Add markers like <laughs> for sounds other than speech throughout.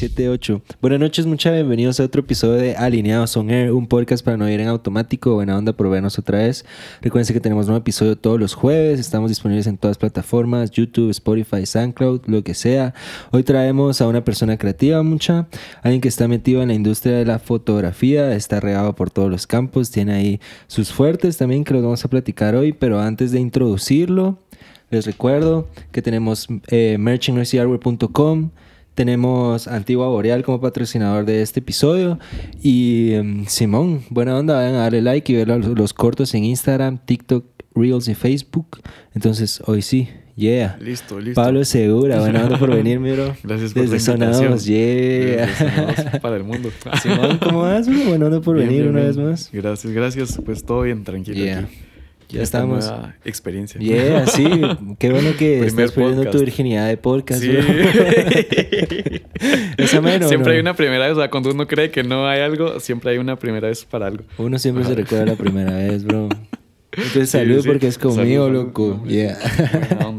7-8. Buenas noches, muchas bienvenidos a otro episodio de Alineados on Air, un podcast para no ir en automático. Buena onda por vernos otra vez. Recuerden que tenemos un nuevo episodio todos los jueves. Estamos disponibles en todas plataformas: YouTube, Spotify, SoundCloud, lo que sea. Hoy traemos a una persona creativa, mucha. Alguien que está metido en la industria de la fotografía, está regado por todos los campos, tiene ahí sus fuertes también que los vamos a platicar hoy. Pero antes de introducirlo, les recuerdo que tenemos eh, tenemos Antigua Boreal como patrocinador de este episodio. Y em, Simón, buena onda, vayan a darle like y ver los, cortos en Instagram, TikTok, Reels y Facebook. Entonces, hoy sí, Yeah. Listo, listo. Pablo Segura, buena onda por venir, miro. <laughs> Gracias por Desde la yeah. para el mundo. <laughs> Simón, ¿cómo vas? Buena onda por venir una vez más. Gracias, gracias. Pues todo bien, tranquilo. Ya estamos. Nueva experiencia. Yeah, <laughs> sí. Qué bueno que estás perdiendo tu virginidad de podcast. Sí. <laughs> ¿Es menos. Siempre hay una primera vez. O sea, cuando uno cree que no hay algo, siempre hay una primera vez para algo. Uno siempre se recuerda la primera vez, bro. Entonces salud porque es conmigo, loco. Yeah. <laughs>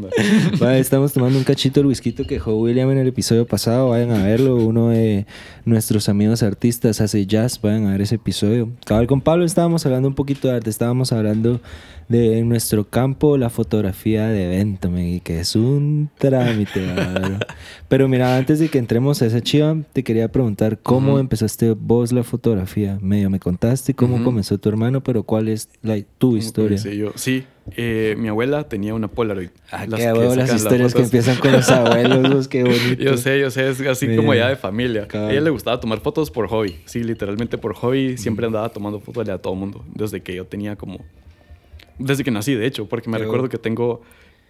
vale, estamos tomando un cachito del whisky que dejó William en el episodio pasado. Vayan a verlo. Uno de nuestros amigos artistas hace jazz. Vayan a ver ese episodio. Cabal con Pablo estábamos hablando un poquito de arte. Estábamos hablando de nuestro campo la fotografía de evento, me, que es un trámite. <laughs> Pero mira, antes de que entremos a esa chiva, te quería preguntar cómo empezaste vos la fotografía. Medio me contaste cómo comenzó tu hermano, pero cuál es la, tu historia. Yo? Sí, eh, mi abuela tenía una Polaroid. Ah, las qué las historias que empiezan con los abuelos, qué <laughs> bonito. Yo sé, yo sé, es así como ya de familia. A ella le gustaba tomar fotos por hobby. Sí, literalmente por hobby. Siempre andaba tomando fotos a todo el mundo. Desde que yo tenía como desde que nací, de hecho, porque me recuerdo que tengo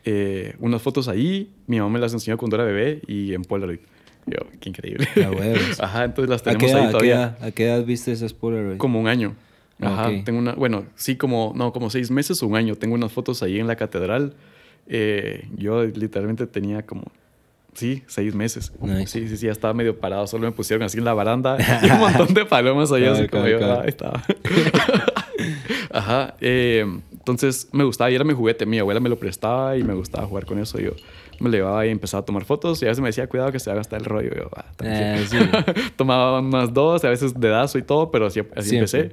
eh, unas fotos ahí. Mi mamá me las enseñó cuando era bebé y en Polaroid. Yo, qué increíble. <laughs> Ajá, entonces las tenemos ahí todavía. ¿a qué, edad, viste esas Polaroid? Como un año. Ajá, tengo una, bueno, sí, como, no, como seis meses o un año. Tengo unas fotos ahí en la catedral. Eh, yo literalmente tenía como Sí, seis meses. Sí, sí, sí, ya estaba medio parado. Solo me pusieron así en la baranda <laughs> y un montón de palomas allá, así como yo. Ahí estaba. <laughs> Ajá. Eh, entonces me gustaba y era mi juguete. Mi abuela me lo prestaba y me gustaba jugar con eso. Yo me lo llevaba y empezaba a tomar fotos y a veces me decía, cuidado que se haga hasta el rollo. Yo, ah, eh, <laughs> Tomaba unas dos, a veces dedazo y todo, pero así, así empecé.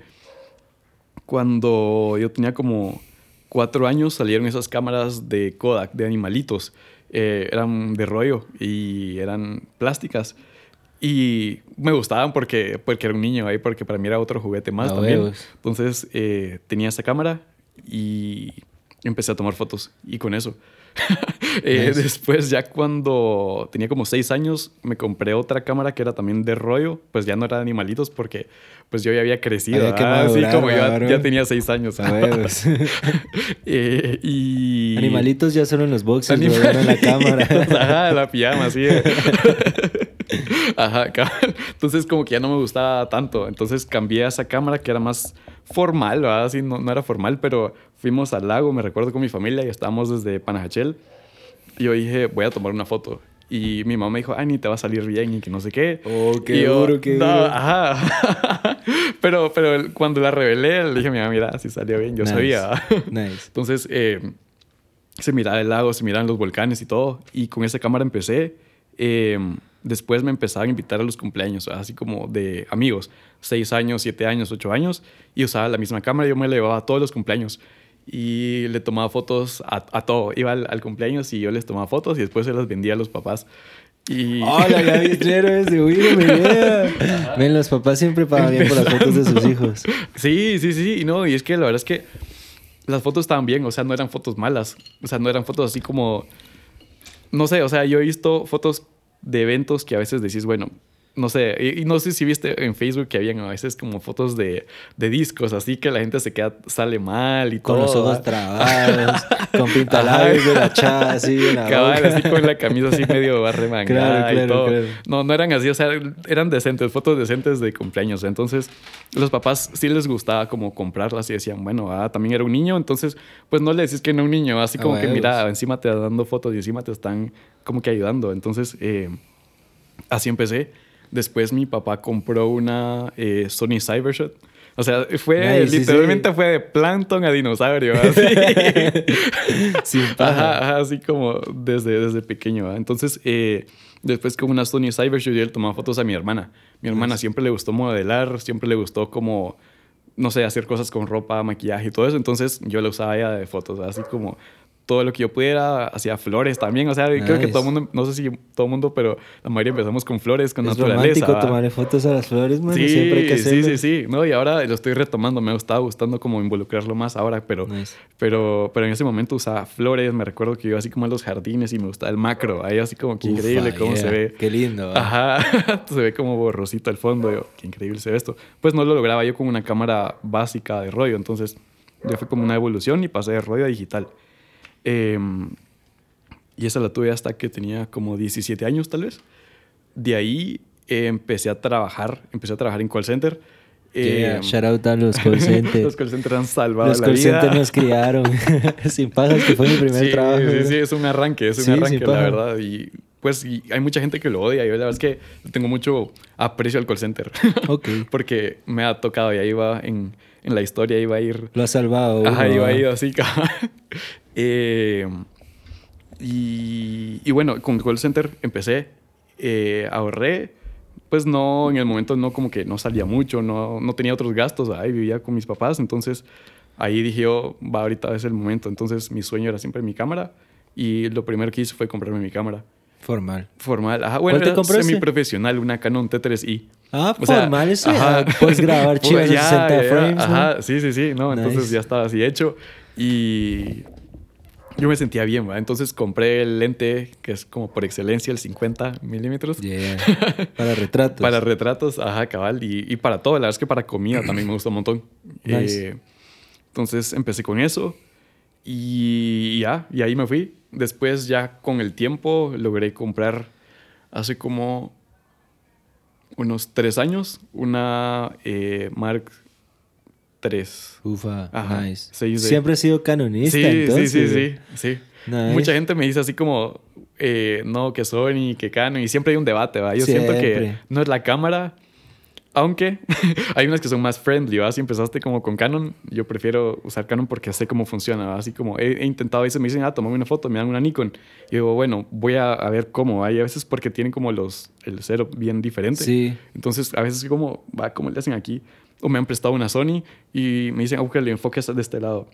Cuando yo tenía como cuatro años salieron esas cámaras de Kodak, de animalitos. Eh, eran de rollo y eran plásticas. Y me gustaban porque, porque era un niño ahí, porque para mí era otro juguete más también. Entonces eh, tenía esa cámara y empecé a tomar fotos y con eso. <laughs> Eh, después ya cuando tenía como seis años me compré otra cámara que era también de rollo, pues ya no era de animalitos porque pues yo ya había crecido, así como yo ya tenía seis años. <laughs> eh, y... Animalitos ya son en los boxes, en la cámara. <laughs> Ajá, la pijama, así. Ajá, entonces como que ya no me gustaba tanto. Entonces cambié a esa cámara que era más formal, ¿verdad? Así no, no era formal, pero fuimos al lago, me recuerdo con mi familia y estábamos desde Panajachel. Y yo dije, voy a tomar una foto. Y mi mamá me dijo, ay, ni te va a salir bien y que no sé qué. Oh, qué duro, qué duro. Ajá. <laughs> pero, pero cuando la revelé, le dije a mi mamá, mira, si salió bien, yo sabía. <laughs> nice. Entonces, eh, se miraba el lago, se miraban los volcanes y todo. Y con esa cámara empecé. Eh, después me empezaban a invitar a los cumpleaños, así como de amigos, seis años, siete años, ocho años, y usaba la misma cámara, yo me la llevaba a todos los cumpleaños y le tomaba fotos a, a todo. Iba al, cumpleaños y yo les tomaba fotos y después se las vendía a los papás. Y... ¡Hola, ya héroes de William! Ven, los papás siempre pagan bien por las fotos de sus hijos. Sí, sí, sí. Y no, y es que la verdad es que las fotos estaban bien, o sea, no eran fotos malas. O sea, no eran fotos así como. No sé, o sea, yo he visto fotos de eventos que a veces decís, bueno, no sé, y, no sé si viste en Facebook que habían a veces como fotos de, de discos, así que la gente se queda, sale mal y con todo. Con los ojos trabados, con <laughs> pintalabios de la chava, así <laughs> Cabal, así con la camisa así medio <laughs> arremangada y todo. No, no eran así, o sea, eran decentes, fotos decentes de cumpleaños. Entonces, los papás sí les gustaba como comprarlas y decían, bueno, ah, también era un niño, entonces, pues no le decís que no un niño, así como que mira, encima te están dando fotos y encima te están como que ayudando. Entonces, eh, así empecé. Después mi papá compró una eh, Sony Cybershot. O sea, fue literalmente fue de plankton a dinosaurio. Así, <laughs> <laughs> sí, ajá, así como desde, desde pequeño. Entonces, eh, Después con una Sony Cybershoot yo le tomaba fotos a mi hermana. Mi hermana siempre le gustó modelar, siempre le gustó como, no sé, hacer cosas con ropa, maquillaje y todo eso. Entonces yo la usaba ella de fotos, así como todo lo que yo pudiera, hacía flores también, o sea, creo que todo el mundo, no sé si todo el mundo, pero la mayoría empezamos con flores, con es naturaleza. romántico tomarle fotos a las flores, man, Sí, siempre hay que hacerlo. sí, sí, sí, no, y ahora lo estoy retomando, me estaba gustando como involucrarlo más ahora, pero, Nice. pero, pero en ese momento usaba flores, me recuerdo que iba así como a los jardines y me gustaba el macro, ahí así como que Ufa, increíble cómo yeah. se ve. Qué lindo. va. Ajá, <laughs> se ve como borrosito al fondo. Yo, qué increíble se ve esto. Pues no lo lograba yo con una cámara básica de rollo. Entonces, ya fue como una evolución y pasé de rollo a digital. Em, y esa la tuve hasta que tenía como 17 años, tal vez. De ahí eh, empecé a trabajar, empecé a trabajar en call center. Yeah, Em, shout out a los call <laughs> centers. los call centers han salvado Los la call vida. centers nos criaron. <laughs> Sin pajas, que fue mi primer sí, trabajo. Sí, sí, es un arranque, es un Sí, arranque, la verdad. Y pues y hay mucha gente que lo odia. Yo la verdad es que tengo mucho aprecio al call center. <laughs> Ok. Porque me ha tocado, ya iba en, en la historia, iba a ir. Lo ha salvado. Ajá, uno, iba a ir así. Eh, y, y bueno, con call center empecé, eh, ahorré. Pues no, en el momento no como que no salía mucho, no, no tenía otros gastos, ahí vivía con mis papás, entonces ahí dije yo, va, ahorita es el momento. Entonces mi sueño era siempre mi cámara y lo primero que hice fue comprarme mi cámara. Formal. Formal, ajá, bueno, ¿Cuál te semi-profesional, una Canon T3i. Ah, O sea, formal, eso ajá. <laughs> ya puedes grabar Pues 60 ya, frames. ¿no? Ajá, sí, sí, sí, no, entonces Nice. ya estaba así hecho y yo me sentía bien. Entonces compré el lente que es como por excelencia el 50 milímetros. Yeah. <laughs> Para retratos. Para retratos, ajá, cabal. Y, y para todo, la verdad es que para comida también me gusta un montón. <clears throat> Nice. Eh, entonces empecé con eso y ya, y ahí me fui. Después ya con el tiempo logré comprar hace como unos tres años una eh, Mark III. Ufa, Ajá, nice. 6D. Siempre he sido canonista, Sí, entonces. sí, sí, sí, sí. Nice. Mucha gente me dice así como, eh, no, que Sony, que Canon, y siempre hay un debate, ¿va? Yo siento que Siempre. no es la cámara, aunque <laughs> hay unas que son más friendly, ¿va? Si empezaste como con Canon, yo prefiero usar Canon porque sé cómo funciona, ¿va? Así como he, he intentado, a veces me dicen, ah, tomame una foto, me dan una Nikon. Y digo, bueno, voy a, a ver cómo, ¿va? Y a veces porque tienen como los, el cero bien diferente. Sí. Entonces, a veces como, va, como le hacen aquí. O me han prestado una Sony y me dicen, aunque el enfoque está de este lado.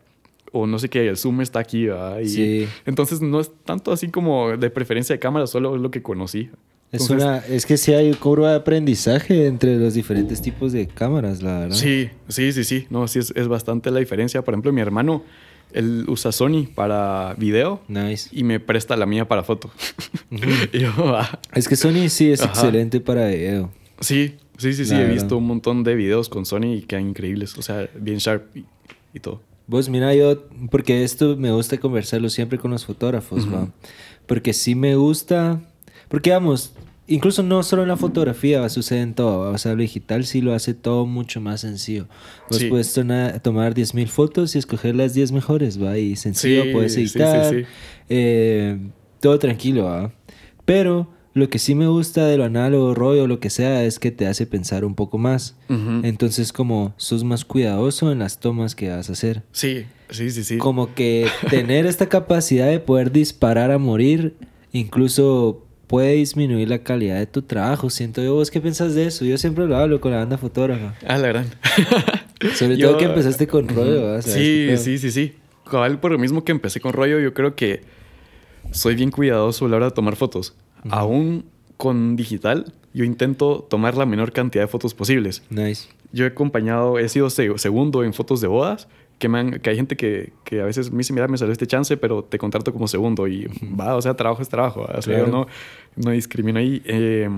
O no sé qué, el zoom está aquí, ¿va? Y Sí. Entonces, no es tanto así como de preferencia de cámara, solo es lo que conocí. Es, Entonces, una, es que sí hay curva de aprendizaje entre los diferentes tipos de cámaras, la verdad. Sí, sí, sí, sí. No, sí, es, es bastante la diferencia. Por ejemplo, mi hermano, él usa Sony para video Nice. y me presta la mía para foto. <laughs> yo, ah, Es que Sony sí es Ajá. excelente para video. sí, sí, sí, sí. La He verdad. visto un montón de videos con Sony y quedan increíbles. O sea, bien sharp y, y todo. Vos, mira, yo, porque esto me gusta conversarlo siempre con los fotógrafos, ¿va? Porque sí me gusta, porque vamos, incluso no solo en la fotografía, va, sucede en todo, ¿va? o sea, lo digital sí lo hace todo mucho más sencillo. Vos Sí. puedes tona- tomar 10.000 fotos y escoger las 10 mejores, ¿va? Y sencillo, Sí, puedes sí, sí, editar, sí. eh, todo tranquilo, ¿va? Pero lo que sí me gusta de lo análogo, rollo, lo que sea, es que te hace pensar un poco más. Entonces, como sos más cuidadoso en las tomas que vas a hacer. Sí, sí, sí, sí. Como que tener <laughs> esta capacidad de poder disparar a morir, incluso puede disminuir la calidad de tu trabajo. Siento yo, ¿vos qué pensás de eso? Yo siempre lo hablo con la banda fotógrafa. Ah, la gran. <laughs> Sobre Yo- todo que empezaste con rollo, ¿verdad? ¿Sabes qué Sí, sí, sí, sí. Cabal, por lo mismo que empecé con rollo, yo creo que soy bien cuidadoso a la hora de tomar fotos. Aún con digital, yo intento tomar la menor cantidad de fotos posibles. Nice. Yo he acompañado, he sido se- segundo en fotos de bodas, que, me han- que hay gente que, que a veces me dice, mira, me salió este chance, pero te contrato como segundo. Y va, o sea, trabajo es trabajo. O sea, Claro. yo no, no discrimino ahí. Eh,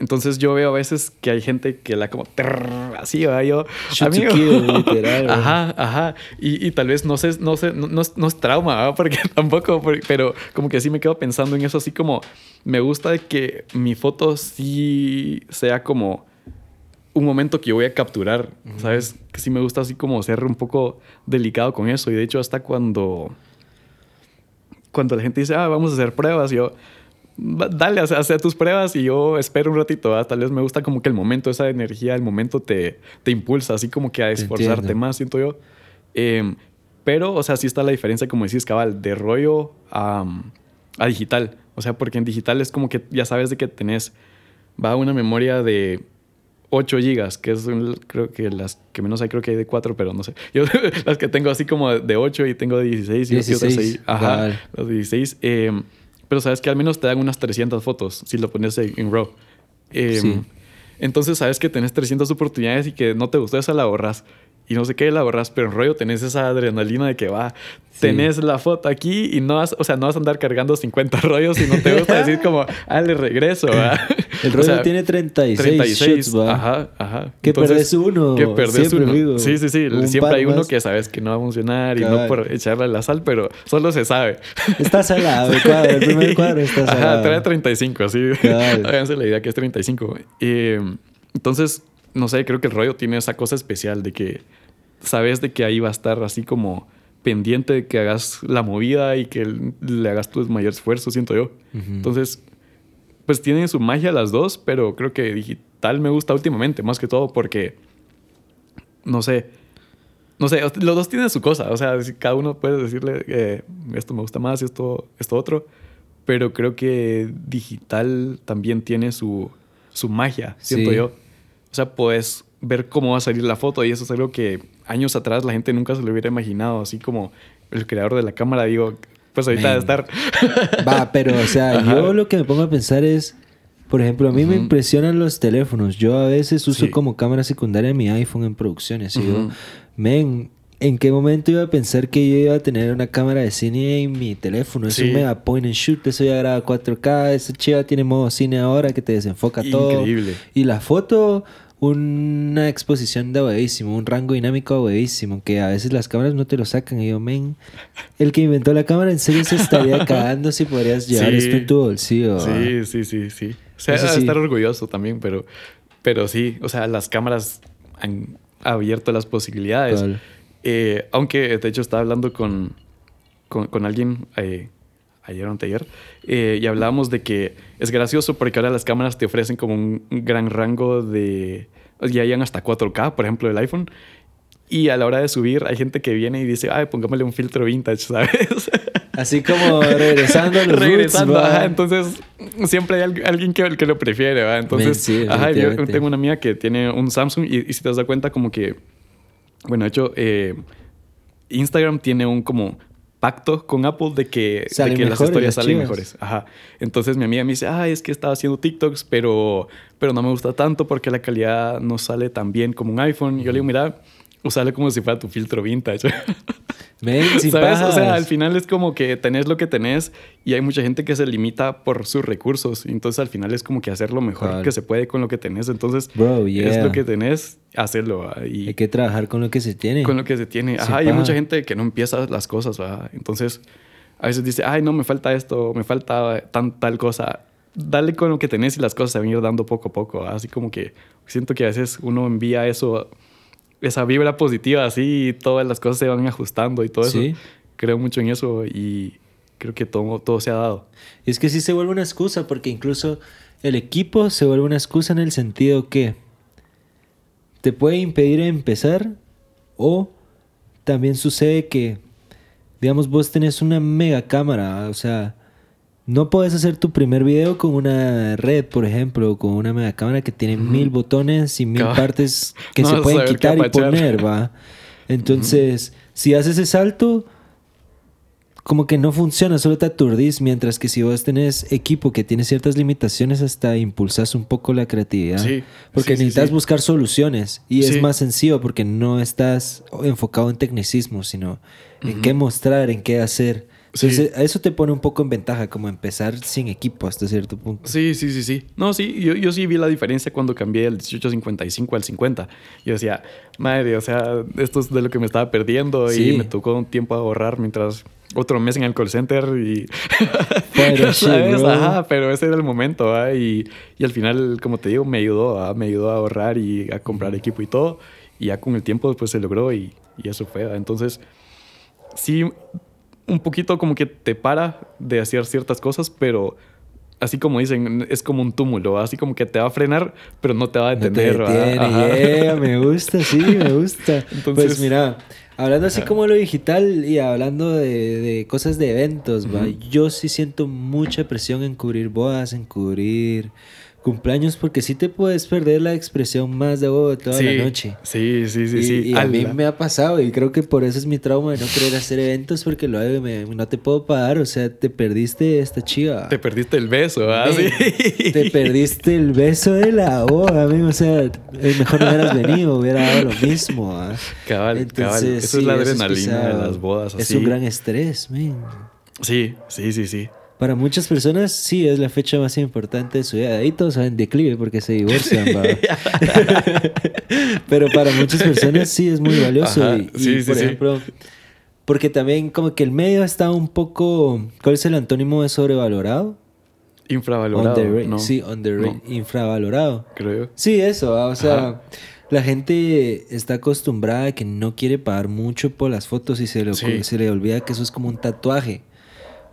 entonces yo veo a veces que hay gente que la como trrr, así, va yo, amigo. literal, ¿verdad? ajá, ajá. Y, y tal vez no sé, no sé, no, no es, no es trauma, <laughs> porque tampoco, pero como que sí me quedo pensando en eso, así como me gusta que mi foto sí sea como un momento que yo voy a capturar, ¿sabes? Que sí me gusta así como ser un poco delicado con eso. Y de hecho, hasta cuando, cuando la gente dice, ah, vamos a hacer pruebas, yo, "Va- dale, haz, haz tus pruebas y yo espero un ratito. ¿va? Tal vez me gusta como que el momento, esa energía, el momento te, te impulsa, así como que a esforzarte entiendo. más, siento yo. Em, pero, o sea, sí está la diferencia, como decís, cabal, de rollo a, a digital. O sea, porque en digital es como que ya sabes de que tenés, va una memoria de 8 gigas, que es creo que las que menos hay, creo que hay de 4, pero no sé. <laughs> Yo las que tengo así como de 8 y tengo de 16 y 16, ahí. Ajá, los 16. Em, pero sabes que al menos te dan unas 300 fotos si lo pones en, RAW. Em, sí. Entonces sabes que tenés 300 oportunidades y que no te gustó esa la borras y no sé qué la borras, pero en rollo tenés esa adrenalina de que va, tenés la foto aquí y no vas, o sea, no vas a andar cargando 50 <laughs> rollos y no te gusta decir <laughs> como, ah, le regreso, ¿va? <laughs> El rollo tiene 36, 36 ¿va? Ajá, ajá. Que perdés uno. Que perdés uno. Sí, sí, sí. Siempre hay uno que sabes que no va a funcionar y no por echarle la sal, pero solo se sabe. Está salado el cuadro, el primer cuadro está salado. Ajá, trae 35, así. Háganse la idea que es 35. Y, entonces, no sé, creo que el rollo tiene esa cosa especial de que sabes de que ahí va a estar así como pendiente de que hagas la movida y que le hagas tu mayor esfuerzo, siento yo. Entonces, pues tienen su magia las dos, pero creo que digital me gusta últimamente, más que todo porque, no sé, no sé, los dos tienen su cosa, o sea, cada uno puede decirle que esto me gusta más, esto, esto otro, pero creo que digital también tiene su, su magia, siento yo. O sea, puedes ver cómo va a salir la foto y eso es algo que años atrás la gente nunca se lo hubiera imaginado, así como el creador de la cámara, digo, pues ahorita debe estar. Va, pero o sea, <laughs> yo lo que me pongo a pensar es, por ejemplo, a mí me impresionan los teléfonos. Yo a veces uso como cámara secundaria mi iPhone en producciones y yo, men, ¿En qué momento iba a pensar que yo iba a tener una cámara de cine en mi teléfono? Es un mega point and shoot, eso ya graba 4K, esa chiva tiene modo cine ahora que te desenfoca todo. Increíble. Y la foto, una exposición de huevísimo, un rango dinámico huevísimo, que a veces las cámaras no te lo sacan. Y yo, men, el que inventó la cámara en serio se estaría <laughs> cagando si podrías llevar esto en tu bolsillo. Sí, sí, sí, sí. O sea, estar orgulloso también, pero, pero sí, o sea, las cámaras han abierto las posibilidades. Eh, aunque, de hecho, estaba hablando con, con, alguien eh, ayer o anteayer, eh, y hablábamos de que es gracioso porque ahora las cámaras te ofrecen como un gran rango de... Ya llegan hasta 4K, por ejemplo, el iPhone. Y a la hora de subir hay gente que viene y dice, ay, pongámosle un filtro vintage, <laughs> ¿sabes? Así como regresando a los Regresando, ajá. Entonces, siempre hay alguien que, que lo prefiere, ¿va? Entonces, ajá, yo tengo una amiga que tiene un Samsung y, y si te das cuenta como que... Bueno, de hecho, eh, Instagram tiene un como pacto con Apple de que, las historias salen mejores. Ajá. Entonces mi amiga me dice, ay, es que estaba haciendo TikToks, pero, pero no me gusta tanto porque la calidad no sale tan bien como un iPhone. Y yo le digo, mira, usale como si fuera tu filtro vintage. <laughs> ¿Sabes? O sea, al final es como que tenés lo que tenés y hay mucha gente que se limita por sus recursos. Entonces al final es como que hacer lo mejor que se puede con lo que tenés. Entonces es lo que tenés, hacerlo. Y hay que trabajar con lo que se tiene. Con lo que se tiene. Ajá, y hay mucha gente que no empieza las cosas. ¿verdad? Entonces a veces dice, ay, no, me falta esto, me falta tan, tal cosa. Dale con lo que tenés y las cosas se van a ir dando poco a poco. Así como que siento que a veces uno envía eso esa vibra positiva así y todas las cosas se van ajustando y todo eso. Creo mucho en eso y creo que todo, todo se ha dado. Y es que sí se vuelve una excusa porque incluso el equipo se vuelve una excusa en el sentido que te puede impedir empezar o también sucede que, digamos, vos tenés una mega cámara, o sea, no puedes hacer tu primer video con una red, por ejemplo, con una mega cámara que tiene mil botones y mil partes <laughs> que se pueden quitar y poner, ¿va? Entonces, si haces ese salto, como que no funciona, solo te aturdís, mientras que si vos tenés equipo que tiene ciertas limitaciones, hasta impulsas un poco la creatividad. Sí, porque necesitas buscar soluciones y es más sencillo porque no estás enfocado en tecnicismo, sino en qué mostrar, en qué hacer. Entonces, eso te pone un poco en ventaja, como empezar sin equipo hasta cierto punto. Sí, sí, sí, sí. No, sí, yo, yo sí vi la diferencia cuando cambié del 1855 al 50. Yo decía, madre, o sea, esto es de lo que me estaba perdiendo y me tocó un tiempo ahorrar mientras otro mes en el call center y... <laughs> <laughs> Pero, ¿sabes? Ajá, pero ese era el momento, ¿ah? y, y, al final, como te digo, me ayudó, me ayudó a ahorrar y a comprar equipo y todo. Y ya con el tiempo después se logró y, y eso fue. Entonces, sí, un poquito como que te para de hacer ciertas cosas, pero así como dicen, es como un túmulo, así como que te va a frenar, pero no te va a detener. me <laughs> gusta, sí, me gusta. Entonces, pues mira, Hablando así como lo digital y hablando de, cosas de eventos, ¿va? yo sí siento mucha presión en cubrir bodas, en cubrir cumpleaños porque sí te puedes perder la expresión más de vos toda la noche. Sí, sí, sí, sí. Y a mí me ha pasado y creo que por eso es mi trauma de no querer hacer eventos porque lo no te puedo pagar, o sea, te perdiste esta chiva. Te perdiste el beso, ¿ah? Sí. Te perdiste el beso de la boda, amigo, o sea, mejor no hubieras venido, hubiera dado lo mismo, ¿ah? Cabal, cabal. Eso es la adrenalina de las bodas, así. Es un gran estrés, man. Sí, sí, sí, sí. Para muchas personas sí es la fecha más importante de su vida. Ahí todos saben declive porque se divorcian. <laughs> Pero para muchas personas sí es muy valioso. y, sí, por ejemplo, porque también como que el medio está un poco... ¿Cuál es el antónimo de sobrevalorado? Infravalorado. Sí, infravalorado. Creo. Sí, eso. O sea... La gente está acostumbrada a que no quiere pagar mucho por las fotos y se se le olvida que eso es como un tatuaje.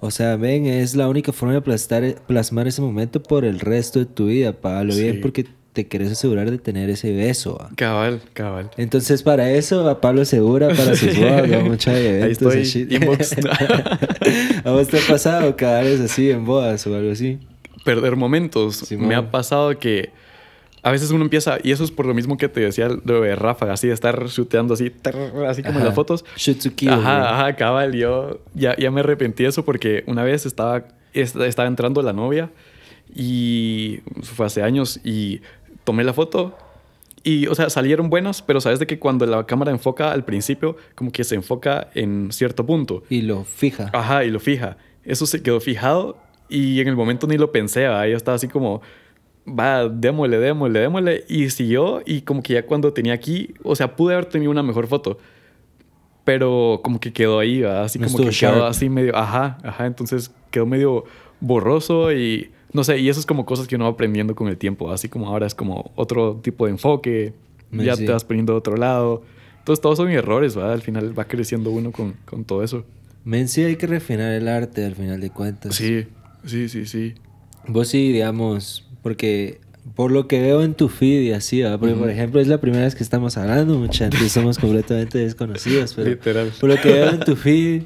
O sea, ven, es la única forma de plastar, plasmar ese momento por el resto de tu vida. Págalo bien porque te quieres asegurar de tener ese beso. Cabal, cabal. Entonces, para eso, a Pablo Segura, para sus <laughs> bodas, mucha eventos. Ahí estoy, inbox. <laughs> <laughs> ¿A vos te ha pasado cabales así en bodas o algo así? Perder momentos. Me ha pasado que a veces uno empieza, y eso es por lo mismo que te decía lo de Rafa, así de estar chuteando así, así como en las fotos. Ajá, ajá, cabal. Yo ya, ya me arrepentí de eso porque una vez estaba, estaba entrando la novia y fue hace años y tomé la foto y, o sea, salieron buenas, pero sabes de que cuando la cámara enfoca al principio, como que se enfoca en cierto punto. Y lo fija. Ajá, y lo fija. Eso se quedó fijado y en el momento ni lo pensé, ahí yo estaba así como va, démosle, démosle, démosle. Y siguió y como que ya cuando tenía aquí, o sea, pude haber tenido una mejor foto. Pero como que quedó ahí, así como que quedó así medio, ajá, ajá, entonces quedó medio borroso y no sé, y eso es como cosas que uno va aprendiendo con el tiempo, así como ahora es como otro tipo de enfoque, ya te vas poniendo de otro lado. Entonces todos son errores, ¿verdad? Al final va creciendo uno con, con todo eso. Men, sí hay que refinar el arte al final de cuentas. Sí, sí, sí, sí. Vos sí, digamos, porque por lo que veo en tu feed y así, porque por ejemplo es la primera vez que estamos hablando, mucha somos <laughs> completamente desconocidos, pero Literal. por lo que veo en tu feed,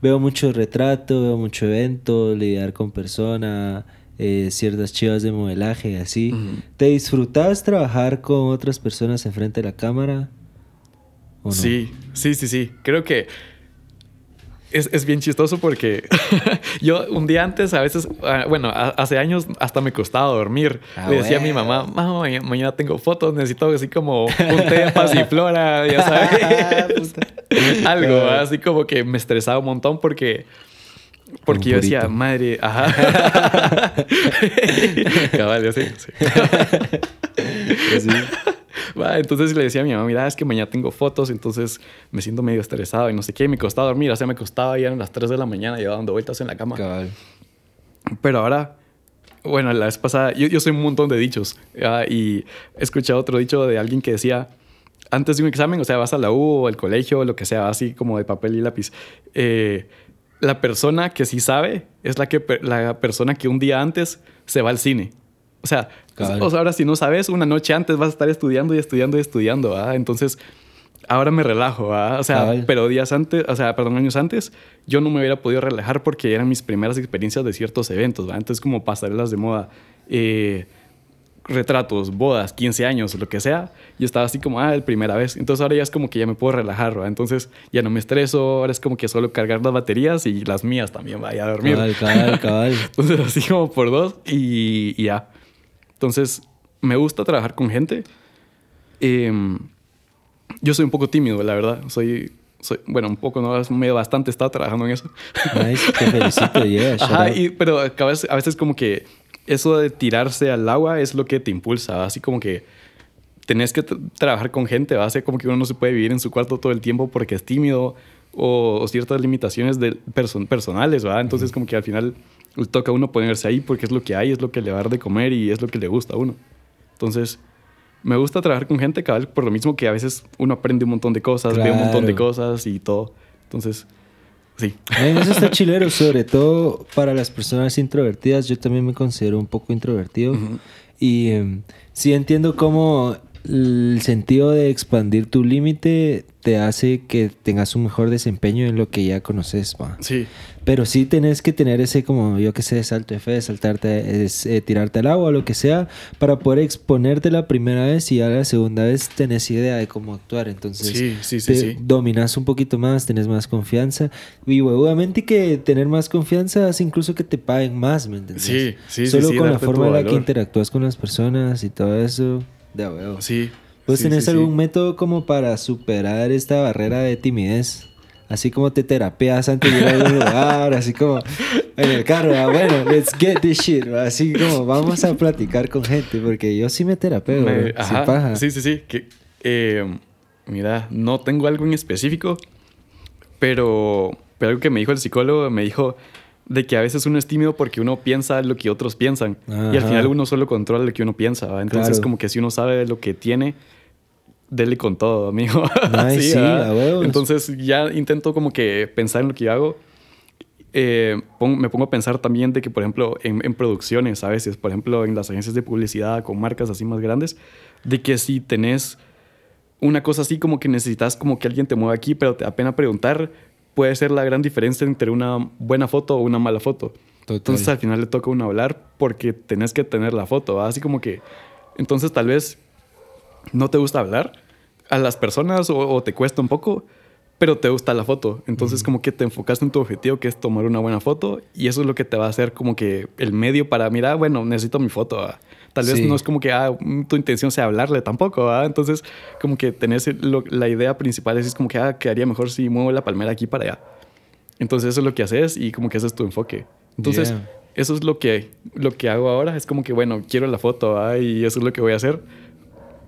veo mucho retrato, veo mucho evento, lidiar con personas, eh, ciertas chivas de modelaje, así. ¿Te disfrutabas trabajar con otras personas enfrente de la cámara? Sí, sí, sí, sí. Creo que es, es, bien chistoso porque <laughs> yo un día antes, a veces, ah, bueno, hace años hasta me costaba dormir. Ah, Le decía a mi mamá, mamá, mañana, tengo fotos, necesito así como un té de pasiflora, ya <laughs> sabes. Algo, así como que me estresaba un montón porque... Porque yo decía, madre, ajá. <laughs> Cabal, yo sí. sí. Pues entonces le decía a mi mamá, mira, es que mañana tengo fotos, entonces me siento medio estresado y no sé qué. Y me costaba dormir, o sea, me costaba ya a las 3 de la mañana, yo dando vueltas en la cama. Pero ahora, bueno, la vez pasada, yo, yo soy un montón de dichos y he escuchado otro dicho de alguien que decía, antes de un examen, o sea, vas a la U o al colegio o lo que sea, así como de papel y lápiz. Eh, la persona que sí sabe es la, que, la persona que un día antes se va al cine. O sea, ahora si no sabes, una noche antes vas a estar estudiando y estudiando y estudiando, ¿ah? Entonces, ahora me relajo, ¿ah? O sea, pero días antes, o sea, perdón, años antes, yo no me hubiera podido relajar porque eran mis primeras experiencias de ciertos eventos, ¿va? Entonces, como pasarelas de moda, eh, retratos, bodas, 15 años, lo que sea, yo estaba así como, ah, el primera vez. Entonces ahora ya es como que ya me puedo relajar, ¿va? Entonces ya no me estreso, ahora es como que solo cargar las baterías y las mías también, vaya a dormir. Cabal, cabal, cabal. <laughs> Entonces así como por dos y ya. Entonces, me gusta trabajar con gente. Em, yo soy un poco tímido, la verdad. Soy, soy bueno, un poco, no, es medio bastante, he estado trabajando en eso. Nice, te felicito, <laughs> yeah, Ajá, pero a veces, a veces como que eso de tirarse al agua es lo que te impulsa, así como que tenés que trabajar con gente, va a ser como que uno no se puede vivir en su cuarto todo el tiempo porque es tímido o, ciertas limitaciones de personales, ¿va? Entonces como que al final le toca a uno ponerse ahí porque es lo que hay, es lo que le va a dar de comer y es lo que le gusta a uno. Entonces, me gusta trabajar con gente cabal por lo mismo que a veces uno aprende un montón de cosas, ve un montón de cosas y todo. Entonces, sí. eso está chilero, sobre todo para las personas introvertidas. Yo también me considero un poco introvertido. Y em, sí entiendo cómo el sentido de expandir tu límite te hace que tengas un mejor desempeño en lo que ya conoces, va. Sí. Pero sí tenés que tener ese como, yo qué sé, salto de fe, saltarte, es, eh, tirarte al agua, lo que sea, para poder exponerte la primera vez y ya la segunda vez tenés idea de cómo actuar. Entonces, sí, sí, dominas un poquito más, tenés más confianza. Y obviamente que tener más confianza hace incluso que te paguen más, ¿me entiendes? Sí, sí, Solo con la forma en la que interactúas con las personas y todo eso, de huevo. Sí. ¿Pues tenés algún método como para superar esta barrera de timidez? Así como te terapeas antes de ir a algún lugar, así como en el carro, ah, bueno, let's get this shit, así como vamos a platicar con gente, porque yo sí me terapeo, me, paja. Sí, sí, sí. Que, eh, mira, no tengo algo en específico, pero, pero algo que me dijo el psicólogo, me dijo de que a veces uno es tímido porque uno piensa lo que otros piensan y al final uno solo controla lo que uno piensa, entonces como que si uno sabe lo que tiene dele con todo, amigo. <laughs> sí, Entonces ya intento como que pensar en lo que hago. Eh, me pongo a pensar también de que, por ejemplo, en, producciones a veces, por ejemplo, en las agencias de publicidad con marcas así más grandes, de que si tenés una cosa así como que necesitas como que alguien te mueva aquí, pero te da pena preguntar, puede ser la gran diferencia entre una buena foto o una mala foto. Entonces al final le toca a uno hablar porque tenés que tener la foto, así como que... Entonces tal vez no te gusta hablar a las personas o, te cuesta un poco, pero te gusta la foto. Entonces como que te enfocaste en tu objetivo que es tomar una buena foto y eso es lo que te va a hacer como que el medio para mirar, bueno, necesito mi foto. Tal vez no es como que ah, tu intención sea hablarle tampoco. Entonces como que tenés la idea principal es, como que ah, quedaría mejor si muevo la palmera aquí para allá. Entonces eso es lo que haces y como que ese es tu enfoque. Entonces eso es lo que, lo que hago ahora. Es como que bueno, quiero la foto y eso es lo que voy a hacer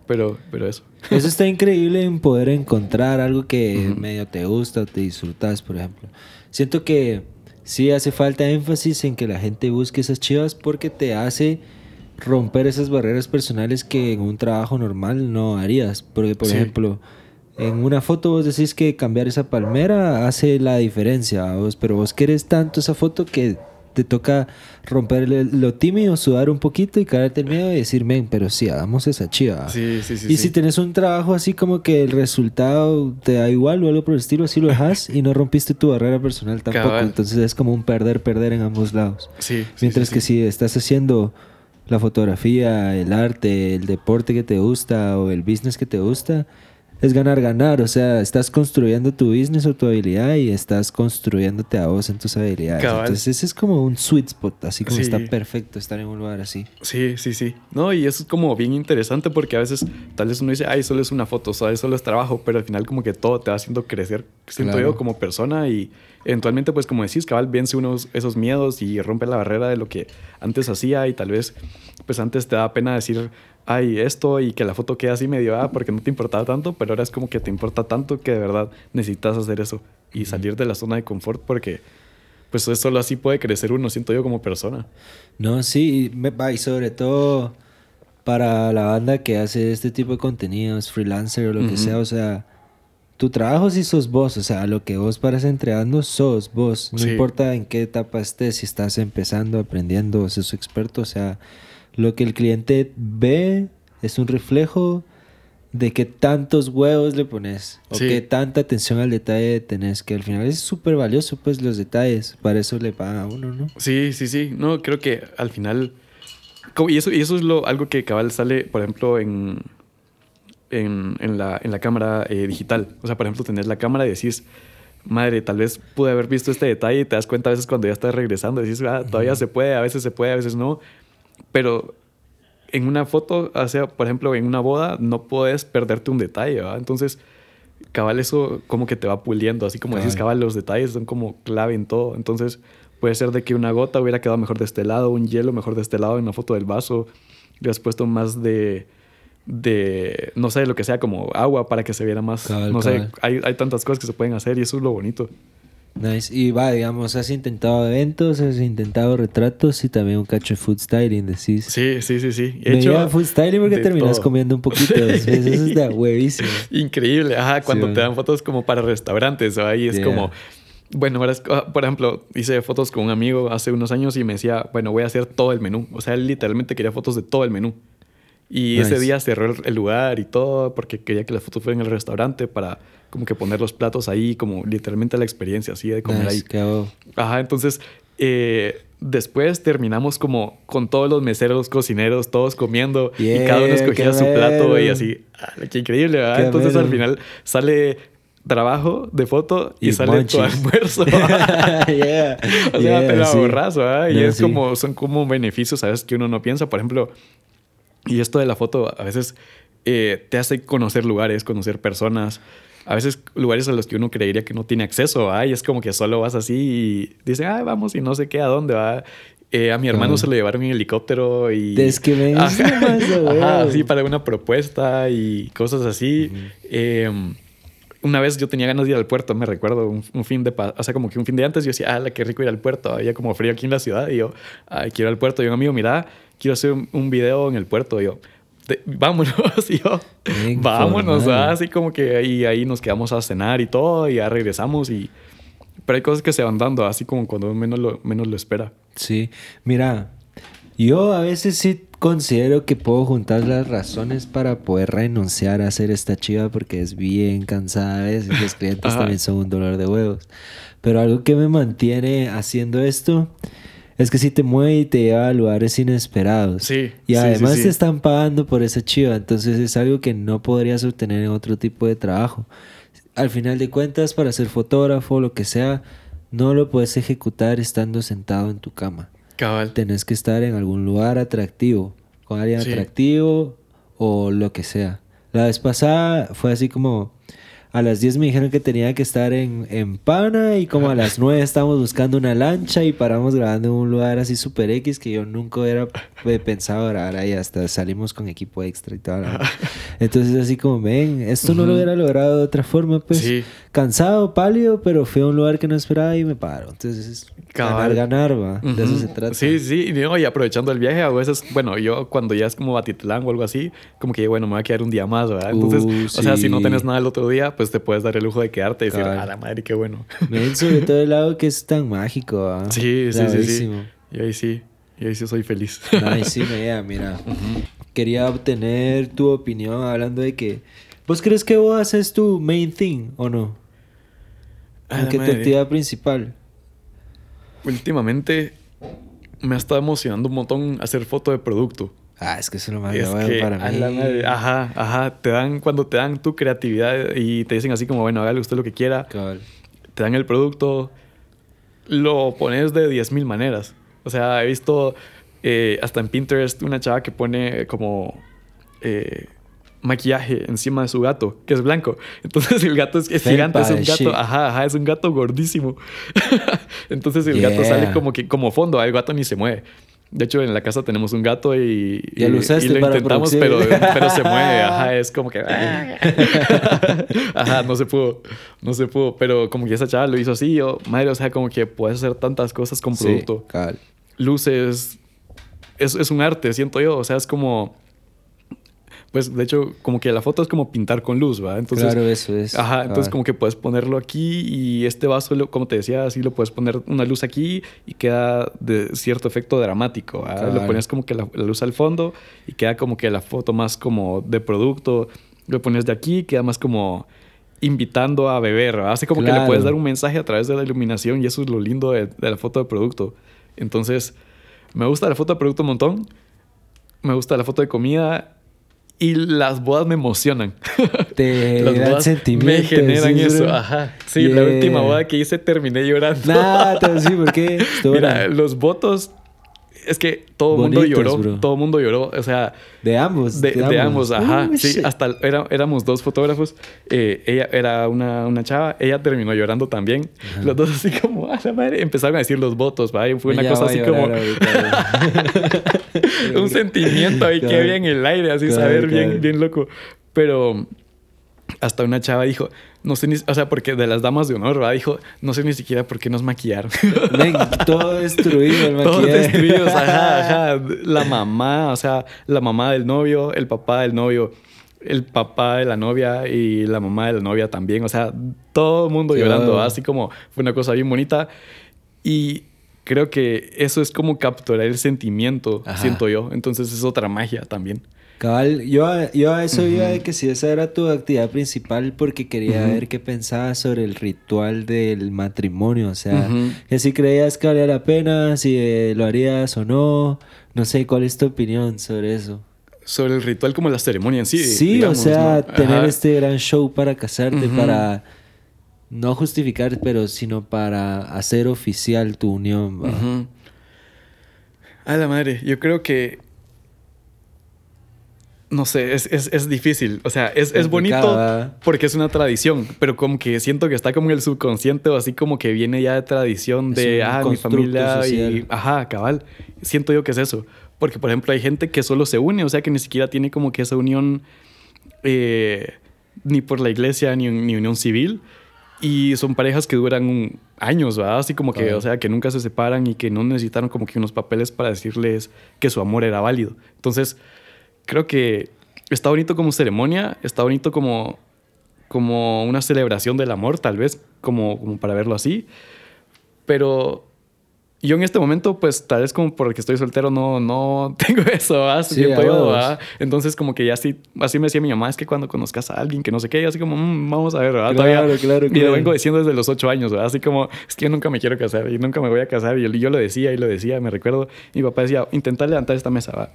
pero, pero eso. <laughs> Eso está increíble en poder encontrar algo que medio te gusta o te disfrutas, por ejemplo. Siento que sí hace falta énfasis en que la gente busque esas chivas porque te hace romper esas barreras personales que en un trabajo normal no harías. Porque, por ejemplo, en una foto vos decís que cambiar esa palmera hace la diferencia, vos, pero vos querés tanto esa foto que te toca romper lo tímido, sudar un poquito y caerte el miedo y decir, men, pero sí, hagamos esa chiva. Sí, sí, sí. Y si tenés un trabajo así como que el resultado te da igual o algo por el estilo, así lo dejas y no rompiste tu barrera personal tampoco. Entonces es como un perder, perder en ambos lados. Mientras que si estás haciendo la fotografía, el arte, el deporte que te gusta o el business que te gusta, es ganar, ganar. O sea, estás construyendo tu business o tu habilidad y estás construyéndote a vos en tus habilidades. Entonces, ese es como un sweet spot, así como está perfecto estar en un lugar así. Sí, sí, sí. No, y eso es como bien interesante porque a veces tal vez uno dice, ay, solo es una foto, o sea, solo es trabajo, pero al final como que todo te va haciendo crecer, siento yo, como persona y eventualmente, pues como decís, cabal, vence unos esos miedos y rompe la barrera de lo que antes hacía y tal vez, pues antes te da pena decir ay, esto y que la foto quede así medio, ah, porque no te importaba tanto, pero ahora es como que te importa tanto que de verdad necesitas hacer eso y salir de la zona de confort porque pues solo así puede crecer uno, siento yo como persona. No, sí, y sobre todo para la banda que hace este tipo de contenidos, freelancer o lo que sea, o sea, tu trabajo sí sos vos, o sea, lo que vos paras entregando sos vos, no importa en qué etapa estés, si estás empezando, aprendiendo, sos experto, o sea, lo que el cliente ve es un reflejo de que tantos huevos le pones o que tanta atención al detalle tenés, que al final es súper valioso, pues los detalles, para eso le paga a uno, ¿no? Sí, sí, sí, no, creo que al final, y eso, y eso es lo, algo que cabal sale, por ejemplo, en, en, en la, en la cámara eh, digital, o sea, por ejemplo, tenés la cámara y decís, madre, tal vez pude haber visto este detalle y te das cuenta a veces cuando ya estás regresando, decís, ah, todavía se puede, a veces se puede, a veces no, pero en una foto, o sea, por ejemplo, en una boda, no puedes perderte un detalle, ¿verdad? Entonces, cabal, eso como que te va puliendo, así como decís, cabal, los detalles son como clave en todo. Entonces, puede ser de que una gota hubiera quedado mejor de este lado, un hielo mejor de este lado en la foto del vaso, le has puesto más de, de, no sé, lo que sea, como agua para que se viera más, no sé, hay, hay tantas cosas que se pueden hacer y eso es lo bonito. Nice. Y va, digamos, has intentado eventos, has intentado retratos y también un cacho de food styling, decís. Sí, sí, sí, sí. He hecho food styling porque terminas comiendo un poquito. <laughs> Eso es de huevísimo. Increíble. Ajá, cuando te dan fotos como para restaurantes, o ahí es como... Bueno, por ejemplo, hice fotos con un amigo hace unos años y me decía, bueno, voy a hacer todo el menú. O sea, él literalmente quería fotos de todo el menú. Y ese día cerró el, lugar y todo porque quería que las fotos fueran en el restaurante para como que poner los platos ahí, como literalmente la experiencia así de comer ahí. Ajá, entonces eh, después terminamos como con todos los meseros, cocineros, todos comiendo y cada uno escogía su plato y así. Ah, qué increíble, ¿verdad? Entonces al final sale trabajo de foto y, sale tu <laughs> almuerzo. <laughs> yeah, <laughs> o sea, te lo ahorras, ¿verdad? y es como, son como beneficios, ¿sabes? Que uno no piensa. Por ejemplo, y esto de la foto a veces eh, te hace conocer lugares, conocer personas. A veces lugares a los que uno creería que no tiene acceso. Y es como que solo vas así y dices, ay, vamos y no sé qué, a dónde va. Eh, a mi hermano se lo llevaron en helicóptero y... Es que me Ajá, <laughs> sí, para una propuesta y cosas así. eh, una vez yo tenía ganas de ir al puerto, me recuerdo, un, fin de, o sea, como que un fin de antes yo decía, ah, qué rico ir al puerto, había como frío aquí en la ciudad y yo, ay, quiero ir al puerto. Y un amigo, mira, quiero hacer un, video en el puerto. Y yo, vámonos, <laughs> y yo, vámonos, así como que y ahí nos quedamos a cenar y todo, y ya regresamos y... Pero hay cosas que se van dando, así como cuando menos lo, menos lo espera. Sí, mira, yo a veces sí considero que puedo juntar las razones para poder renunciar a hacer esta chiva porque es bien cansada a veces. Los <laughs> clientes también son un dolor de huevos. Pero algo que me mantiene haciendo esto es que si te mueve y te lleva a lugares inesperados. Sí. Y además te están pagando por esa chiva. Entonces es algo que no podrías obtener en otro tipo de trabajo. Al final de cuentas, para ser fotógrafo o lo que sea, no lo puedes ejecutar estando sentado en tu cama. Cabal. Tenés que estar en algún lugar atractivo, con alguien atractivo o lo que sea. La vez pasada fue así como a las 10 me dijeron que tenía que estar en, en Pana y como a las 9 estábamos buscando una lancha y paramos grabando en un lugar así super X que yo nunca hubiera pensado grabar ahí hasta salimos con equipo extra y todo. Entonces así como, ven, esto no lo hubiera logrado de otra forma, pues cansado, pálido, pero fui a un lugar que no esperaba y me paro. Entonces es ganar, ganar, va. De eso se trata. Sí, sí, y, y aprovechando el viaje, a veces, bueno, yo cuando ya es como Batitlán o algo así, como que, bueno, me voy a quedar un día más, ¿verdad? Entonces, uh, o sea, si no tienes nada el otro día, pues te puedes dar el lujo de quedarte y decir, a la madre, qué bueno. Sobre todo el lado que es tan mágico, ¿ah? Sí, sí, sí, sí. Y ahí sí, y ahí sí soy feliz. Ahí sí, me mira. Quería obtener tu opinión hablando de que... ¿Vos crees que vos haces tu main thing o no? Aunque tu actividad principal. Últimamente me ha estado emocionando un montón hacer foto de producto. Ah, es que eso es lo más es para mí. ajá, ajá. Te dan, cuando te dan tu creatividad y te dicen así como, bueno, hágale usted lo que quiera. Te dan el producto, lo pones de 10.000 maneras. O sea, he visto eh, hasta en Pinterest una chava que pone como eh, maquillaje encima de su gato, que es blanco. <laughs> Entonces el gato es, gigante, es un gato, ajá, ajá, es un gato gordísimo. <laughs> Entonces el gato sale como que como fondo, el gato ni se mueve. De hecho, en la casa tenemos un gato y, y, lo, intentamos, pero, pero se mueve. <laughs> Ajá, es como que. <laughs> Ajá, no se pudo. No se pudo. Pero como que esa chava lo hizo así. Yo, madre, o sea, como que puedes hacer tantas cosas con producto. Sí, Luces. Es, es un arte, siento yo. O sea, es como pues de hecho, como que la foto es como pintar con luz, ¿va? Entonces, claro, eso es. Ajá, entonces como que puedes ponerlo aquí y este vaso, como te decía, así lo puedes poner una luz aquí y queda de cierto efecto dramático. Lo pones como que la, luz al fondo y queda como que la foto más como de producto. Lo pones de aquí, queda más como invitando a beber. Hace como que le puedes dar un mensaje a través de la iluminación y eso es lo lindo de, de la foto de producto. Entonces, me gusta la foto de producto un montón. Me gusta la foto de comida y las bodas me emocionan. <laughs> Te las bodas me generan eso. Ajá. Sí, la última boda que hice terminé llorando. Nah, sí, ¿por qué? <laughs> Mira, los votos es que todo el mundo lloró. Todo el mundo lloró. O sea. De ambos. De, ambos. ajá. sí, hasta éramos dos fotógrafos. Eh, ella era una, una, chava. Ella terminó llorando también. Los dos así como, a la madre. Empezaron a decir los votos. ¿va? fue una cosa así como. <laughs> un sentimiento ahí que había en el aire, así saber bien, bien loco. Pero hasta una chava dijo, no sé ni, o sea, porque de las damas de honor, ¿verdad? Dijo, no sé ni siquiera por qué nos maquillaron. <laughs> todo destruido el <laughs> maquillaje. Todos destruidos, ajá, ajá. <laughs> La mamá, o sea, la mamá del novio, el papá del novio, el papá de la novia y la mamá de la novia también. O sea, todo el mundo llorando, así como fue una cosa bien bonita. Y creo que eso es como capturar el sentimiento, siento yo. Entonces es otra magia también. Cabal, yo, yo a eso iba de que si esa era tu actividad principal porque quería ver qué pensabas sobre el ritual del matrimonio, o sea, que si creías que valía la pena, si eh, lo harías o no, no sé, ¿cuál es tu opinión sobre eso? Sobre el ritual como la ceremonia en sí. Sí, o sea, tener este gran show para casarte, para no justificar, pero sino para hacer oficial tu unión. A la madre, yo creo que no sé, es, es, es, difícil. O sea, es, es bonito porque es una tradición, pero como que siento que está como en el subconsciente o así como que viene ya de tradición de, ah, mi familia y, ajá, cabal. Siento yo que es eso. Porque, por ejemplo, hay gente que solo se une, o sea, que ni siquiera tiene como que esa unión eh, ni por la iglesia ni, ni, unión civil. Y son parejas que duran años, ¿verdad? Así como que, o sea, que nunca se separan y que no necesitaron como que unos papeles para decirles que su amor era válido. Entonces, creo que está bonito como ceremonia, está bonito como, como una celebración del amor, tal vez, como, como para verlo así. Pero yo en este momento, pues tal vez como porque estoy soltero, no, no <laughs> tengo eso, así Entonces, como que ya así, así me decía mi mamá, es que cuando conozcas a alguien que no sé qué, así como, mm, vamos a ver, ¿verdad? Claro, claro, Y lo vengo diciendo desde los ocho años, ¿verdad? Así como, es que yo nunca me quiero casar y nunca me voy a casar. Y yo, yo lo decía y lo decía, me recuerdo. Mi papá decía, intenta levantar esta mesa, ¿va?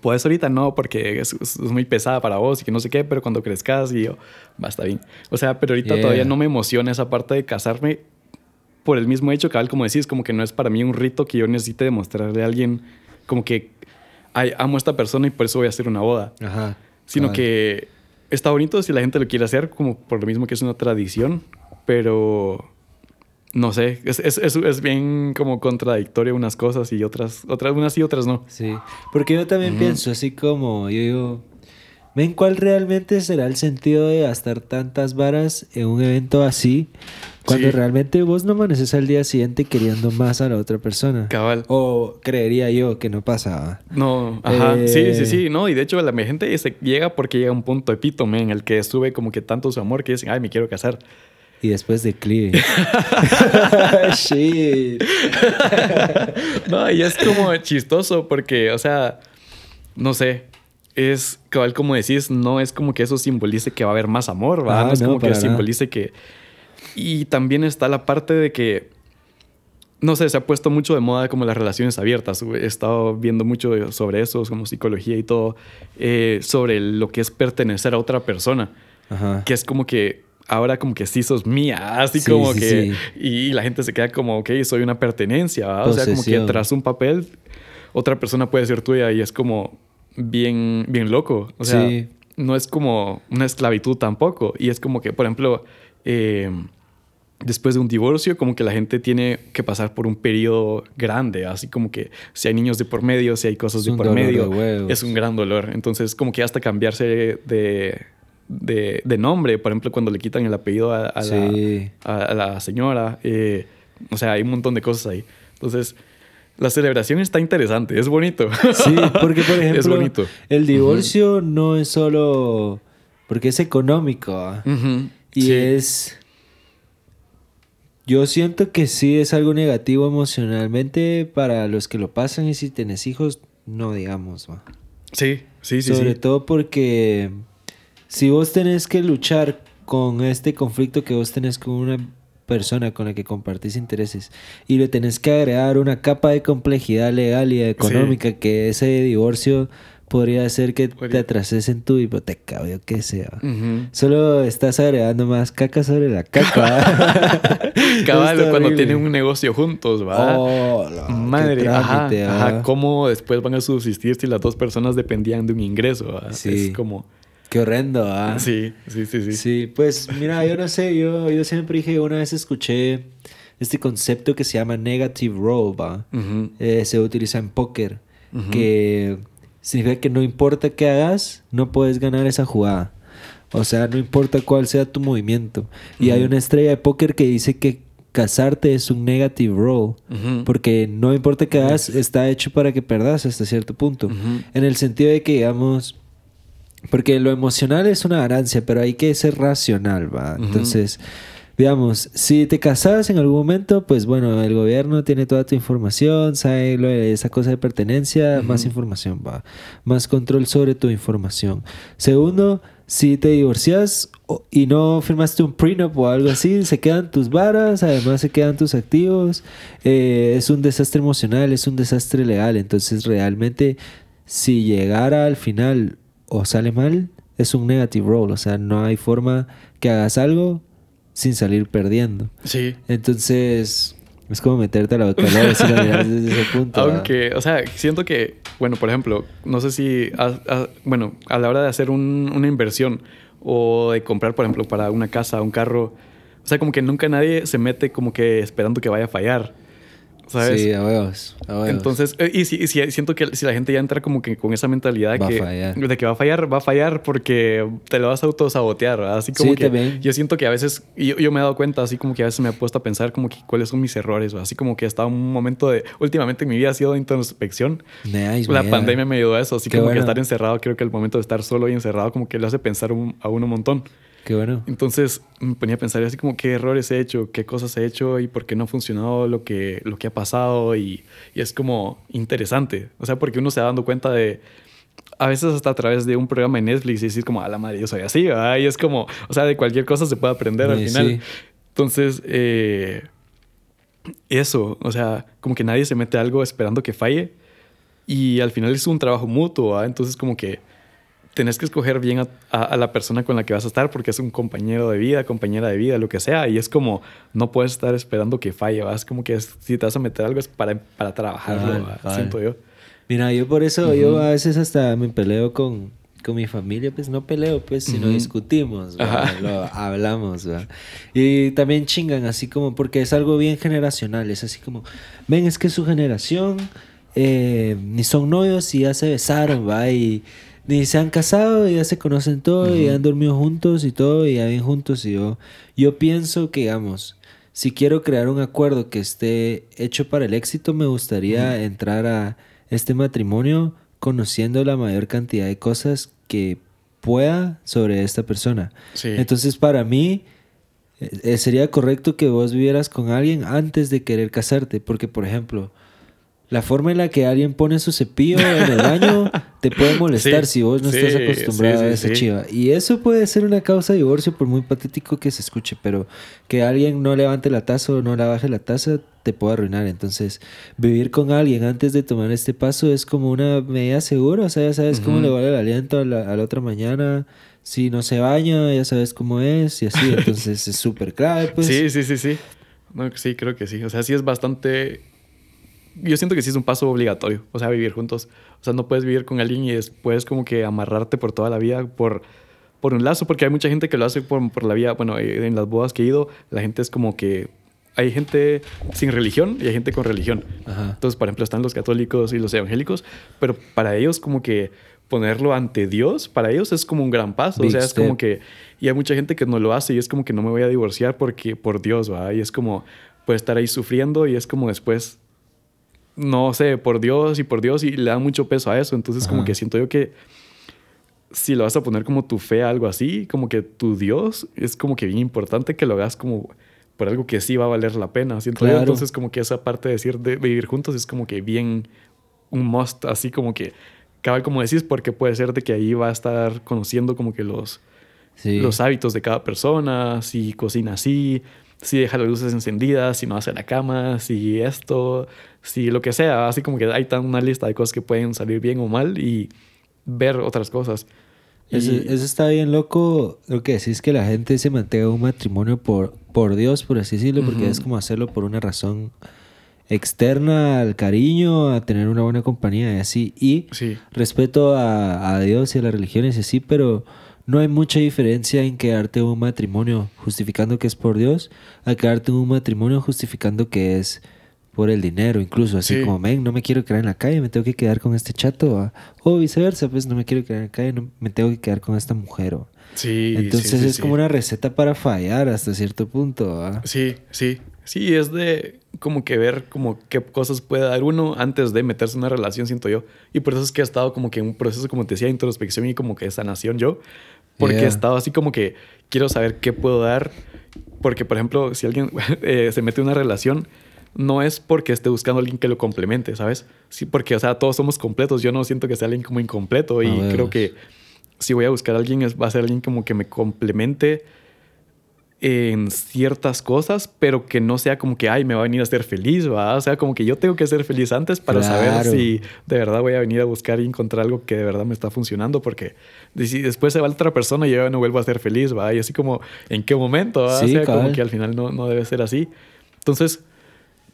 Puedes ahorita no, porque es, muy pesada para vos y que no sé qué, pero cuando crezcas y yo, va, está bien. O sea, pero ahorita todavía no me emociona esa parte de casarme por el mismo hecho, cabal, como decís, como que no es para mí un rito que yo necesite demostrarle a alguien como que Ay, amo a esta persona y por eso voy a hacer una boda. Ajá. Sino que está bonito si la gente lo quiere hacer, como por lo mismo que es una tradición, pero no sé, es, es, es, bien como contradictorio unas cosas y otras, otras, unas y otras no. Sí, porque yo también pienso así como, yo digo, ¿ven cuál realmente será el sentido de gastar tantas varas en un evento así? Cuando realmente vos no amaneces al día siguiente queriendo más a la otra persona. Cabal. O creería yo que no pasaba. No, ajá. Sí, sí, sí. No, y de hecho la gente se llega porque llega a un punto epítome en el que sube como que tanto su amor que dicen, ay, me quiero casar. Y después declive. <laughs> Shit. <laughs> no, y es como chistoso porque, o sea, no sé. Es cabal como decís, no es como que eso simbolice que va a haber más amor, ¿va? Ah, no es como que simbolice que. Y también está la parte de que. No sé, se ha puesto mucho de moda como las relaciones abiertas. He estado viendo mucho sobre eso, como psicología y todo, eh, sobre lo que es pertenecer a otra persona. Ajá. Que es como que ahora como que sí sos mía, así como que... Y la gente se queda como, ok, soy una pertenencia, o sea, como que tras un papel, otra persona puede ser tuya y es como bien, bien loco, o sea, no es como una esclavitud tampoco, y es como que, por ejemplo, eh, después de un divorcio, como que la gente tiene que pasar por un periodo grande, así como que si hay niños de por medio, si hay cosas de por medio, es un gran dolor, entonces como que hasta cambiarse de de, de, nombre, por ejemplo, cuando le quitan el apellido a, la, a, la, señora. Eh, o sea, hay un montón de cosas ahí. Entonces, la celebración está interesante, es bonito. <laughs> Sí, porque, por <laughs> ejemplo, el divorcio no es solo porque es económico. ¿ah? Y es. Yo siento que sí es algo negativo emocionalmente para los que lo pasan y si tienes hijos, no digamos. ¿va? Sí, sí, sí. Sobre todo porque si vos tenés que luchar con este conflicto que vos tenés con una persona con la que compartís intereses y le tenés que agregar una capa de complejidad legal y económica que ese divorcio podría hacer que te atrases en tu hipoteca o yo qué sea. Solo estás agregando más caca sobre la caca. Cabal, <laughs> cuando tienen un negocio juntos, ¿va? Oh, Madre, ajá, ¿Cómo después van a subsistir si las dos personas dependían de un ingreso? Es como... Qué horrendo, ¿ah? Sí, sí, sí, sí. Sí, pues mira, yo no sé, yo, yo siempre dije, una vez escuché este concepto que se llama negative roll, ¿va? Eh, se utiliza en póker, que significa que no importa qué hagas, no puedes ganar esa jugada. O sea, no importa cuál sea tu movimiento. Y hay una estrella de póker que dice que casarte es un negative roll, porque no importa qué hagas, está hecho para que perdas hasta cierto punto. En el sentido de que, digamos, porque lo emocional es una ganancia, pero hay que ser racional, ¿va? Entonces, digamos, si te casas en algún momento, pues bueno, el gobierno tiene toda tu información, sabe lo de esa cosa de pertenencia, más información va, más control sobre tu información. Segundo, si te divorcias y no firmaste un prenup o algo así, se quedan tus varas, además se quedan tus activos, eh, es un desastre emocional, es un desastre legal, entonces realmente si llegara al final o sale mal, es un negative role, o sea, no hay forma que hagas algo sin salir perdiendo. Sí. Entonces, es como meterte a la bacalao si miras desde ese <laughs> punto. Aunque, o sea, siento que, bueno, por ejemplo, no sé si, bueno, a la hora de hacer una inversión o de comprar, por ejemplo, para una casa, un carro, o sea, como que nunca nadie se mete como que esperando que vaya a fallar. Sí, a huevos, Entonces, eh, y, si, siento que si la gente ya entra como que con esa mentalidad de que va a fallar, va a fallar porque te lo vas a autosabotear, Así como que yo siento que a veces, yo, yo, me he dado cuenta, así como que a veces me he puesto a pensar como que cuáles son mis errores, así como que estaba un momento de, últimamente en mi vida ha sido de introspección. la pandemia me ayudó a eso, así como que estar encerrado, creo que el momento de estar solo y encerrado como que le hace pensar a uno un montón. Qué bueno. Entonces me ponía a pensar así como qué errores he hecho, qué cosas he hecho y por qué no ha funcionado lo que, lo que ha pasado y, y es como interesante. O sea, porque uno se va dando cuenta de, a veces hasta a través de un programa de Netflix y decir como, a la madre, yo soy así, y es como, o sea, de cualquier cosa se puede aprender al final. Entonces, eh, eso, o sea, como que nadie se mete algo esperando que falle y al final es un trabajo mutuo, entonces como que tenés que escoger bien a, la persona con la que vas a estar porque es un compañero de vida, compañera de vida, lo que sea. Y es como, no puedes estar esperando que falle, vas como que si te vas a meter algo es para, para trabajarlo, siento yo. Mira, yo por eso, yo a veces hasta me peleo con, con mi familia, pues no peleo, pues, sino discutimos, lo hablamos, Y también chingan, así como, porque es algo bien generacional, es así como, ven, es que su generación eh, ni son novios y ya se besaron, va, y ni se han casado, ya se conocen todo, y han dormido juntos y todo, y ya ven juntos. Y yo, yo pienso que, digamos, si quiero crear un acuerdo que esté hecho para el éxito, me gustaría entrar a este matrimonio conociendo la mayor cantidad de cosas que pueda sobre esta persona. Entonces, para mí, eh, sería correcto que vos vivieras con alguien antes de querer casarte, porque, por ejemplo, la forma en la que alguien pone su cepillo en el baño <laughs> te puede molestar si vos no estás acostumbrado a esa chiva. Y eso puede ser una causa de divorcio, por muy patético que se escuche, pero que alguien no levante la taza o no la baje la taza te puede arruinar. Entonces, vivir con alguien antes de tomar este paso es como una medida segura. O sea, ya sabes cómo le vale el aliento a la, a la otra mañana si no se baña, ya sabes cómo es y así. Entonces es <laughs> súper clave, pues. Sí, sí, sí, sí. No, sí, creo que sí. O sea, sí es bastante yo siento que sí es un paso obligatorio, o sea, vivir juntos. O sea, no puedes vivir con alguien y después como que amarrarte por toda la vida por, por un lazo, porque hay mucha gente que lo hace por, por la vida. Bueno, eh, en las bodas que he ido, la gente es como que hay gente sin religión y hay gente con religión. Entonces, por ejemplo, están los católicos y los evangélicos, pero para ellos como que ponerlo ante Dios, para ellos es como un gran paso. o sea, es como que... Y hay mucha gente que no lo hace y es como que no me voy a divorciar porque por Dios, ¿va? Y es como, puede estar ahí sufriendo y es como después no sé, por Dios y por Dios y le da mucho peso a eso. Entonces como que siento yo que si lo vas a poner como tu fe a algo así, como que tu Dios, es como que bien importante que lo hagas como por algo que sí va a valer la pena. Siento yo. Entonces como que esa parte de decir de vivir juntos es como que bien un must, así como que cabal como decís, porque puede ser de que ahí va a estar conociendo como que los, los hábitos de cada persona, si cocina así, si deja las luces encendidas, si no hace la cama, si esto, si lo que sea. Así como que hay tan una lista de cosas que pueden salir bien o mal y ver otras cosas. Eso, está bien loco. Lo que decís es que la gente se mantenga un matrimonio por, por Dios, por así decirlo, porque es como hacerlo por una razón externa al cariño, a tener una buena compañía y así. Y respeto a, a Dios y a las religiones y así, pero no hay mucha diferencia en quedarte en un matrimonio justificando que es por Dios a quedarte en un matrimonio justificando que es por el dinero, incluso así como, ven, no me quiero quedar en la calle, me tengo que quedar con este chato, o viceversa, pues no me quiero quedar en la calle, no, me tengo que quedar con esta mujer. Sí, Entonces es como una receta para fallar hasta cierto punto. Sí, sí, sí, es de como que ver como qué cosas puede dar uno antes de meterse en una relación, siento yo. Y por eso es que he estado como que en un proceso, como te decía, de introspección y como que sanación yo, porque he estado así como que quiero saber qué puedo dar Porque, por ejemplo, si alguien <laughs> eh, se mete en una relación, no es porque esté buscando a alguien que lo complemente, ¿sabes? Sí, porque, o sea, todos somos completos. Yo no siento que sea alguien como incompleto y creo que si voy a buscar a alguien, va a ser alguien como que me complemente en ciertas cosas, pero que no sea como que, ay, me va a venir a hacer feliz, ¿va? O sea, como que yo tengo que ser feliz antes para saber si de verdad voy a venir a buscar y encontrar algo que de verdad me está funcionando, porque si después se va otra persona y yo no vuelvo a ser feliz, ¿va? Y así como, ¿en qué momento? o sea, como que al final no, no debe ser así. Entonces,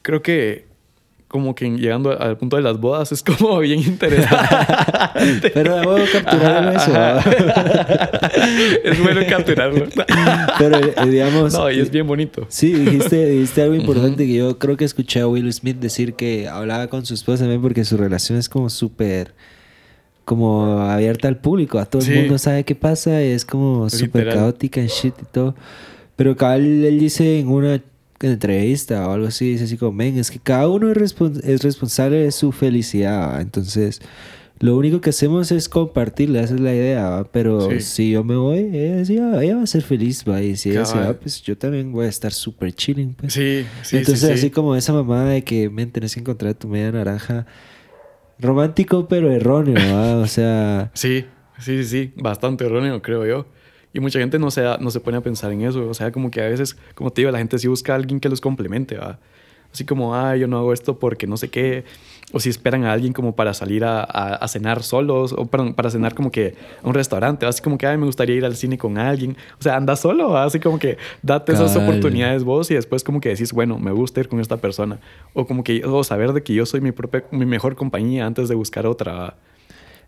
creo que como que llegando al punto de las bodas es como <laughs> bien interesante. Pero debo capturarlo eso. es bueno capturarlo. Pero eh, digamos... No, y es bien bonito. Sí, dijiste, dijiste algo importante que yo creo que escuché a Will Smith decir que hablaba con su esposa también porque su relación es como súper como abierta al público, a todo el mundo sabe qué pasa, es como súper caótica en shit y todo. Pero cabal él dice en una entrevista o algo así, dice así como, ven, es que cada uno es, es responsable de su felicidad, entonces lo único que hacemos es compartirla, esa es la idea, pero si yo me voy, ella, va a ser feliz, ¿va? y si ella se va, pues yo también voy a estar súper chilling. Pues. Sí, sí, Entonces, así como esa mamá de que, me tenés que encontrar tu media naranja, romántico pero erróneo, o sea... Sí, sí, sí, bastante erróneo, creo yo. Y mucha gente no se, no se pone a pensar en eso. O sea, como que a veces, como te digo, la gente sí busca a alguien que los complemente, ¿va? Así como, ah, yo no hago esto porque no sé qué. O si esperan a alguien como para salir a, a, cenar solos o para, para, cenar como que a un restaurante. Así como que, ay, me gustaría ir al cine con alguien. O sea, anda solo. Así como que date esas oportunidades vos y después como que decís, bueno, me gusta ir con esta persona. O como que, o saber de que yo soy mi, propia, mi mejor compañía antes de buscar otra.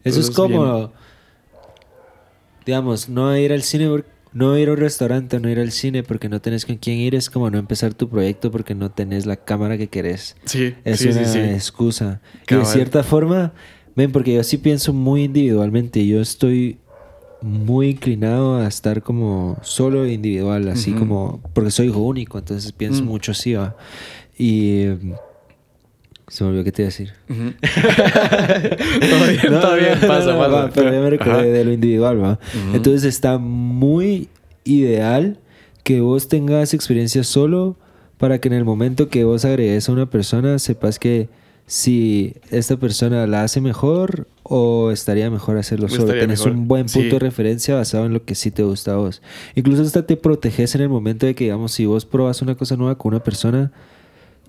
Eso es como digamos, no ir al cine, no ir a un restaurante, no ir al cine porque no tenés con quién ir, es como no empezar tu proyecto porque no tenés la cámara que querés. Sí, es una excusa. Y de cierta forma, ven, porque yo sí pienso muy individualmente, yo estoy muy inclinado a estar como solo e individual, así como, porque soy hijo único, entonces pienso mm. mucho así, ¿va? Y se me olvidó qué te iba a decir. <laughs> todo bien, todo bien, pasa, pasa. pero ya me recordé de lo individual, ¿va? Entonces está muy ideal que vos tengas experiencia solo para que en el momento que vos agregues a una persona sepas que si esta persona la hace mejor o estaría mejor hacerlo solo. Tienes un buen punto de referencia basado en lo que sí te gusta a vos. Incluso hasta te proteges en el momento de que, digamos, si vos probas una cosa nueva con una persona,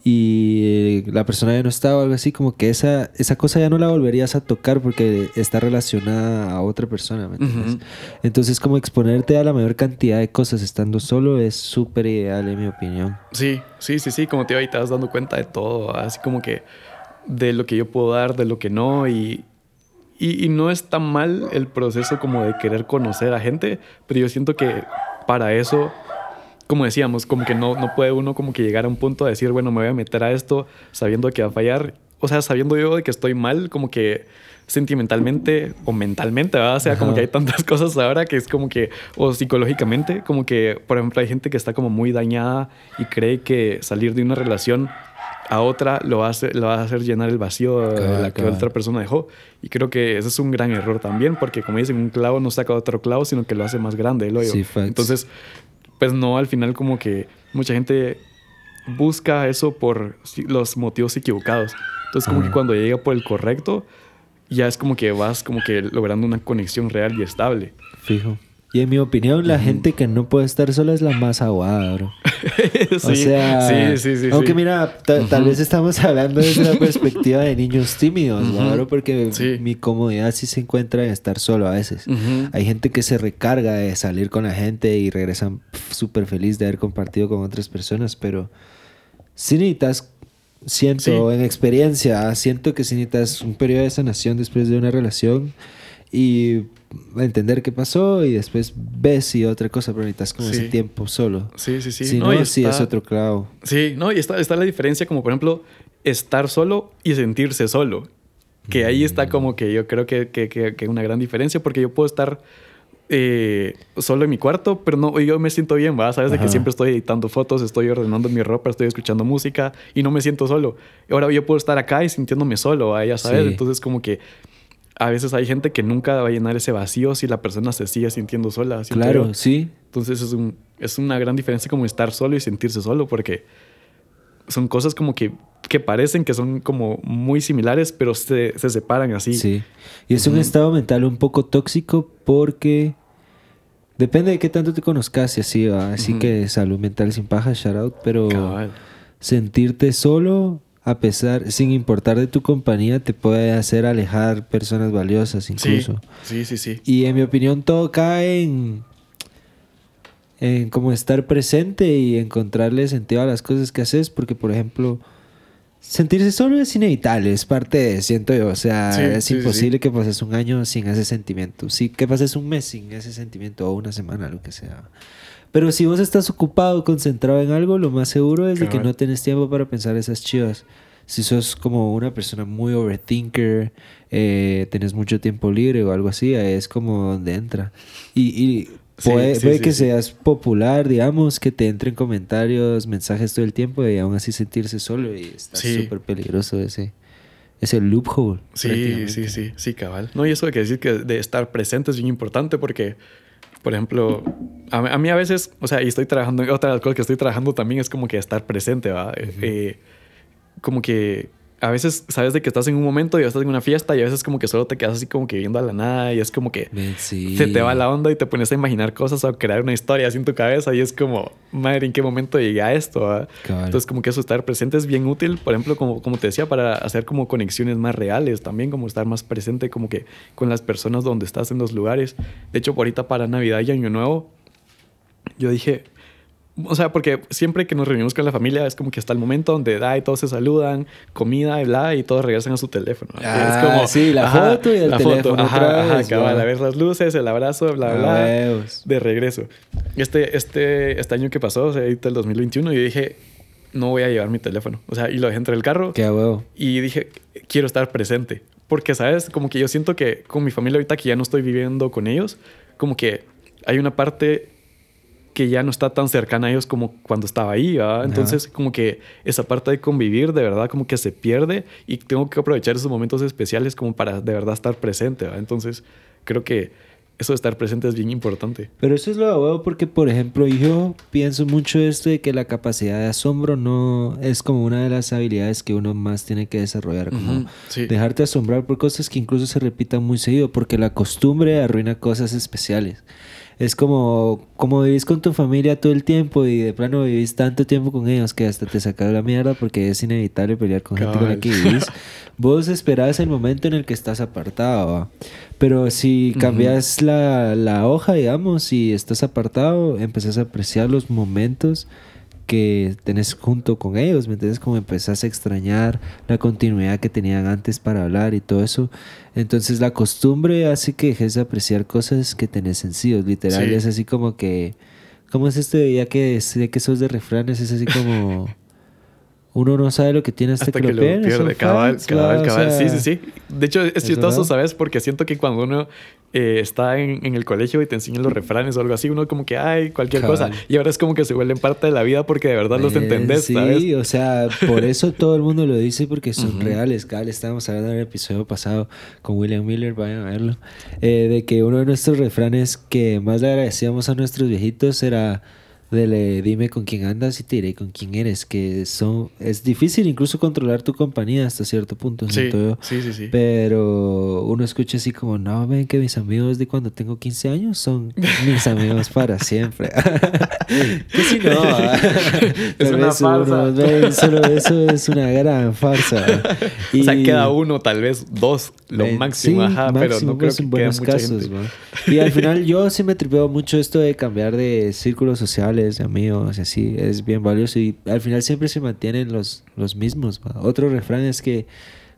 y la persona ya no está o algo así, como que esa, esa cosa ya no la volverías a tocar porque está relacionada a otra persona, ¿me entiendes? Entonces, como exponerte a la mayor cantidad de cosas estando solo es súper ideal, en mi opinión. Sí, sí, sí, sí, como te ahí estás dando cuenta de todo, así como que de lo que yo puedo dar, de lo que no, y, y, y no es tan mal el proceso como de querer conocer a gente, pero yo siento que para eso como decíamos, como que no, no puede uno como que llegar a un punto de decir, bueno, me voy a meter a esto sabiendo que va a fallar. O sea, sabiendo yo de que estoy mal, como que sentimentalmente o mentalmente, ¿verdad? O sea, como que hay tantas <laughs> cosas ahora que es como que, o psicológicamente, como que, por ejemplo, hay gente que está como muy dañada y cree que salir de una relación a otra lo va a hacer, lo va a hacer llenar el vacío de la que otra persona dejó. Y creo que ese es un gran error también, porque como dicen, un clavo no saca otro clavo, sino que lo hace más grande el hoyo. Entonces, pues no, al final como que mucha gente busca eso por los motivos equivocados. Entonces como que cuando llega por el correcto, ya es como que vas como que logrando una conexión real y estable. Fijo. Y en mi opinión, la gente que no puede estar sola es la más aguada, bro. <laughs> sí, o sea, sí, sí, sí. Aunque mira, tal vez estamos hablando desde la <laughs> perspectiva de niños tímidos, bro, porque mi comodidad sí se encuentra en estar solo a veces. Hay gente que se recarga de salir con la gente y regresan súper feliz de haber compartido con otras personas, pero necesitas, siento en experiencia, siento que si necesitas un periodo de sanación después de una relación y entender qué pasó y después ves y otra cosa, pero necesitas como ese tiempo solo. Sí, sí, sí. Si no, sí es otro clavo. Sí, no, y está, está la diferencia como por ejemplo estar solo y sentirse solo. Que ahí está mm. como que yo creo que, que, que, una gran diferencia porque yo puedo estar eh, solo en mi cuarto, pero no, yo me siento bien, ¿va? Sabes de que siempre estoy editando fotos, estoy ordenando mi ropa, estoy escuchando música y no me siento solo. Ahora yo puedo estar acá y sintiéndome solo, ya sabes. Entonces como que a veces hay gente que nunca va a llenar ese vacío si la persona se sigue sintiendo sola. Claro, sí. Entonces es, un, es una gran diferencia como estar solo y sentirse solo porque son cosas como que, que parecen que son como muy similares, pero se, se separan así. Sí. Y es un estado mental un poco tóxico porque depende de qué tanto te conozcas y así, así que salud mental sin paja, shout out, pero sentirte solo a pesar, sin importar de tu compañía, te puede hacer alejar personas valiosas incluso. Sí, sí, sí. Y en mi opinión todo cae en, en como estar presente y encontrarle sentido a las cosas que haces, porque por ejemplo, sentirse solo es inevitable, es parte de, siento yo, o sea, es imposible que pases un año sin ese sentimiento, sí, que pases un mes sin ese sentimiento o una semana, lo que sea. Pero si vos estás ocupado, concentrado en algo, lo más seguro es de que no tenés tiempo para pensar esas chivas. Si sos como una persona muy overthinker, eh, tenés mucho tiempo libre o algo así, es como donde entra. Y, puede, que seas popular, digamos, que te entren comentarios, mensajes todo el tiempo y aún así sentirse solo y está súper peligroso ese ese loophole. Sí, sí, sí, sí, cabal. No, y eso de que decir que de estar presente es bien importante porque por ejemplo, a, mí a veces, o sea, y estoy trabajando, otra de las cosas que estoy trabajando también es como que estar presente, ¿va? Eh, como que a veces sabes de que estás en un momento y estás en una fiesta y a veces como que solo te quedas así como que viendo a la nada y es como que se te va la onda y te pones a imaginar cosas o crear una historia así en tu cabeza y es como, madre, ¿en qué momento llegué a esto? Entonces como que eso estar presente es bien útil, por ejemplo, como, como te decía, para hacer como conexiones más reales también, como estar más presente como que con las personas donde estás en los lugares. De hecho, por ahorita para Navidad y Año Nuevo, yo dije, o sea, porque siempre que nos reunimos con la familia es como que hasta el momento donde da y todos se saludan, comida y bla, y todos regresan a su teléfono. Ah, es como, sí, la foto y el la teléfono. Foto, ajá, ajá, a ver las luces, el abrazo, bla, bla, de regreso. Este, este, este año que pasó, o sea, el 2021, yo dije, no voy a llevar mi teléfono. O sea, y lo dejé entre el carro. Qué huevo. Y dije, quiero estar presente. Porque, ¿sabes? Como que yo siento que con mi familia ahorita que ya no estoy viviendo con ellos, como que hay una parte que ya no está tan cercana a ellos como cuando estaba ahí, ¿verdad? Entonces, como que esa parte de convivir, de verdad, como que se pierde y tengo que aprovechar esos momentos especiales como para de verdad estar presente, ¿verdad? Entonces, creo que eso de estar presente es bien importante. Pero eso es lo de porque, por ejemplo, yo pienso mucho esto de que la capacidad de asombro no es como una de las habilidades que uno más tiene que desarrollar, como dejarte asombrar por cosas que incluso se repitan muy seguido, porque la costumbre arruina cosas especiales es como, como vivís con tu familia todo el tiempo y de plano vivís tanto tiempo con ellos que hasta te sacas la mierda porque es inevitable pelear con gente con la que vivís. <laughs> Vos esperás el momento en el que estás apartado, pero si cambias la, la hoja, digamos, y estás apartado, empezás a apreciar los momentos que tenés junto con ellos, ¿me entiendes? Como empezás a extrañar la continuidad que tenían antes para hablar y todo eso. Entonces la costumbre hace que dejes de apreciar cosas que tenés sencillos, literal. Es así como que, ¿cómo es este ya que, de que sos de refranes? Es así como uno no sabe lo que tiene hasta, que, lo, pierde. Cabal, cabal, cabal. sí, sí, sí. De hecho, es chistoso, ¿sabes? Porque siento que cuando uno eh, está en, el colegio y te enseñan los refranes o algo así, uno como que, ay, cualquier cosa. Y ahora es como que se vuelven parte de la vida porque de verdad los eh, entendés, sí, o sea, por eso todo el mundo lo dice porque son reales. Cabal, estábamos hablando en el episodio pasado con William Miller, vayan a verlo, eh, de que uno de nuestros refranes que más le agradecíamos a nuestros viejitos era Dele, dime con quién andas y te diré con quién eres. Que son, es difícil incluso controlar tu compañía hasta cierto punto. Sí, sí, sí, sí, Pero uno escucha así como, no, ven que mis amigos de cuando tengo 15 años son mis amigos para siempre. <laughs> que si no, <laughs> es <laughs> una farsa. solo eso es una gran farsa. Y, o sea, queda uno, tal vez dos, lo máximo, ajá, pero no creo que en buenos casos. Y al final yo sí me tripeo mucho esto de cambiar de círculos sociales de amigos, así, es bien valioso y al final siempre se mantienen los, los mismos. Otro refrán es que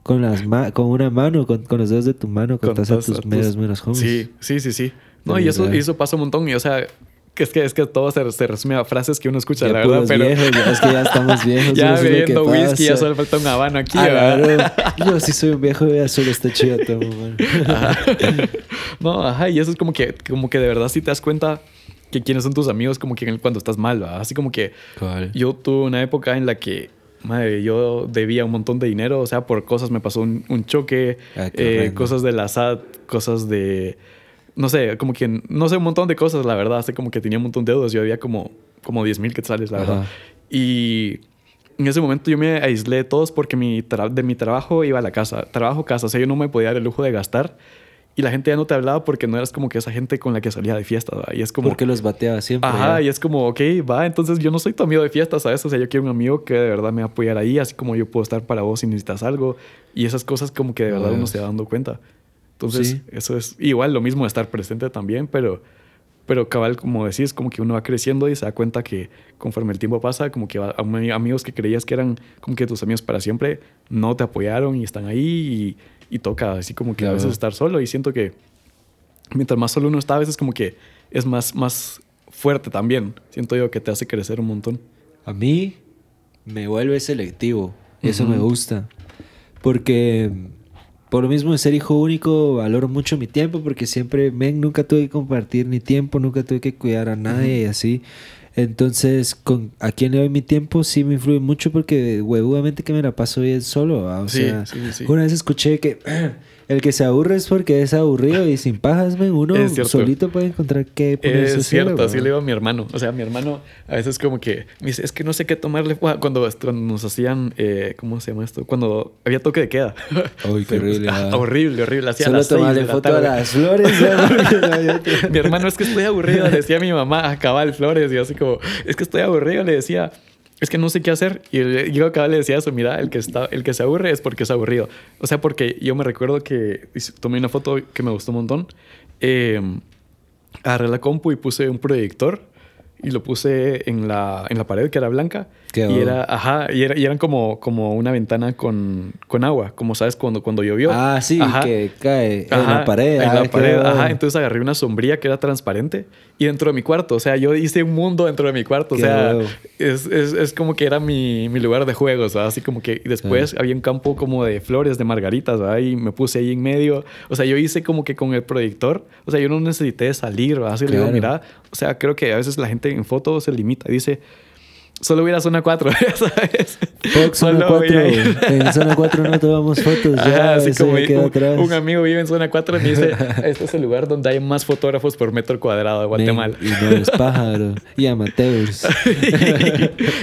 con, las con una mano, con, los dedos de tu mano, contás a tus medios menos homies. Sí, sí, sí, sí. No, y eso, y eso pasa un montón. Y o sea, que es que, es que todo se, se, resume a frases que uno escucha, la verdad. Pero viejos, es que ya estamos <laughs> viejos. ya bebiendo whisky, ya solo falta un habano aquí. Ah, Yo sí soy un viejo, ya solo está chido todo, <laughs> No, ajá, y eso es como que, como que de verdad si te das cuenta que quiénes son tus amigos como que cuando estás mal, ¿verdad? Así como que yo tuve una época en la que madre, yo debía un montón de dinero, o sea, por cosas me pasó un, choque, ah, eh, cosas de la SAT, cosas de, no sé, como que, no sé, un montón de cosas, la verdad, así como que tenía un montón de deudas, yo había como, como 10 mil quetzales, la verdad. Y en ese momento yo me aislé de todos porque mi de mi trabajo iba a la casa, trabajo, casa, o sea, yo no me podía dar el lujo de gastar y la gente ya no te hablaba porque no eras como que esa gente con la que salía de fiestas, Y es como... Porque los bateaba siempre. Ajá, y es como, ok, va, entonces yo no soy tu amigo de fiestas, ¿sabes? O sea, yo quiero un amigo que de verdad me va a apoyar ahí, así como yo puedo estar para vos si necesitas algo. Y esas cosas como que de verdad uno se va dando cuenta. Entonces, eso es igual lo mismo de estar presente también, pero, pero cabal, como decís, como que uno va creciendo y se da cuenta que conforme el tiempo pasa, como que amigos que creías que eran como que tus amigos para siempre, no te apoyaron y están ahí y y toca así como que a veces estar solo y siento que mientras más solo uno está, a veces como que es más, más fuerte también. Siento yo que te hace crecer un montón. A mí me vuelve selectivo. Eso me gusta. Porque por lo mismo de ser hijo único, valoro mucho mi tiempo porque siempre, men, nunca tuve que compartir ni tiempo, nunca tuve que cuidar a nadie y así. Entonces, con a quién le doy mi tiempo sí me influye mucho porque huevudamente que me la paso bien solo. O sea, una vez escuché que <clears throat> el que se aburre es porque es aburrido y sin pajas, uno solito puede encontrar qué ponerse Es cierto, así le digo a mi hermano. O sea, mi hermano a veces como que me dice, es que no sé qué tomarle. Cuando, nos hacían, eh, ¿cómo se llama esto? Cuando había toque de queda. Uy, qué horrible. Ah, horrible, horrible. Hacía Solo tomarle foto a las flores. <laughs> mi hermano, es que estoy aburrido, decía mi mamá, a cabal flores. Y así como, es que estoy aburrido, le decía es que no sé qué hacer. Y yo acá le decía eso, mira, el que, está, el que se aburre es porque es aburrido. O sea, porque yo me recuerdo que tomé una foto que me gustó un montón. Eh, agarré la compu y puse un proyector y lo puse en la, en la pared que era blanca. Y era, ajá, y, era, y, eran como, como una ventana con, con agua, como sabes cuando, cuando llovió. Ah, sí, que cae en la pared. En la ah, pared, ajá. Entonces agarré una sombría que era transparente y dentro de mi cuarto, o sea, yo hice un mundo dentro de mi cuarto, o sea, es, es, es, como que era mi, mi lugar de juegos, así como que después había un campo como de flores, de margaritas, ¿verdad? y me puse ahí en medio, o sea, yo hice como que con el proyector, o sea, yo no necesité salir, ¿verdad? así le digo, mira, o sea, creo que a veces la gente en fotos se limita, dice, Solo hubiera zona 4, ¿sabes? Fox, zona 4. En zona 4 no tomamos fotos. Ya, así como un, un, amigo vive en zona 4 y me dice: <laughs> Este es el lugar donde hay más fotógrafos por metro cuadrado de Guatemala. y no es pájaro. Y amateurs.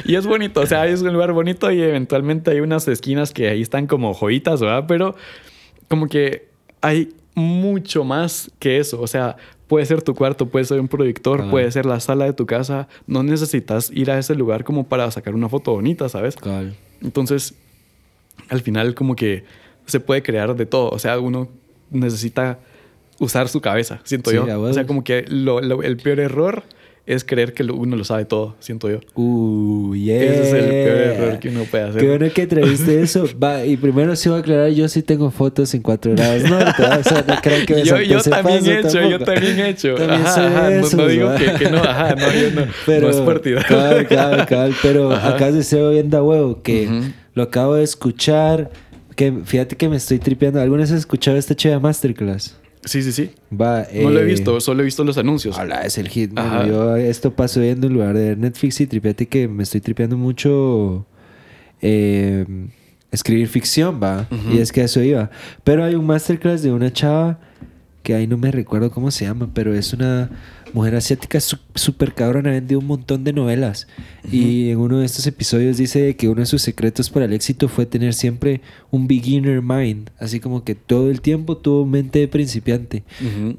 y, <laughs> y, es bonito, o sea, es un lugar bonito y eventualmente hay unas esquinas que ahí están como joyitas, ¿verdad? Pero como que hay mucho más que eso. O sea, Puede ser tu cuarto, puede ser un proyector, puede ser la sala de tu casa. No necesitas ir a ese lugar como para sacar una foto bonita, ¿sabes? Entonces, al final como que se puede crear de todo. O sea, uno necesita usar su cabeza, siento yo. O sea, como que el peor error es creer que uno lo sabe todo, siento yo. Uh, yeah. Ese es el peor error que uno puede hacer. Qué bueno que entreviste eso. Va, y primero sí voy a aclarar, yo sí tengo fotos en cuatro grados norte. O sea, no creo que Yo, yo también he hecho, yo también he hecho. ajá, no, digo que, no, ajá, no, yo no, pero, <laughs> no es partidario. Cabal, cabal, cabal, pero acá se estoy viendo a huevo que lo acabo de escuchar. Que fíjate que me estoy tripeando. ¿Alguna vez has escuchado esta cheva masterclass? Sí, sí, sí. Va, no lo he eh, visto, solo he visto los anuncios. Hola, es el hit. yo esto paso viendo en lugar de Netflix y tripeate que me estoy tripeando mucho eh, escribir ficción, va. Y es que eso iba. Pero hay un masterclass de una chava que ahí no me recuerdo cómo se llama, pero es una mujer asiática súper cabrona, vendido un montón de novelas. Y en uno de estos episodios dice que uno de sus secretos para el éxito fue tener siempre un beginner mind, así como que todo el tiempo tuvo mente de principiante.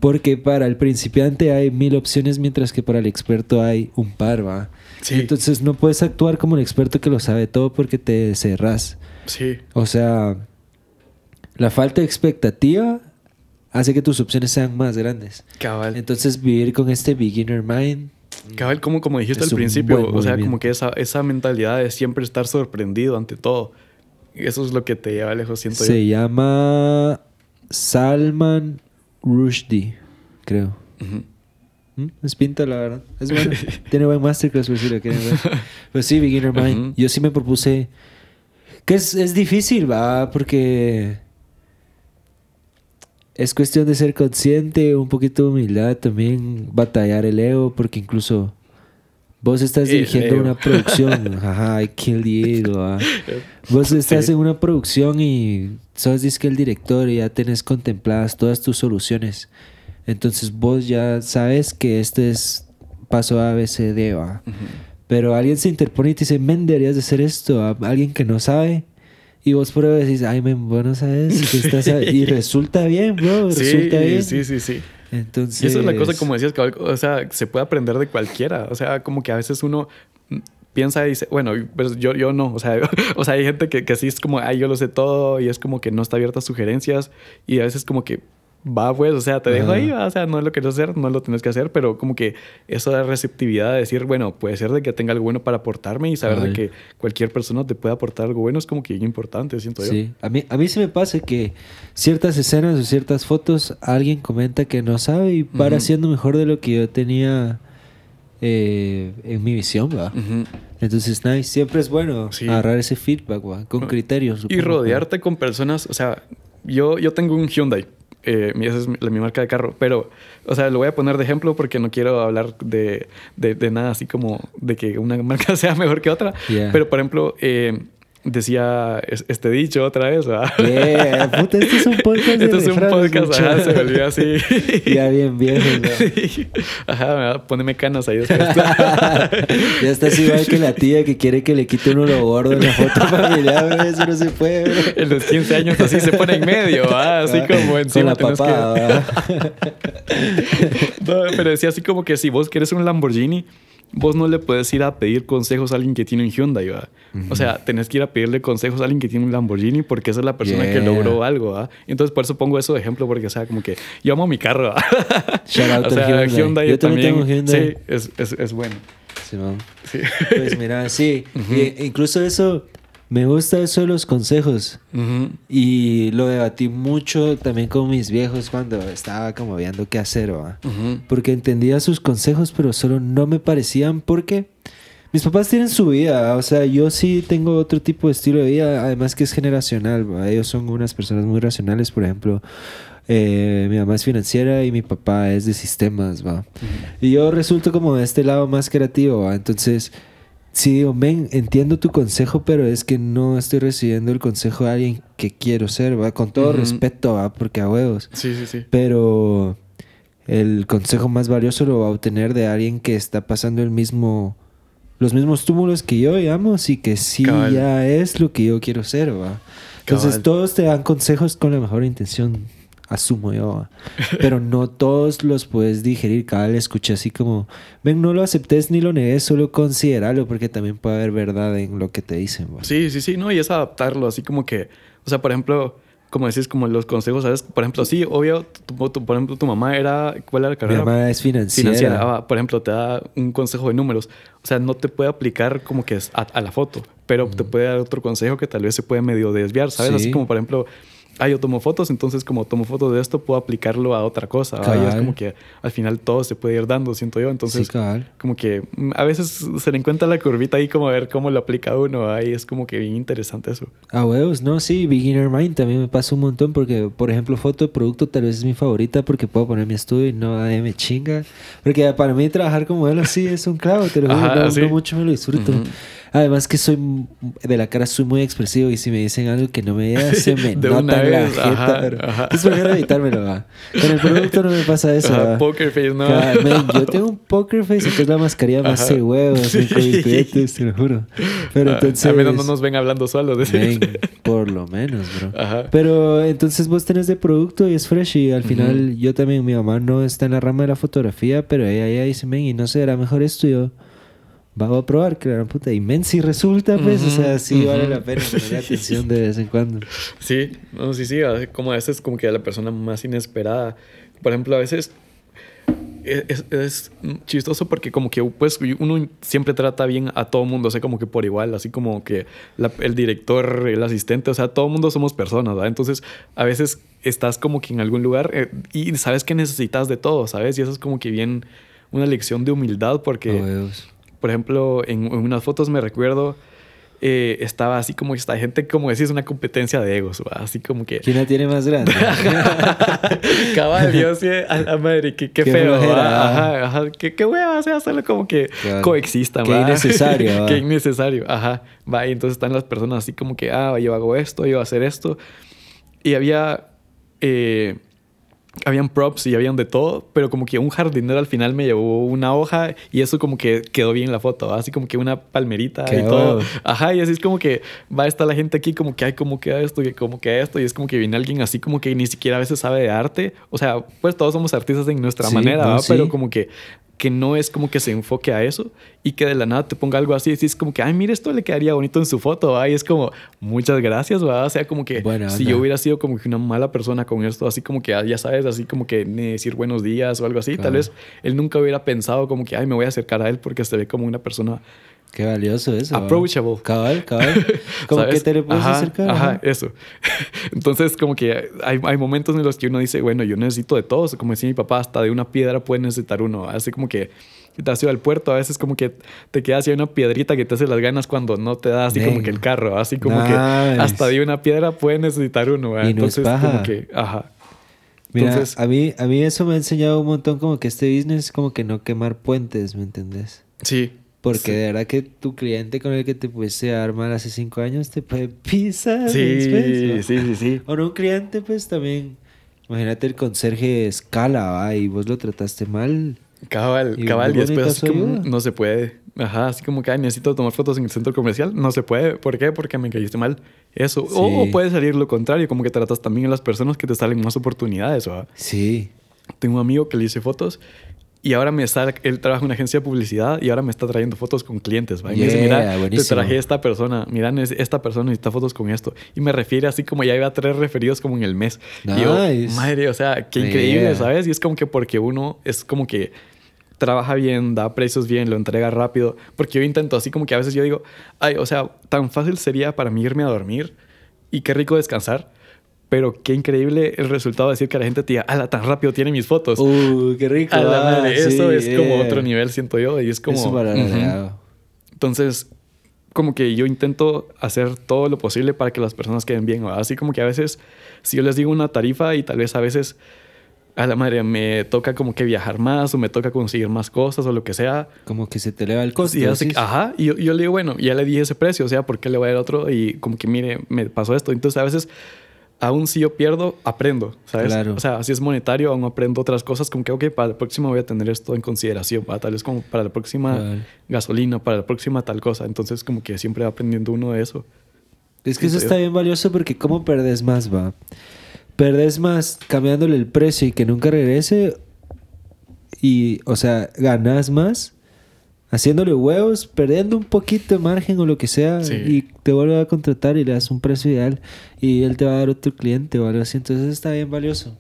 Porque para el principiante hay mil opciones, mientras que para el experto hay un par, ¿va? Entonces no puedes actuar como el experto que lo sabe todo porque te cerras. Sí. O sea, la falta de expectativa hace que tus opciones sean más grandes. Cabal. Entonces, vivir con este beginner mind. Cabal, como, como dijiste al principio, o sea, como que esa, esa mentalidad de siempre estar sorprendido ante todo. Eso es lo que te lleva lejos, siento Se yo. Llama Salman Rushdie, creo. ¿Mm? Es pinta, la verdad. Es bueno. <laughs> Tiene buen masterclass, por si lo quieren ver. <laughs> Pues sí, Beginner Mind. Yo sí me propuse. Que es, es difícil, va, porque es cuestión de ser consciente, un poquito de humildad, también batallar el ego, porque incluso Vos estás dirigiendo una producción. <laughs> Ajá, I killed the. ¿ah? <laughs> Vos estás en una producción y sos disque el director y ya tenés contempladas todas tus soluciones. Entonces vos ya sabes que este es paso A, B, C, D, ¿va? Pero alguien se interpone y te dice, men, deberías de hacer esto. A alguien que no sabe. Y vos pruebas y dices, ay, men, vos no sabes estás Y <laughs> resulta bien, bro. Resulta bien. Sí, sí, sí. Entonces... Y esa es la cosa, como decías, que, o sea, se puede aprender de cualquiera. O sea, como que a veces uno piensa y dice, bueno, pues yo, yo no. O sea, <laughs> o sea, hay gente que, que así es como, ay, yo lo sé todo y es como que no está abierta a sugerencias. Y a veces como que va pues, o sea, te dejo ahí, o sea, no es lo que hacer, no lo tienes que hacer, pero como que eso da receptividad de decir, bueno, puede ser de que tenga algo bueno para aportarme y saber de que cualquier persona te puede aportar algo bueno es como que importante, siento yo. Sí, a mí, a mí se me pasa que ciertas escenas o ciertas fotos alguien comenta que no sabe y para siendo mejor de lo que yo tenía eh, en mi visión, ¿va? Entonces, nice. siempre es bueno agarrar ese feedback, ¿va? Con criterios. Y rodearte con personas, o sea, yo, yo tengo un Hyundai eh, esa es mi, marca de carro. Pero, o sea, lo voy a poner de ejemplo porque no quiero hablar de, de, nada así como de que una <laughs> marca sea mejor que otra. Pero, por ejemplo, eh, decía este dicho otra vez, ¿verdad? Yeah, puta, este es un podcast Este es un podcast, ajá, se me así. <laughs> ya bien viejo. Sí. Ajá, poneme canas ahí después. <laughs> ya estás igual que la tía que quiere que le quite uno lo gordo en la foto familiar, bro. eso no se puede, bro. En los 15 años así se pone en medio, ¿ah? así como encima Con la papá, <laughs> no, pero decía así como que si vos quieres un Lamborghini vos no le puedes ir a pedir consejos a alguien que tiene un Hyundai, ¿va? O sea, tenés que ir a pedirle consejos a alguien que tiene un Lamborghini porque esa es la persona que logró algo, ¿va? Entonces, por eso pongo eso de ejemplo porque, o sea, como que yo amo mi carro, ¿va? Shout out <laughs> o sea, Hyundai. yo también, tengo Hyundai. Sí, es, es, es bueno. Sí, sí. Pues mira, sí. <laughs> incluso eso me gusta eso de los consejos. Y lo debatí mucho también con mis viejos cuando estaba como viendo qué hacer, Porque entendía sus consejos, pero solo no me parecían porque mis papás tienen su vida. O sea, yo sí tengo otro tipo de estilo de vida, además que es generacional. Ellos son unas personas muy racionales, por ejemplo. Eh, mi mamá es financiera y mi papá es de sistemas, ¿va? Y yo resulto como de este lado más creativo, ¿va? Entonces Sí, digo, ven, entiendo tu consejo, pero es que no estoy recibiendo el consejo de alguien que quiero ser, ¿va? Con todo respeto, ¿va? Porque a huevos. Sí, sí, sí. Pero el consejo más valioso lo va a obtener de alguien que está pasando el mismo, los mismos túmulos que yo, digamos, y que sí ya es lo que yo quiero ser, ¿va? Entonces todos te dan consejos con la mejor intención asumo yo. Pero no todos los puedes digerir. Cada vez escuché así como, ven, no lo aceptes ni lo negues, solo consideralo porque también puede haber verdad en lo que te dicen. Sí, sí, sí, no, y es adaptarlo, así como que, o sea, por ejemplo, como decís, como los consejos, ¿sabes? Por ejemplo, sí, obvio, por ejemplo, tu mamá era, ¿cuál era la carrera? Mi mamá es financiera. Ah, por ejemplo, te da un consejo de números. O sea, no te puede aplicar como que es a, la foto, pero te puede dar otro consejo que tal vez se puede medio desviar, ¿sabes? Así como, por ejemplo, ah, yo tomo fotos, entonces como tomo fotos de esto, puedo aplicarlo a otra cosa. Y es como que al final todo se puede ir dando, siento yo. Entonces, como que mm, a veces se le encuentra la curvita ahí como a ver cómo lo aplica uno. Ahí es como que bien interesante eso. Ah, huevos, no, sí, Beginner Mind también me pasa un montón porque, por ejemplo, foto de producto tal vez es mi favorita porque puedo poner mi estudio y no me chinga. Porque para mí trabajar como él así es un clavo, te lo juro, mucho me lo disfruto. Además que soy de la cara soy muy expresivo y si me dicen algo que no me se me <laughs> nota en la jeta. Entonces prefiero evitármelo, va. Con el producto no me pasa eso, ajá, Poker face, no. yo tengo un poker face que es la mascarilla más de huevos en te lo juro. Pero entonces... A menos no nos ven hablando solo. De <laughs> por lo menos, bro. Ajá. Pero entonces vos tenés de producto y es fresh y al final yo también, mi mamá no está en la rama de la fotografía, pero ella, ella dice, ven, y no sé, era mejor esto yo vamos a probar que la puta. Y men, si resulta, pues, o sea, sí vale la pena poner <laughs> atención de vez en cuando. Sí, no, sí, sí, como a veces como que a la persona más inesperada. Por ejemplo, a veces es, es, chistoso porque como que pues uno siempre trata bien a todo mundo, o sea, como que por igual, así como que el director, el asistente, o sea, todo mundo somos personas, ¿verdad? Entonces, a veces estás como que en algún lugar eh, y sabes que necesitas de todo, ¿sabes? Y eso es como que bien una lección de humildad porque por ejemplo, en, unas fotos me recuerdo eh, estaba así como esta gente, como decís, una competencia de egos, así como que... ¿Quién la tiene más grande? <laughs> Cabal, yo sí, a la madre, qué, qué, feo, ajá, ajá, qué, qué hueva, o sea, solo como que coexista, Qué innecesario, <laughs> Qué innecesario, ajá, va, y entonces están las personas así como que, ah, yo hago esto, yo voy a hacer esto, y había... Eh, habían props y habían de todo, pero como que un jardinero al final me llevó una hoja y eso como que quedó bien la foto, así como que una palmerita y todo. Ajá, y así es como que va a estar la gente aquí como que hay como que esto y como que esto y es como que viene alguien así como que ni siquiera a veces sabe de arte. O sea, pues todos somos artistas en nuestra manera, pero como que que no es como que se enfoque a eso y que de la nada te ponga algo así y es como que, ay, mire, esto le quedaría bonito en su foto, ay, es como, muchas gracias, ¿verdad? O sea, como que si yo hubiera sido como que una mala persona con esto, así como que, ah, ya sabes, así como que decir buenos días o algo así, tal vez él nunca hubiera pensado como que, ay, me voy a acercar a él porque se ve como una persona Qué valioso eso. Approachable. Cabal, cabal. <laughs> Como que te le puedes acercar. Ajá, eso. <laughs> Entonces, como que hay, hay, momentos en los que uno dice, bueno, yo necesito de todos. Como decía mi papá, hasta de una piedra puede necesitar uno. Así como que te has ido al puerto, a veces como que te quedas ahí una piedrita que te hace las ganas cuando no te da así como que el carro. Así como que hasta de una piedra puede necesitar uno. Y Entonces, como que, ajá. Mira, a, mí, a mí eso me ha enseñado un montón como que este business es como que no quemar puentes, ¿me entendés? Sí, porque de verdad que tu cliente con el que te fuiste a armar hace cinco años te puede pisar. Sí, sí, sí, sí. O no un cliente, pues también. Imagínate el conserje escala, ¿va? y vos lo trataste mal. Cabal, cabal, y después como, no se puede. Ajá, así como que necesito tomar fotos en el centro comercial. No se puede. ¿Por qué? Porque me caíste mal. Eso. O, puede salir lo contrario, como que tratas también a las personas que te salen más oportunidades, ¿va? Sí. Tengo un amigo que le hice fotos y ahora me está, él trabaja en una agencia de publicidad y ahora me está trayendo fotos con clientes. ¿va? Y me dice, mira, te traje esta persona, mira, esta persona necesita fotos con esto. Y me refiere así como ya iba a tres referidos como en el mes. Y yo, madre, o sea, qué increíble, ¿sabes? Y es como que porque uno es como que trabaja bien, da precios bien, lo entrega rápido. Porque yo intento así como que a veces yo digo, ay, o sea, tan fácil sería para mí irme a dormir y qué rico descansar pero qué increíble el resultado de decir que la gente te diga, ala, tan rápido tiene mis fotos. Uh, qué rico. Ah, eso es como otro nivel, siento yo. Y es como. Entonces, como que yo intento hacer todo lo posible para que las personas queden bien. Así como que a veces, si yo les digo una tarifa y tal vez a veces a la madre me toca como que viajar más o me toca conseguir más cosas o lo que sea. Como que se te eleva el costo. ajá, y yo, yo, le digo, bueno, ya le dije ese precio, o sea, ¿por qué le voy a dar otro? Y como que, mire, me pasó esto. Entonces a veces aún si yo pierdo, aprendo, ¿sabes? O sea, si es monetario, aún aprendo otras cosas, como que, ok, para la próxima voy a tener esto en consideración, tal vez como para la próxima gasolina, para la próxima tal cosa. Entonces, como que siempre va aprendiendo uno de eso. Es que eso está bien valioso porque ¿cómo perdes más, va? ¿Perdes más cambiándole el precio y que nunca regrese? Y, o sea, ¿ganas más? Haciéndole huevos, perdiendo un poquito de margen o lo que sea, y te vuelve a contratar y le das un precio ideal y él te va a dar otro cliente o algo así. Entonces está bien valioso.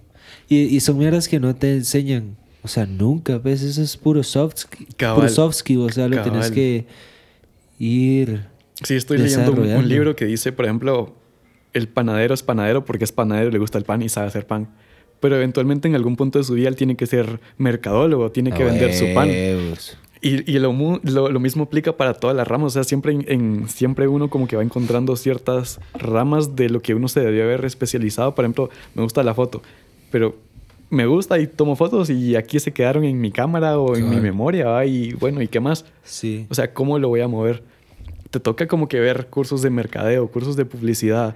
Y, y son mierdas que no te enseñan. O sea, nunca, ¿ves? Eso es puro soft, puro soft skill. O sea, lo tienes que ir. Sí, estoy leyendo un, libro que dice, por ejemplo, el panadero es panadero porque es panadero, le gusta el pan y sabe hacer pan pero eventualmente en algún punto de su vida él tiene que ser mercadólogo, tiene que vender su pan. Y, y lo, lo, mismo aplica para todas las ramas. O sea, siempre, en, siempre uno como que va encontrando ciertas ramas de lo que uno se debió haber especializado. Por ejemplo, me gusta la foto, pero me gusta y tomo fotos y aquí se quedaron en mi cámara o en mi memoria. Y bueno, ¿y qué más? Sí. O sea, ¿cómo lo voy a mover? Te toca como que ver cursos de mercadeo, cursos de publicidad,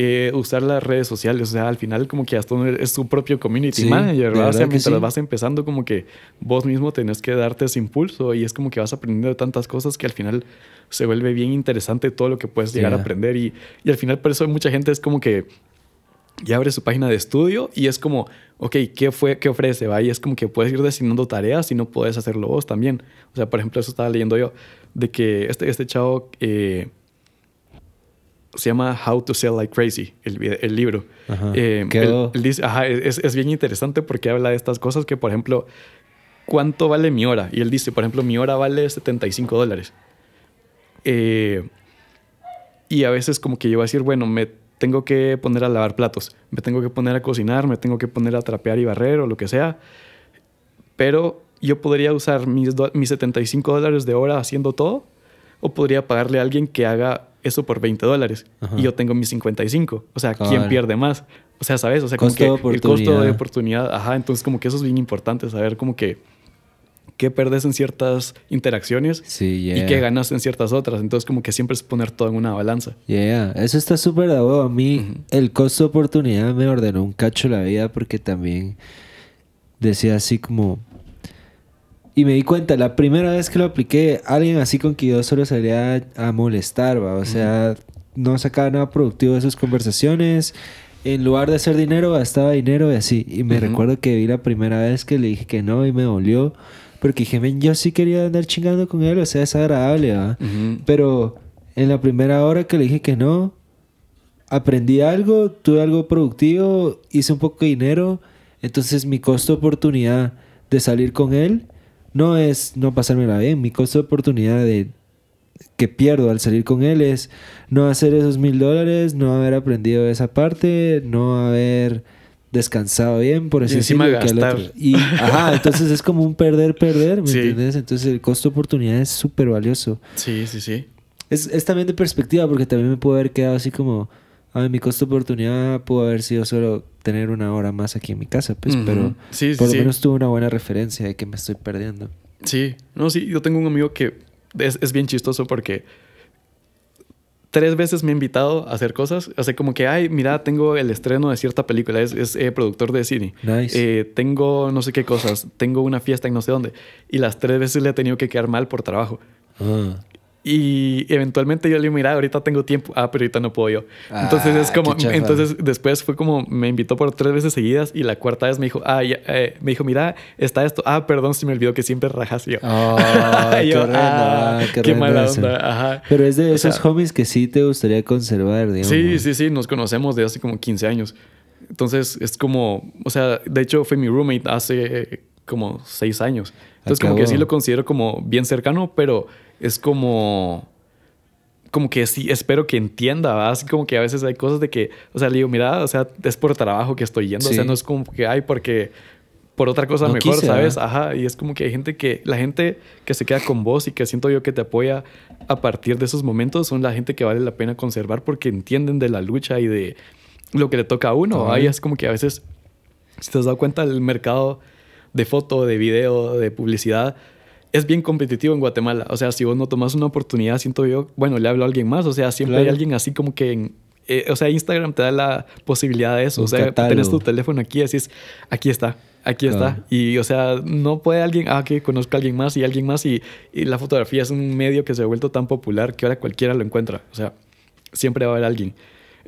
eh, usar las redes sociales. O sea, al final como que hasta es tu propio community manager, O sea, mientras vas empezando como que vos mismo tenés que darte ese impulso y es como que vas aprendiendo de tantas cosas que al final se vuelve bien interesante todo lo que puedes llegar a aprender y, y al final por eso mucha gente es como que ya abre su página de estudio y es como, ok, ¿qué, fue, qué ofrece? ¿va? Y es como que puedes ir designando tareas y no puedes hacerlo vos también. O sea, por ejemplo, eso estaba leyendo yo, de que este, este chavo eh, se llama How to Sell Like Crazy, el, el libro. Ajá. Eh, dice, ajá, es, es, bien interesante porque habla de estas cosas que, por ejemplo, ¿cuánto vale mi hora? Y él dice, por ejemplo, mi hora vale 75 dólares. Eh, y a veces como que yo voy a decir, bueno, me tengo que poner a lavar platos, me tengo que poner a cocinar, me tengo que poner a trapear y barrer o lo que sea. Pero yo podría usar mis, mis 75 dólares de hora haciendo todo o podría pagarle a alguien que haga eso por 20 dólares y yo tengo mis 55. O sea, ¿quién pierde más? O sea, ¿sabes? O sea, como que el costo de oportunidad, ajá, entonces como que eso es bien importante, saber como que qué perdes en ciertas interacciones y qué ganas en ciertas otras. Entonces, como que siempre es poner todo en una balanza. Yeah, eso está súper de A mí, el costo de oportunidad me ordenó un cacho la vida porque también decía así como. Y me di cuenta, la primera vez que lo apliqué, alguien así con que yo solo salía a molestar, ¿va? O sea, no sacaba nada productivo de sus conversaciones en lugar de hacer dinero, gastaba dinero y así. Y me recuerdo que vi la primera vez que le dije que no y me dolió. Porque dije, yo sí quería andar chingando con él, o sea, es agradable, ¿va? Pero en la primera hora que le dije que no, aprendí algo, tuve algo productivo, hice un poco de dinero. Entonces mi costo de oportunidad de salir con él no es no pasármela bien. Mi costo de oportunidad de que pierdo al salir con él es no hacer esos mil dólares, no haber aprendido esa parte, no haber descansado bien, por así decirlo. Y, ajá, entonces es como un perder, perder, ¿me entiendes? Entonces el costo de oportunidad es súper valioso. Sí, sí, sí. Es, es, también de perspectiva, porque también me puedo haber quedado así como, a mi costo de oportunidad pudo haber sido solo tener una hora más aquí en mi casa, pues, pero por lo menos tuve una buena referencia de que me estoy perdiendo. Sí, no, sí, yo tengo un amigo que es, es bien chistoso porque tres veces me ha invitado a hacer cosas. O sea, como que, ay, mira, tengo el estreno de cierta película, es, es eh, productor de cine. Nice. Eh, tengo no sé qué cosas, tengo una fiesta en no sé dónde. Y las tres veces le he tenido que quedar mal por trabajo. Ah. Y eventualmente yo le digo, mira, ahorita tengo tiempo. Ah, pero ahorita no puedo yo. entonces es ah, como, entonces después fue como, me invitó por tres veces seguidas y la cuarta vez me dijo, ah, eh", me dijo, mira, está esto. Ah, perdón, si me olvidó que siempre rajas. yo, <laughs> oh, qué, ah, qué, mala onda. Ajá. Pero es de esos homies que sí te gustaría conservar, digamos. Sí, sí, sí, nos conocemos de hace como 15 años. Entonces es como, o sea, de hecho fue mi roommate hace como 6 años. Entonces como que sí lo considero como bien cercano, pero es como como que sí, espero que entienda, así como que a veces hay cosas de que, o sea, le digo, mira, o sea, es por trabajo que estoy yendo, o sea, no es como que hay porque por otra cosa mejor, ¿sabes? Ajá, y es como que hay gente que, la gente que se queda con vos y que siento yo que te apoya a partir de esos momentos son la gente que vale la pena conservar porque entienden de la lucha y de lo que le toca a uno. Ahí es como que a veces, si te has dado cuenta, el mercado de foto, de video, de publicidad, es bien competitivo en Guatemala. O sea, si vos no tomas una oportunidad, siento yo, bueno, le hablo a alguien más. O sea, siempre hay alguien así como que eh, o sea, Instagram te da la posibilidad de eso. o sea, tienes tu teléfono aquí y decís, aquí está, aquí está. Y, o sea, no puede alguien, ah, que conozco a alguien más y alguien más. Y, y, la fotografía es un medio que se ha vuelto tan popular que ahora cualquiera lo encuentra. O sea, siempre va a haber alguien.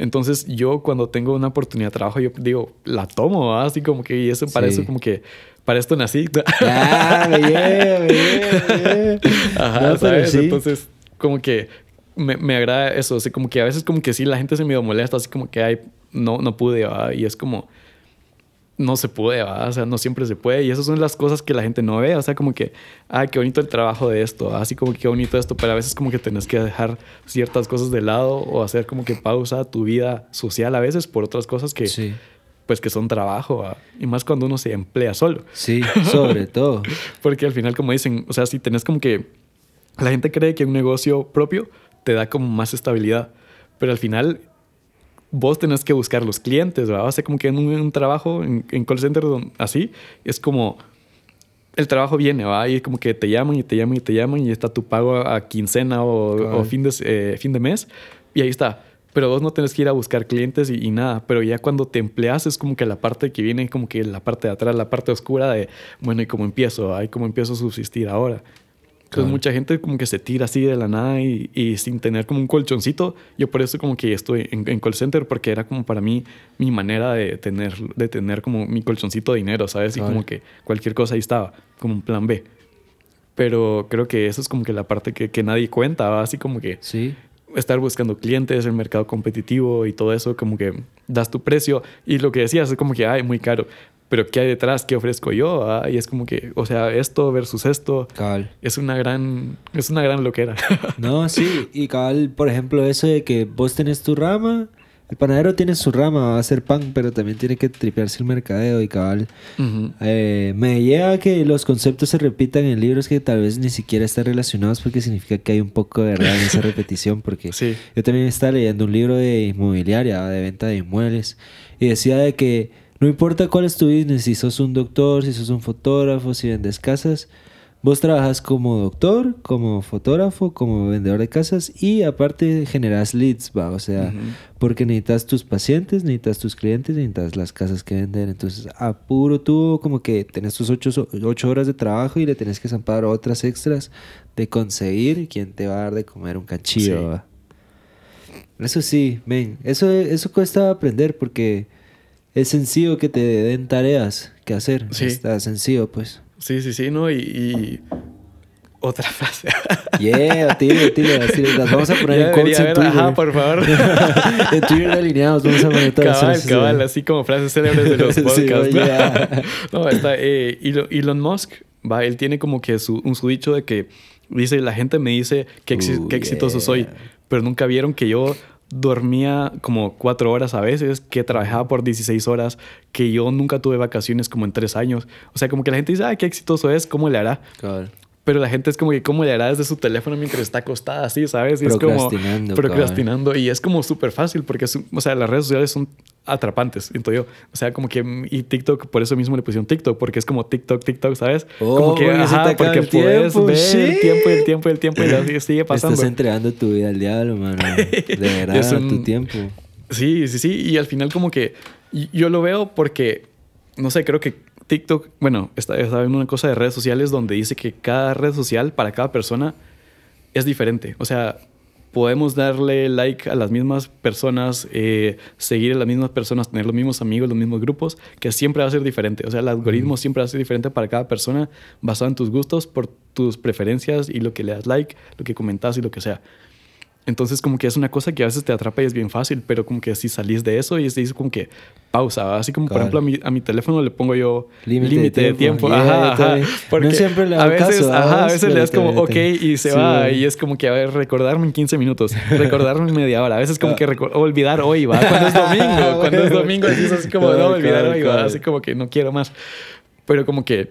Entonces, yo cuando tengo una oportunidad de trabajo, yo digo, la tomo, así como que, y eso para eso como que para esto nací. Ah, bien, bien, Ajá, ¿sabes? Entonces, como que me, me, agrada eso. Así como que a veces como que sí, la gente se me molesta, así como que, ay, no, no pude, y es como, no se puede, o sea, no siempre se puede. Y esas son las cosas que la gente no ve. O sea, como que, ay, qué bonito el trabajo de esto, así como que qué bonito esto, pero a veces como que tenés que dejar ciertas cosas de lado o hacer como que pausa tu vida social a veces por otras cosas que, sí pues que son trabajo, y más cuando uno se emplea solo. Sí, sobre <laughs> todo. Porque al final, como dicen, o sea, si tenés como que, la gente cree que un negocio propio te da como más estabilidad, pero al final vos tenés que buscar los clientes, ¿verdad? O sea, como que en un, trabajo, en, call center así, es como el trabajo viene, ¿va? Y como que te llaman y te llaman y te llaman y está tu pago a, quincena o, fin, de, eh, fin de mes y ahí está pero vos no tenés que ir a buscar clientes y, nada, pero ya cuando te empleas es como que la parte que viene, como que la parte de atrás, la parte oscura de, bueno, ¿y cómo empiezo? ¿Ay, cómo empiezo a subsistir ahora? Entonces mucha gente como que se tira así de la nada y, y, sin tener como un colchoncito. Yo por eso como que estoy en, en, call center porque era como para mí mi manera de tener, de tener como mi colchoncito de dinero, ¿sabes? Y como que cualquier cosa ahí estaba, como un plan B. Pero creo que eso es como que la parte que, que nadie cuenta, así como que... Sí estar buscando clientes, el mercado competitivo y todo eso, como que das tu precio y lo que decías es como que, ay, muy caro, pero ¿qué hay detrás? ¿Qué ofrezco yo? Ah, y es como que, o sea, esto versus esto cabal. es una gran, es una gran loquera. <laughs> no, sí, y cabal, por ejemplo, eso de que vos tenés tu rama, el panadero tiene su rama, va a hacer pan, pero también tiene que tripearse el mercadeo y cabal. Eh, me llega que los conceptos se repitan en libros que tal vez ni siquiera están relacionados porque significa que hay un poco de verdad en esa repetición. Porque yo también estaba leyendo un libro de inmobiliaria, de venta de inmuebles, y decía de que no importa cuál es tu business, si sos un doctor, si sos un fotógrafo, si vendes casas, Vos trabajas como doctor, como fotógrafo, como vendedor de casas y aparte generas leads, va, o sea, porque necesitas tus pacientes, necesitas tus clientes, necesitas las casas que vender. Entonces, apuro tú como que tenés tus ocho, horas de trabajo y le tenés que zampar otras extras de conseguir quien te va a dar de comer un cachillo. Eso sí, ven, eso, eso cuesta aprender porque es sencillo que te den tareas que hacer. Sí. Está sencillo, pues. Sí, sí, sí, ¿no? Y, otra frase. <laughs> Yeah, tiro, tiro, las vamos a poner en quotes en Twitter. Ajá, por favor. <laughs> en Twitter alineados vamos a poner todas cabal, Cabal, así como frases célebres de los <laughs> podcasts. no, está eh, Elon Musk, va, él tiene como que su, un su dicho de que dice, la gente me dice qué, qué exitoso soy, pero nunca vieron que yo dormía como cuatro horas a veces, que trabajaba por 16 horas, que yo nunca tuve vacaciones como en tres años. O sea, como que la gente dice, ay, qué exitoso es, ¿cómo le hará? Pero la gente es como que, ¿cómo le hará desde su teléfono mientras está acostada así, sabes? Y es como procrastinando. Y es como súper fácil porque, o sea, las redes sociales son atrapantes, siento yo. O sea, como que, y TikTok, por eso mismo le pusieron TikTok, porque es como TikTok, TikTok, ¿sabes? Oh, como que, ajá, porque puedes ver el tiempo y el tiempo y el tiempo y así sigue <laughs> pasando. Estás entregando tu vida al diablo, mano. <laughs> De verdad, tu tiempo. Sí, sí, sí. Y al final como que yo lo veo porque, no sé, creo que TikTok, bueno, está, está en una cosa de redes sociales donde dice que cada red social para cada persona es diferente. O sea, podemos darle like a las mismas personas, eh, seguir a las mismas personas, tener los mismos amigos, los mismos grupos, que siempre va a ser diferente. O sea, el algoritmo siempre va a ser diferente para cada persona, basado en tus gustos, por tus preferencias y lo que le das like, lo que comentas y lo que sea. Entonces como que es una cosa que a veces te atrapa y es bien fácil, pero como que si salís de eso y dices como que pausa, así como por ejemplo a mi, a mi teléfono le pongo yo límite de tiempo, ajá, <laughs> porque no siempre le a veces, ajá, a veces le das como ok y se va y es como que a ver, recordarme en 15 minutos, <laughs> recordarme en media hora, a veces como que olvidar hoy, va, cuando es <laughs> domingo, cuando es domingo es así como no, olvidar hoy, va, así como que no quiero más, pero como que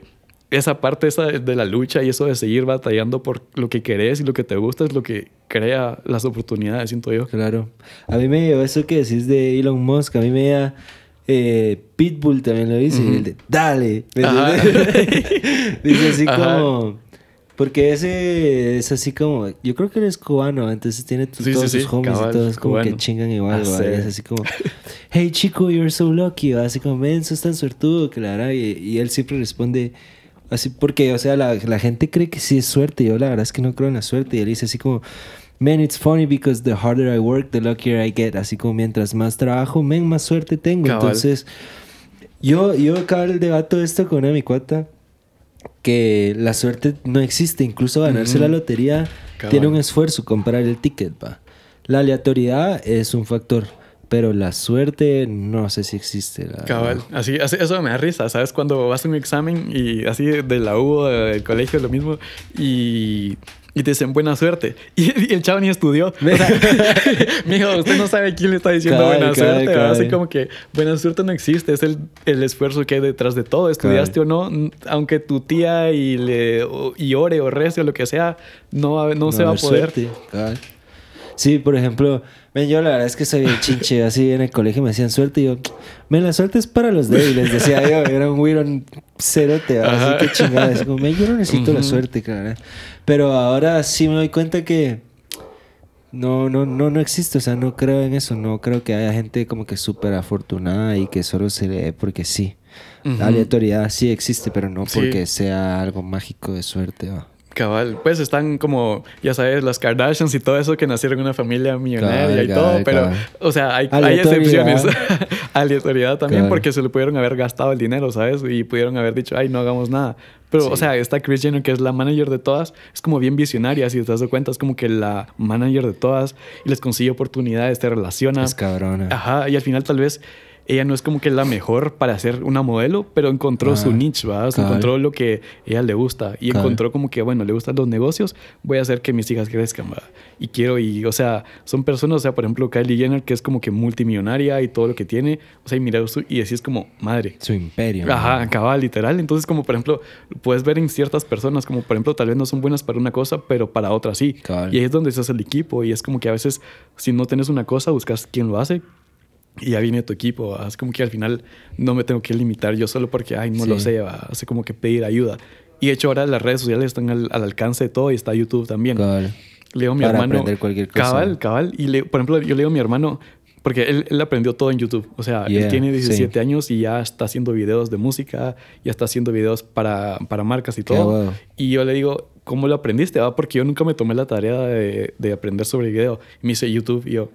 esa parte esa de la lucha y eso de seguir batallando por lo que querés y lo que te gusta es lo que crea las oportunidades, siento yo. Claro. A mí me dio eso que decís de Elon Musk, a mí me da eh, Pitbull también lo dice, el de dale. <laughs> dice así como... Porque ese es así como... Yo creo que eres cubano, entonces tiene todos sus homies y todos como que chingan igual, ah, Es así como... Hey chico, you're so lucky. Así como, ven, sos tan suertudo verdad... y él siempre responde... Así porque, o sea, la, la, gente cree que sí es suerte. Yo la verdad es que no creo en la suerte. Y él dice así como, man, it's funny because the harder I work, the luckier I get. Así como mientras más trabajo, men, más suerte tengo. Entonces, yo, yo acabo el debate esto con una mi cuata, que la suerte no existe. Incluso ganarse la lotería tiene un esfuerzo, comprar el ticket, va. La aleatoriedad es un factor pero la suerte no sé si existe. Cabal, así, eso me da risa, ¿sabes? Cuando vas a un examen y así de la U, del colegio, lo mismo, y, y te dicen buena suerte. <laughs> Y, el chavo ni estudió. O sea, <laughs> mijo, usted no sabe quién le está diciendo buena suerte. Así como que buena suerte no existe, es el, el, esfuerzo que hay detrás de todo. Estudiaste o no, aunque tu tía y, le, y ore o rece o lo que sea, no, no, se va a poder. Suerte. Sí, por ejemplo, yo la verdad es que soy bien chinche, <laughs> así en el colegio me decían suerte y yo, men, la suerte es para los débiles, decía yo, era un weirdo cerote, así que chingada, es como, yo no necesito la suerte, claro. Pero ahora sí me doy cuenta que no, no, no, no existe, o sea, no creo en eso, no creo que haya gente como que súper afortunada y que solo se lee porque sí. La aleatoriedad sí existe, pero no porque sea algo mágico de suerte. Cabal, pues están como, ya sabes, las Kardashians y todo eso que nacieron en una familia millonaria y todo, pero, o sea, hay, hay excepciones. <laughs> Aleatoriedad también porque se le pudieron haber gastado el dinero, ¿sabes? Y pudieron haber dicho, ay, no hagamos nada. Pero, o sea, esta Chris Jenner, que es la manager de todas, es como bien visionaria, si te das cuenta, es como que la manager de todas y les consigue oportunidades, te relaciona. Es cabrona. Ajá, y al final tal vez ella no es como que la mejor para ser una modelo, pero encontró su niche, ¿verdad? encontró lo que ella le gusta y encontró como que, bueno, le gustan los negocios, voy a hacer que mis hijas crezcan, ¿verdad? Y quiero, y, o sea, son personas, o sea, por ejemplo, Kylie Jenner, que es como que multimillonaria y todo lo que tiene, o sea, y mira, y así es como, madre. Su imperio. Ajá, acaba literal. Entonces, como por ejemplo, puedes ver en ciertas personas, como por ejemplo, tal vez no son buenas para una cosa, pero para otra sí. Y ahí es donde se hace el equipo y es como que a veces, si no tienes una cosa, buscas quién lo hace y ya viene tu equipo. Es como que al final no me tengo que limitar yo solo porque, ay, no lo sé, hace como que pedir ayuda. Y de hecho ahora las redes sociales están al, alcance de todo y está YouTube también. Cabal. Leo a mi hermano. Aprender cualquier cosa. Cabal, cabal. Y le, por ejemplo, yo leo a mi hermano, porque él, él, aprendió todo en YouTube. O sea, él tiene 17 años y ya está haciendo videos de música, ya está haciendo videos para, para marcas y todo. Y yo le digo, ¿cómo lo aprendiste? Ah, porque yo nunca me tomé la tarea de, de aprender sobre video. Y me dice YouTube y yo,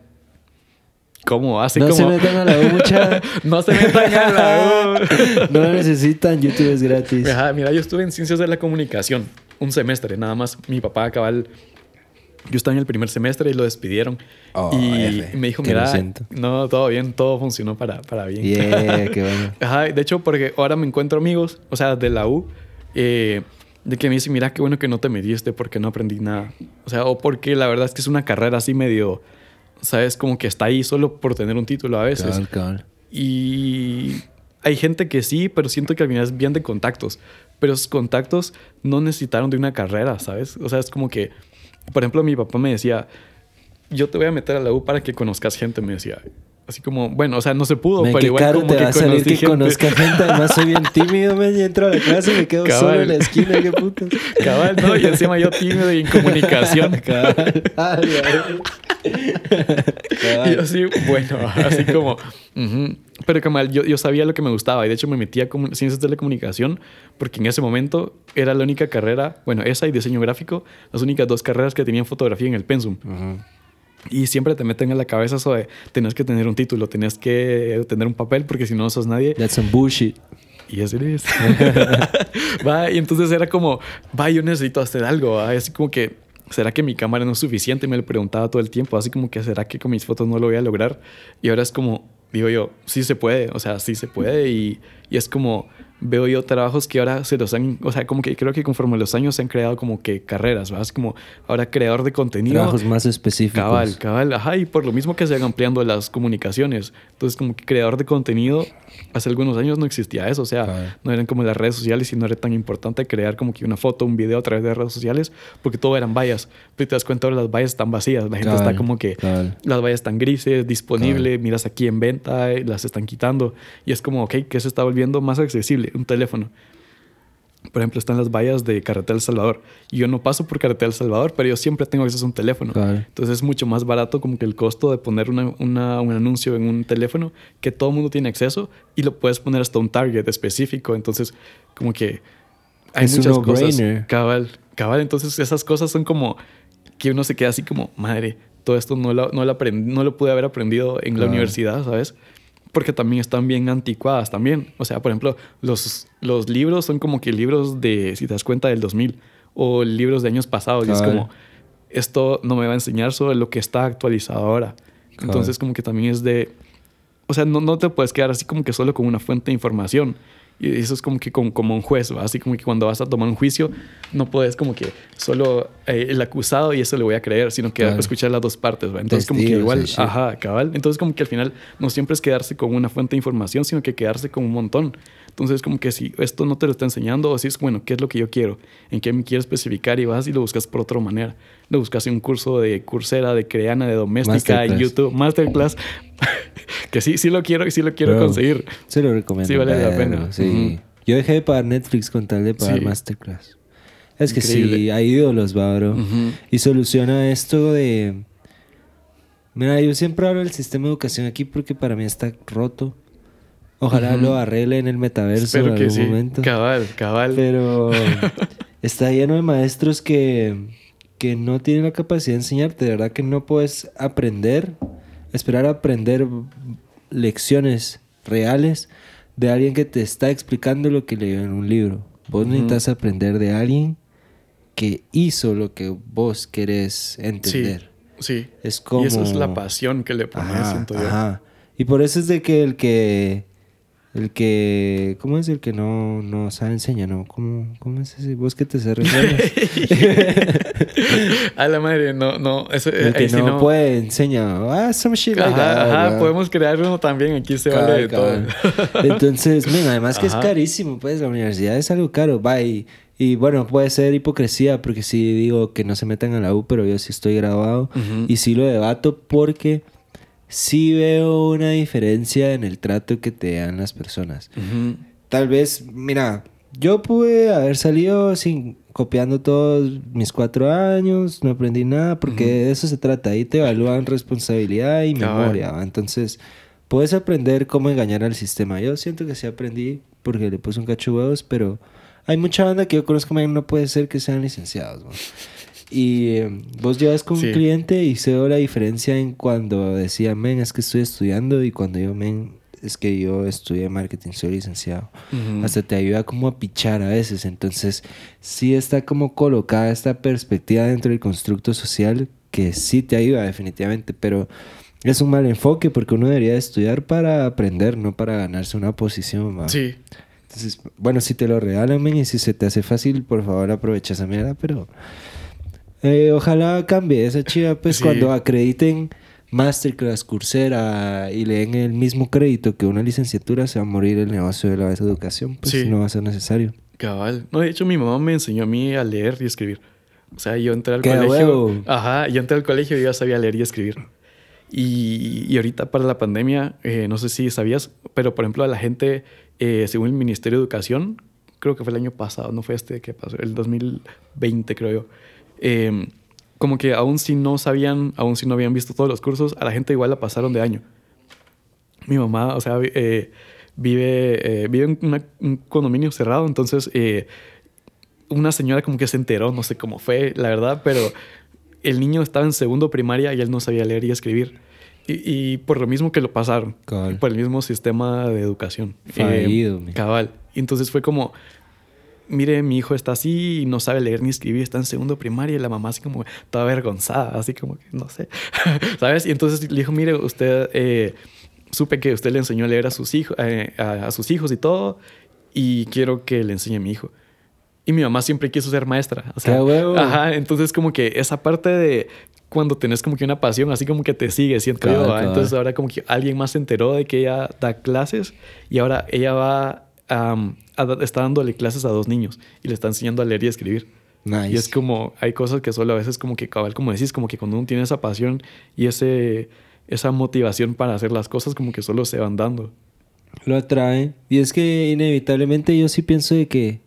¿Cómo? Así no como... se metan a la U, mucha. <laughs> no se metan a la U. no necesitan, YouTube es gratis. mira, yo estuve en Ciencias de la Comunicación un semestre, nada más. Mi papá cabal... Yo estaba en el primer semestre y lo despidieron. Oh, y me dijo, mira, no, todo bien, todo funcionó para, para bien. Yeah, qué bueno. <laughs> Ajá, de hecho, porque ahora me encuentro amigos, o sea, de la U, eh, de que me dicen, mira, qué bueno que no te metiste porque no aprendí nada. O sea, o porque la verdad es que es una carrera así medio ¿sabes? Como que está ahí solo por tener un título a veces. Y hay gente que sí, pero siento que al final es bien de contactos. Pero esos contactos no necesitaron de una carrera, ¿sabes? O sea, es como que, por ejemplo, mi papá me decía, yo te voy a meter a la U para que conozcas gente, me decía. Así como, bueno, o sea, no se pudo, pero igual como te que va a salir que gente. conozca gente. Además, soy bien tímido, me entro a la clase y me quedo solo en la esquina, qué puto. Cabal, no, y encima yo tímido y en comunicación. <laughs> Cabal. <laughs> y yo así, bueno, así como... Pero Kamal, yo, yo sabía lo que me gustaba y de hecho me metí a ciencias de la comunicación porque en ese momento era la única carrera, bueno, esa y diseño gráfico, las únicas dos carreras que tenían fotografía en el pensum. Y siempre te meten en la cabeza eso de tenés que tener un título, tenés que tener un papel porque si no, sos nadie. That's some bullshit. Y así es. <laughs> va, y entonces era como, va, yo necesito hacer algo. Así como que, ¿será que mi cámara no es suficiente? Me lo preguntaba todo el tiempo. Así como que, ¿será que con mis fotos no lo voy a lograr? Y ahora es como, digo yo, sí se puede. O sea, sí se puede. Y, y es como, veo yo trabajos que ahora se los han, o sea, como que creo que conforme los años se han creado como que carreras, ¿verdad? Es como ahora creador de contenido. Trabajos más específicos. Cabal, cabal, ajá, y por lo mismo que se van ampliando las comunicaciones. Entonces, como que creador de contenido, hace algunos años no existía eso, o sea, no eran como las redes sociales y no era tan importante crear como que una foto, un video a través de redes sociales, porque todo eran vallas. Pero te das cuenta ahora las vallas están vacías, la gente está como que las vallas están grises, disponible, miras aquí en venta, las están quitando. Y es como, ok, que se está volviendo más accesible un teléfono. Por ejemplo, están las vallas de Carretera El Salvador. Yo no paso por Carretera El Salvador, pero yo siempre tengo acceso a un teléfono. Entonces es mucho más barato como que el costo de poner una, una, un anuncio en un teléfono que todo el mundo tiene acceso y lo puedes poner hasta un target específico. Entonces, como que hay muchas cosas. Cabal, cabal. Entonces esas cosas son como que uno se queda así como, madre, todo esto no lo, no lo, no lo pude haber aprendido en la universidad, ¿sabes? Porque también están bien anticuadas también. O sea, por ejemplo, los, los libros son como que libros de, si te das cuenta, del 2000 o libros de años pasados. Y es como, esto no me va a enseñar sobre lo que está actualizado ahora. Entonces, como que también es de... O sea, no, no te puedes quedar así como que solo con una fuente de información. Y eso es como que como, un juez, así como que cuando vas a tomar un juicio, no puedes como que solo eh, el acusado y eso le voy a creer, sino que escuchar las dos partes. Entonces, como que igual, ajá, cabal. Entonces, como que al final no siempre es quedarse con una fuente de información, sino que quedarse con un montón. Entonces, como que si esto no te lo está enseñando, o si es, bueno, ¿qué es lo que yo quiero? ¿En qué me quiero especificar? Y vas y lo buscas por otra manera. Lo buscas en un curso de Coursera, de Creana, de Doméstica, en YouTube, Masterclass. <laughs> que sí, sí lo quiero y sí lo quiero conseguir. Se lo recomiendo. Sí, vale la pena. Sí. Yo dejé de pagar Netflix con tal de pagar Masterclass. Es que sí, hay ídolos, va, bro. Y soluciona esto de... Mira, yo siempre hablo del sistema de educación aquí porque para mí está roto. Ojalá lo arregle en el metaverso en algún momento. Cabal, cabal. Pero <laughs> está lleno de maestros que, que no tienen la capacidad de enseñarte. De verdad que no puedes aprender, esperar a aprender lecciones reales de alguien que te está explicando lo que leyó en un libro. Vos necesitas aprender de alguien que hizo lo que vos querés entender. Sí, sí. Es como... Y eso es la pasión que le pones, yo. Ajá. Y por eso es de que el que el que, ¿cómo es el que no, no sabe enseña, no? ¿Cómo, cómo es ese? Vos que te <laughs> A la madre, no, no. Eso, el que no, puede enseña. Ah, some shit like ajá, ajá, podemos crear uno también. Aquí se vale de todo. Entonces, mira, además que es carísimo, pues la universidad es algo caro. Va y, y bueno, puede ser hipocresía porque sí digo que no se metan a la U, pero yo sí estoy graduado y sí lo debato porque sí veo una diferencia en el trato que te dan las personas. Tal vez, mira, yo pude haber salido sin copiando todos mis cuatro años, no aprendí nada, porque de eso se trata. Ahí te evalúan responsabilidad y memoria. Entonces, puedes aprender cómo engañar al sistema. Yo siento que sí aprendí porque le puse un cacho de huevos, pero hay mucha banda que yo conozco que no puede ser que sean licenciados. Y em, vos llevas con un cliente y se ve la diferencia en cuando decía, men, es que estoy estudiando y cuando yo, men, es que yo estudié marketing, soy licenciado. Hasta te ayuda como a pichar a veces. Entonces, sí está como colocada esta perspectiva dentro del constructo social que sí te ayuda definitivamente, pero es un mal enfoque porque uno debería estudiar para aprender, no para ganarse una posición. Sí. Entonces, bueno, si te lo regalan, men, y si se te hace fácil, por favor aprovecha esa mierda, pero eh, ojalá cambie esa chiva, pues cuando acrediten Masterclass, Coursera y le den el mismo crédito que una licenciatura, se va a morir el negocio de la educación, pues no va a ser necesario. Cabal. No, de hecho, mi mamá me enseñó a mí a leer y escribir. O sea, yo entré al colegio. Ajá, yo entré al colegio y ya sabía leer y escribir. Y, y ahorita para la pandemia, eh, no sé si sabías, pero por ejemplo, a la gente, eh, según el Ministerio de Educación, creo que fue el año pasado, no fue este que pasó, el 2020, creo yo Em, como que aún si no sabían, aún si no habían visto todos los cursos, a la gente igual la pasaron de año. Mi mamá, o sea, eh, vive, eh, vive en un condominio cerrado, entonces eh, una señora como que se enteró, no sé cómo fue, la verdad, pero el niño estaba en segundo primaria y él no sabía leer y escribir. Y, por lo mismo que lo pasaron, por el mismo sistema de educación. Fallido, cabal. Y entonces fue como, mire, mi hijo está así y no sabe leer ni escribir, está en segundo primaria y la mamá así como toda avergonzada, así como que no sé, <laughs> ¿sabes? Y entonces le dijo, mire, usted, eh, supe que usted le enseñó a leer a sus, hijos, eh, a, sus hijos y todo y quiero que le enseñe a mi hijo. Y mi mamá siempre quiso ser maestra. O sea, huevo. Ajá, entonces como que esa parte de cuando tenés como que una pasión, así como que te sigue, siento yo. Entonces ahora como que alguien más se enteró de que ella da clases y ahora ella va está dándole clases a dos niños y le está enseñando a leer y escribir. Y es como, hay cosas que solo a veces como que cabal, como decís, como que cuando uno tiene esa pasión y ese, esa motivación para hacer las cosas, como que solo se van dando. Lo atrae. Y es que inevitablemente yo sí pienso de que,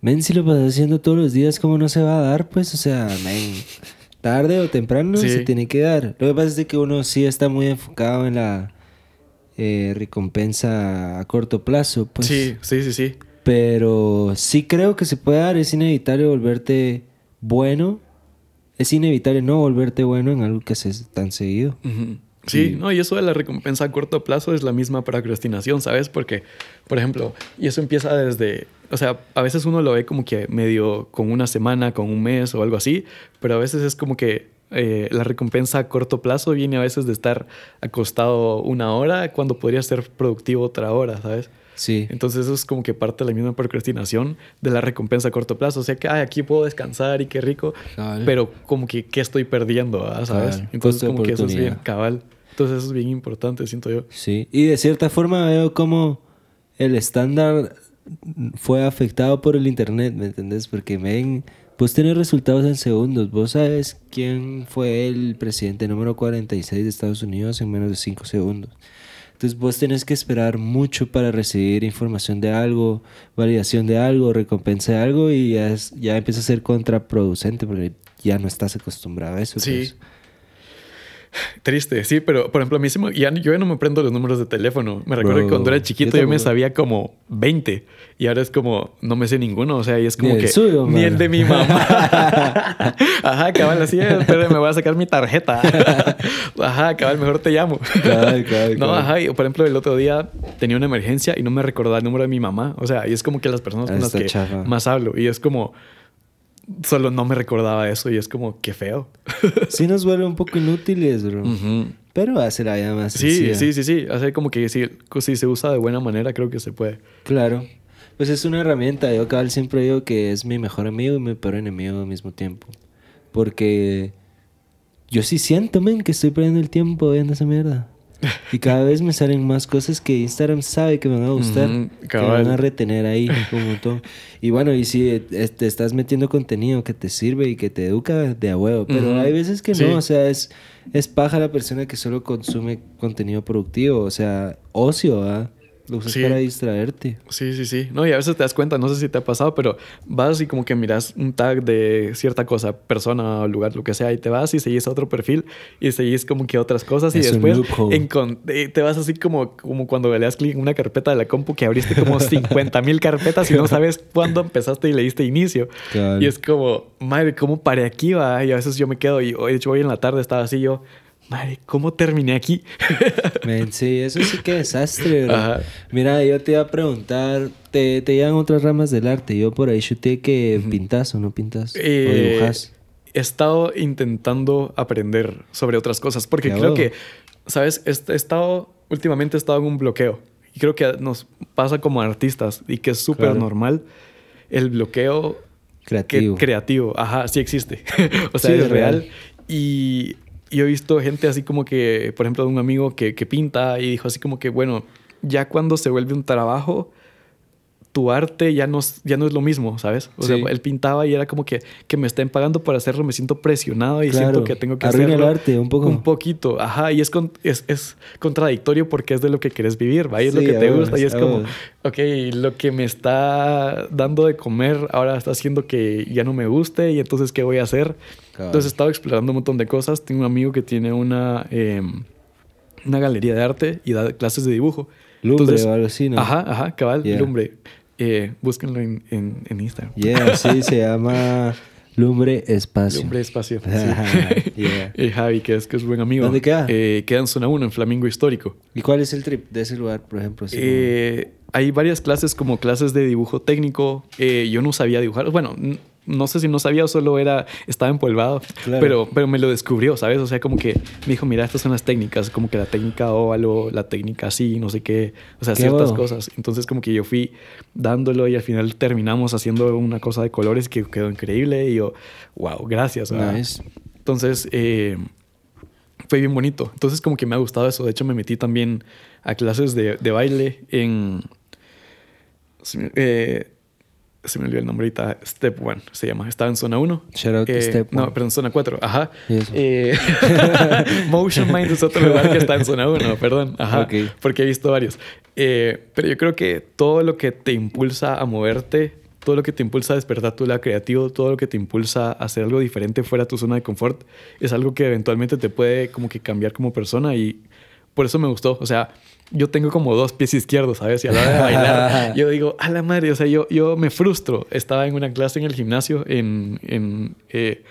men, si lo vas haciendo todos los días, ¿cómo no se va a dar? Pues, o sea, men, tarde o temprano se tiene que dar. Lo que pasa es de que uno sí está muy enfocado en la eh, recompensa a corto plazo. Pues. Sí, sí, sí, sí. Pero sí creo que se puede dar, es inevitable volverte bueno. Es inevitable no volverte bueno en algo que haces tan seguido. Sí, no, y eso de la recompensa a corto plazo es la misma procrastinación, ¿sabes? Porque, por ejemplo, y eso empieza desde, o sea, a veces uno lo ve como que medio con una semana, con un mes o algo así, pero a veces es como que eh, la recompensa a corto plazo viene a veces de estar acostado una hora cuando podría ser productivo otra hora, ¿sabes? Sí. Entonces eso es como que parte de la misma procrastinación de la recompensa a corto plazo. O sea que, ay, aquí puedo descansar y qué rico, pero como que, ¿qué estoy perdiendo? Ah, ¿Sabes? Entonces como que eso es bien cabal. Entonces eso es bien importante, siento yo. Sí, y de cierta forma veo como el estándar fue afectado por el Internet, ¿me entendés? Porque ven Vos tenés resultados en segundos. Vos sabes quién fue el presidente número 46 de Estados Unidos en menos de 5 segundos. Entonces vos tenés que esperar mucho para recibir información de algo, validación de algo, recompensa de algo y ya, ya empieza a ser contraproducente porque ya no estás acostumbrado a eso. Sí. Pues. Triste, sí, pero por ejemplo, a mí ya, yo ya no me prendo los números de teléfono. Me recuerdo que cuando era chiquito yo, me sabía como 20 y ahora es como, no me sé ninguno, o sea, y es como que ni el de mi mamá. <laughs> Ajá, cabal, así es, pero me voy a sacar mi tarjeta. ajá, cabal, mejor te llamo. no, ajá, y por ejemplo, el otro día tenía una emergencia y no me recordaba el número de mi mamá, o sea, y es como que las personas con las que más hablo y es como solo no me recordaba eso y es como, qué feo. sí nos vuelve un poco inútiles, bro. pero hace la vida más Sí, sí, sí, sí. Hace como que si, si se usa de buena manera, creo que se puede. Claro. Pues es una herramienta. Yo cabal siempre digo que es mi mejor amigo y mi peor enemigo al mismo tiempo. Porque yo sí siento, men, que estoy perdiendo el tiempo viendo esa mierda. Y cada vez me salen más cosas que Instagram sabe que me van a gustar, que me van a retener ahí. Como todo. Y bueno, y si te estás metiendo contenido que te sirve y que te educa de a huevo, pero hay veces que no, o sea, es, es paja la persona que solo consume contenido productivo, o sea, ocio, ¿ah? Lo usas para distraerte. Sí, sí, sí. No, y a veces te das cuenta, no sé si te ha pasado, pero vas y como que miras un tag de cierta cosa, persona o lugar, lo que sea, y te vas y seguís a otro perfil y seguís como que otras cosas y después te vas así como, como cuando le das clic en una carpeta de la compu que abriste como 50 mil carpetas y no sabes cuándo empezaste y le diste inicio. Y es como, madre, ¿cómo paré aquí? Va? Y a veces yo me quedo y de hecho hoy en la tarde estaba así yo Madre, ¿cómo terminé aquí? <laughs> sí, eso sí que desastre, bro. Mira, yo te iba a preguntar, ¿te, te llevan otras ramas del arte? Yo por ahí chuté que pintas o no pintas, o eh, dibujas. He estado intentando aprender sobre otras cosas, porque creo que, ¿sabes? He estado, últimamente he estado en un bloqueo. Y creo que nos pasa como artistas y que es súper normal el bloqueo creativo. creativo, ajá, sí existe. <laughs> o sea, es real. Y yo he visto gente así como que, por ejemplo, de un amigo que, que pinta y dijo así como que, bueno, ya cuando se vuelve un trabajo, tu arte ya no, ya no es lo mismo, ¿sabes? O sea, él pintaba y era como que, que me estén pagando por hacerlo, me siento presionado y siento que tengo que hacerlo. el arte un poco. Un poquito, ajá, y es, es, es, contradictorio porque es de lo que quieres vivir, ¿va? Y es lo que te gusta y es como, ok, lo que me está dando de comer ahora está haciendo que ya no me guste y entonces, ¿qué voy a hacer? Entonces he estado explorando un montón de cosas. Tengo un amigo que tiene una, em, una galería de arte y da clases de dibujo. Lumbre o algo así, ¿no? Ajá, ajá, cabal, lumbre. Eh, búsquenlo en, en, Instagram. Yeah, sí, <laughs> se llama Lumbre Espacio. Lumbre Espacio. Sí. <laughs> yeah. Javi, que es, que es buen amigo. ¿Dónde queda? Eh, queda en zona 1, en Flamingo Histórico. ¿Y cuál es el trip de ese lugar, por ejemplo? Eh, hay varias clases como clases de dibujo técnico. Eh, yo no sabía dibujar. Bueno, no sé si no sabía o solo era, estaba empolvado, pero, pero me lo descubrió, ¿sabes? O sea, como que me dijo, mira, estas son las técnicas, como que la técnica óvalo, la técnica así, no sé qué, o sea, ciertas cosas. Entonces como que yo fui dándolo y al final terminamos haciendo una cosa de colores que quedó increíble y yo, wow, gracias. Entonces, eh, fue bien bonito. Entonces como que me ha gustado eso. De hecho, me metí también a clases de, de baile en... Eh, se me olvidó el nombre ahorita, Step One se llama. Estaba en zona 1. Shout eh, Step No, pero en zona 4. Ajá. Eh, <laughs> Motion Mind es otro lugar que está en zona 1, perdón. Ajá. Porque he visto varios. Eh, pero yo creo que todo lo que te impulsa a moverte, todo lo que te impulsa a despertar tu lado creativo, todo lo que te impulsa a hacer algo diferente fuera de tu zona de confort, es algo que eventualmente te puede como que cambiar como persona y por eso me gustó. O sea, yo tengo como dos pies izquierdos, ¿sabes? Y a la hora de bailar, <laughs> yo digo, a la madre, o sea, yo, yo me frustro. Estaba en una clase en el gimnasio, en, en eh,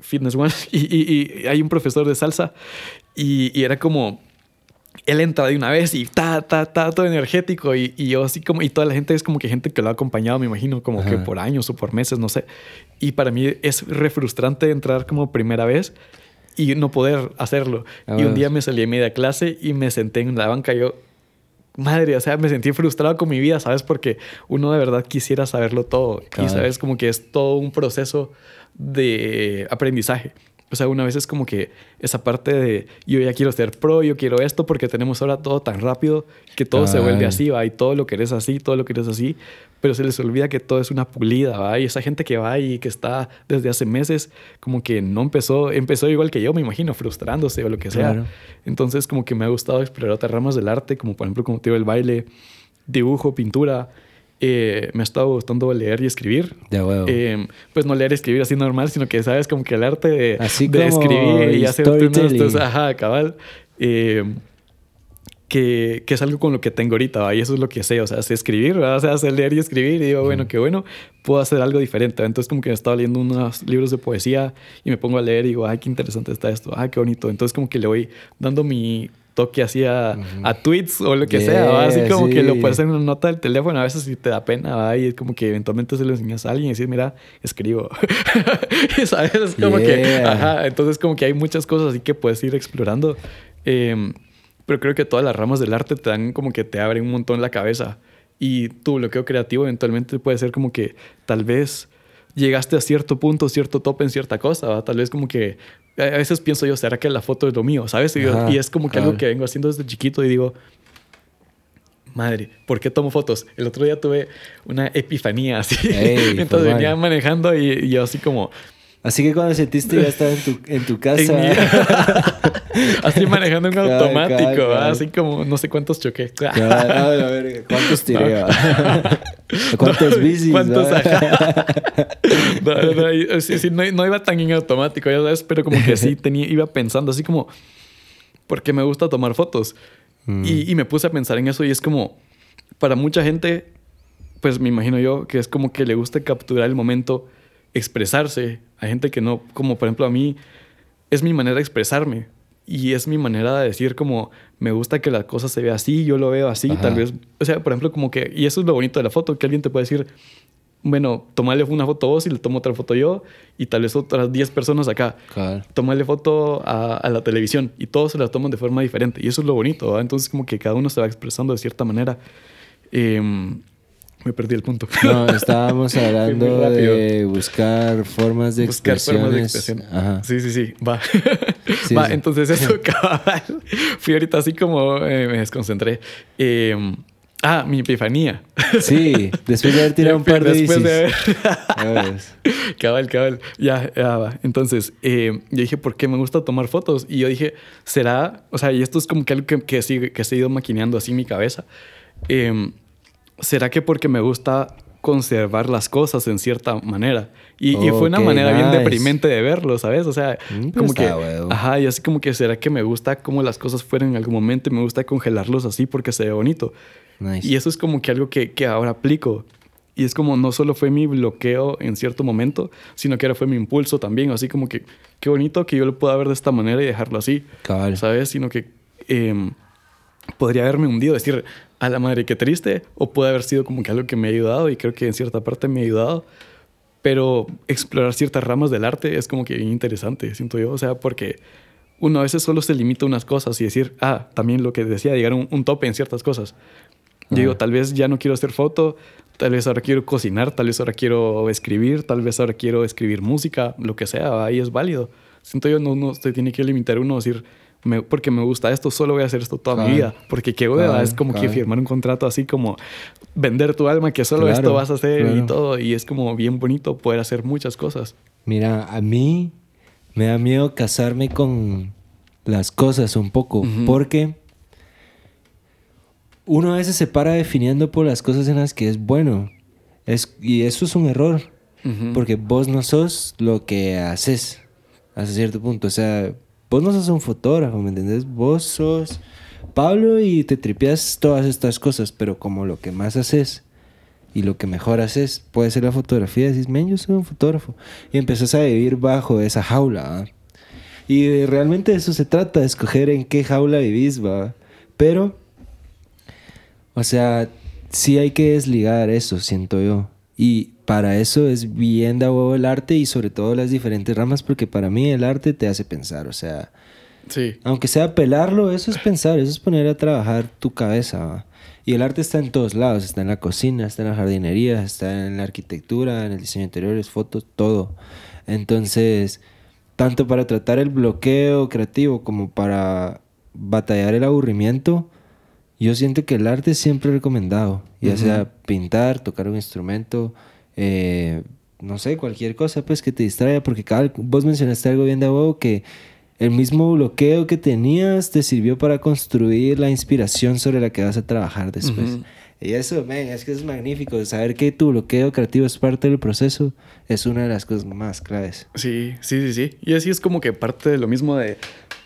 Fitness One, <laughs> y, y, hay un profesor de salsa, y, y, era como, él entra de una vez y ta, ta, ta, todo energético, y, yo así como, y toda la gente es como que gente que lo ha acompañado, me imagino, como que por años o por meses, no sé. Y para mí es re frustrante entrar como primera vez y no poder hacerlo. Ah, y un día me salí de media clase y me senté en la banca. Yo, madre, o sea, me sentí frustrado con mi vida, ¿sabes? Porque uno de verdad quisiera saberlo todo. Y sabes, como que es todo un proceso de aprendizaje. O sea, una vez es como que esa parte de yo ya quiero ser pro, yo quiero esto, porque tenemos ahora todo tan rápido que todo se vuelve así, va, y todo lo que eres así, todo lo que eres así, pero se les olvida que todo es una pulida, va, y esa gente que va y que está desde hace meses, como que no empezó, empezó igual que yo, me imagino, frustrándose o lo que sea. Entonces, como que me ha gustado explorar otras ramas del arte, como por ejemplo, como te digo, el baile, dibujo, pintura eh, me ha estado gustando leer y escribir. Eh, pues no leer y escribir así normal, sino que sabes como que el arte de, escribir y hacer unos, ajá, cabal. Eh, que, que, es algo con lo que tengo ahorita, y eso es lo que sé, o sea, sé escribir, o sea, sé leer y escribir, y digo, bueno, qué bueno, puedo hacer algo diferente. Entonces, como que me estaba leyendo unos libros de poesía y me pongo a leer y digo, ay, qué interesante está esto, ay, qué bonito. Entonces, como que le voy dando mi toque así a, tweets o lo que sea, así como que lo puedes hacer en una nota del teléfono, a veces si te da pena, ¿va? y es como que eventualmente se lo enseñas a alguien y dices, mira, escribo. <laughs> ¿Sabes? Es como que, ajá, entonces como que hay muchas cosas así que puedes ir explorando Em, pero creo que todas las ramas del arte te dan como que te abren un montón la cabeza. Y tu bloqueo creativo eventualmente puede ser como que tal vez llegaste a cierto punto, cierto tope en cierta cosa, tal vez como que a veces pienso yo, ¿será que la foto es lo mío? ¿Sabes? Y, es como que algo que vengo haciendo desde chiquito y digo, madre, ¿por qué tomo fotos? El otro día tuve una epifanía así. <laughs> Entonces venía manejando y, yo así como... Así que cuando sentiste ya estaba en tu, en tu <laughs> casa. <laughs> así manejando en automático, así como no sé cuántos choqué. a ver, ¿cuántos tiré? <laughs> ¿Cuántos bicis? ¿Cuántos? no, iba tan en automático, ya sabes, pero como que sí tenía, iba pensando así como, porque me gusta tomar fotos. Mm. Y, y me puse a pensar en eso y es como, para mucha gente, pues me imagino yo que es como que le gusta capturar el momento, expresarse. Hay gente que no, como por ejemplo a mí, es mi manera de expresarme y es mi manera de decir como me gusta que la cosa se vea así, yo lo veo así, tal vez, o sea, por ejemplo, como que, y eso es lo bonito de la foto, que alguien te puede decir, bueno, tomarle una foto vos y le tomo otra foto yo y tal vez otras 10 personas acá. Claro. Tomarle foto a, la televisión y todos se la toman de forma diferente y eso es lo bonito, entonces como que cada uno se va expresando de cierta manera. Eh, me perdí el punto. No, estábamos <laughs> hablando de buscar formas de buscar Formas de expresión. Sí, sí, sí. Va. <laughs> Va, entonces eso, <laughs> cabal. Fui ahorita así como eh, me desconcentré. Em, ah, mi epifanía. Sí, después de haber tirado un par de Después de haber... cabal, cabal. Ya, ya va. Entonces, em, yo dije, ¿por qué me gusta tomar fotos? Y yo dije, ¿será? O sea, y esto es como que algo que, que, sigue, que se ha ido maquineando así en mi cabeza. Eh, ¿será que porque me gusta conservar las cosas en cierta manera? Y, fue una manera bien deprimente de verlo, ¿sabes? O sea, mm, como que... Ajá, y así como que será que me gusta cómo las cosas fueron en algún momento y me gusta congelarlos así porque se ve bonito. Y eso es como que algo que, que ahora aplico. Y es como no solo fue mi bloqueo en cierto momento, sino que ahora fue mi impulso también. Así como que qué bonito que yo lo pueda ver de esta manera y dejarlo así. ¿Sabes? Sino que em, podría haberme hundido, decir, a la madre, qué triste, o puede haber sido como que algo que me ha ayudado y creo que en cierta parte me ha ayudado, pero explorar ciertas ramas del arte es como que interesante, siento yo, o sea, porque uno a veces solo se limita a unas cosas y decir, ah, también lo que decía, llegar a un, tope en ciertas cosas. digo, tal vez ya no quiero hacer foto, tal vez ahora quiero cocinar, tal vez ahora quiero escribir, tal vez ahora quiero escribir música, lo que sea, ahí es válido. Siento yo, no, no se tiene que limitar uno a decir, porque me gusta esto, solo voy a hacer esto toda mi vida. Porque qué hueva, es como que firmar un contrato así como vender tu alma, que solo esto vas a hacer y todo. Y es como bien bonito poder hacer muchas cosas. Mira, a mí me da miedo casarme con las cosas un poco, porque uno a veces se para definiendo por las cosas en las que es bueno. Es, y eso es un error, porque vos no sos lo que haces hasta cierto punto. O sea, vos no sos un fotógrafo, ¿me entendés? Vos sos Pablo y te tripeas todas estas cosas, pero como lo que más haces y lo que mejor haces puede ser la fotografía, decís, men, yo soy un fotógrafo. Y empezás a vivir bajo esa jaula. Y realmente de eso se trata, de escoger en qué jaula vivís, va. Pero, o sea, sí hay que desligar eso, siento yo. Y para eso es bien de huevo el arte y sobre todo las diferentes ramas, porque para mí el arte te hace pensar, o sea, sí. aunque sea pelarlo, eso es pensar, eso es poner a trabajar tu cabeza. Y el arte está en todos lados, está en la cocina, está en la jardinería, está en la arquitectura, en el diseño de interiores, fotos, todo. Entonces, tanto para tratar el bloqueo creativo como para batallar el aburrimiento, yo siento que el arte es siempre recomendado, ya sea pintar, tocar un instrumento, eh, no sé, cualquier cosa pues que te distraiga, porque cada, vos mencionaste algo bien de huevo que el mismo bloqueo que tenías te sirvió para construir la inspiración sobre la que vas a trabajar después. Y eso, man, es que es magnífico. Saber que tu bloqueo creativo es parte del proceso es una de las cosas más claves. Sí, sí, sí, sí. Y así es como que parte de lo mismo de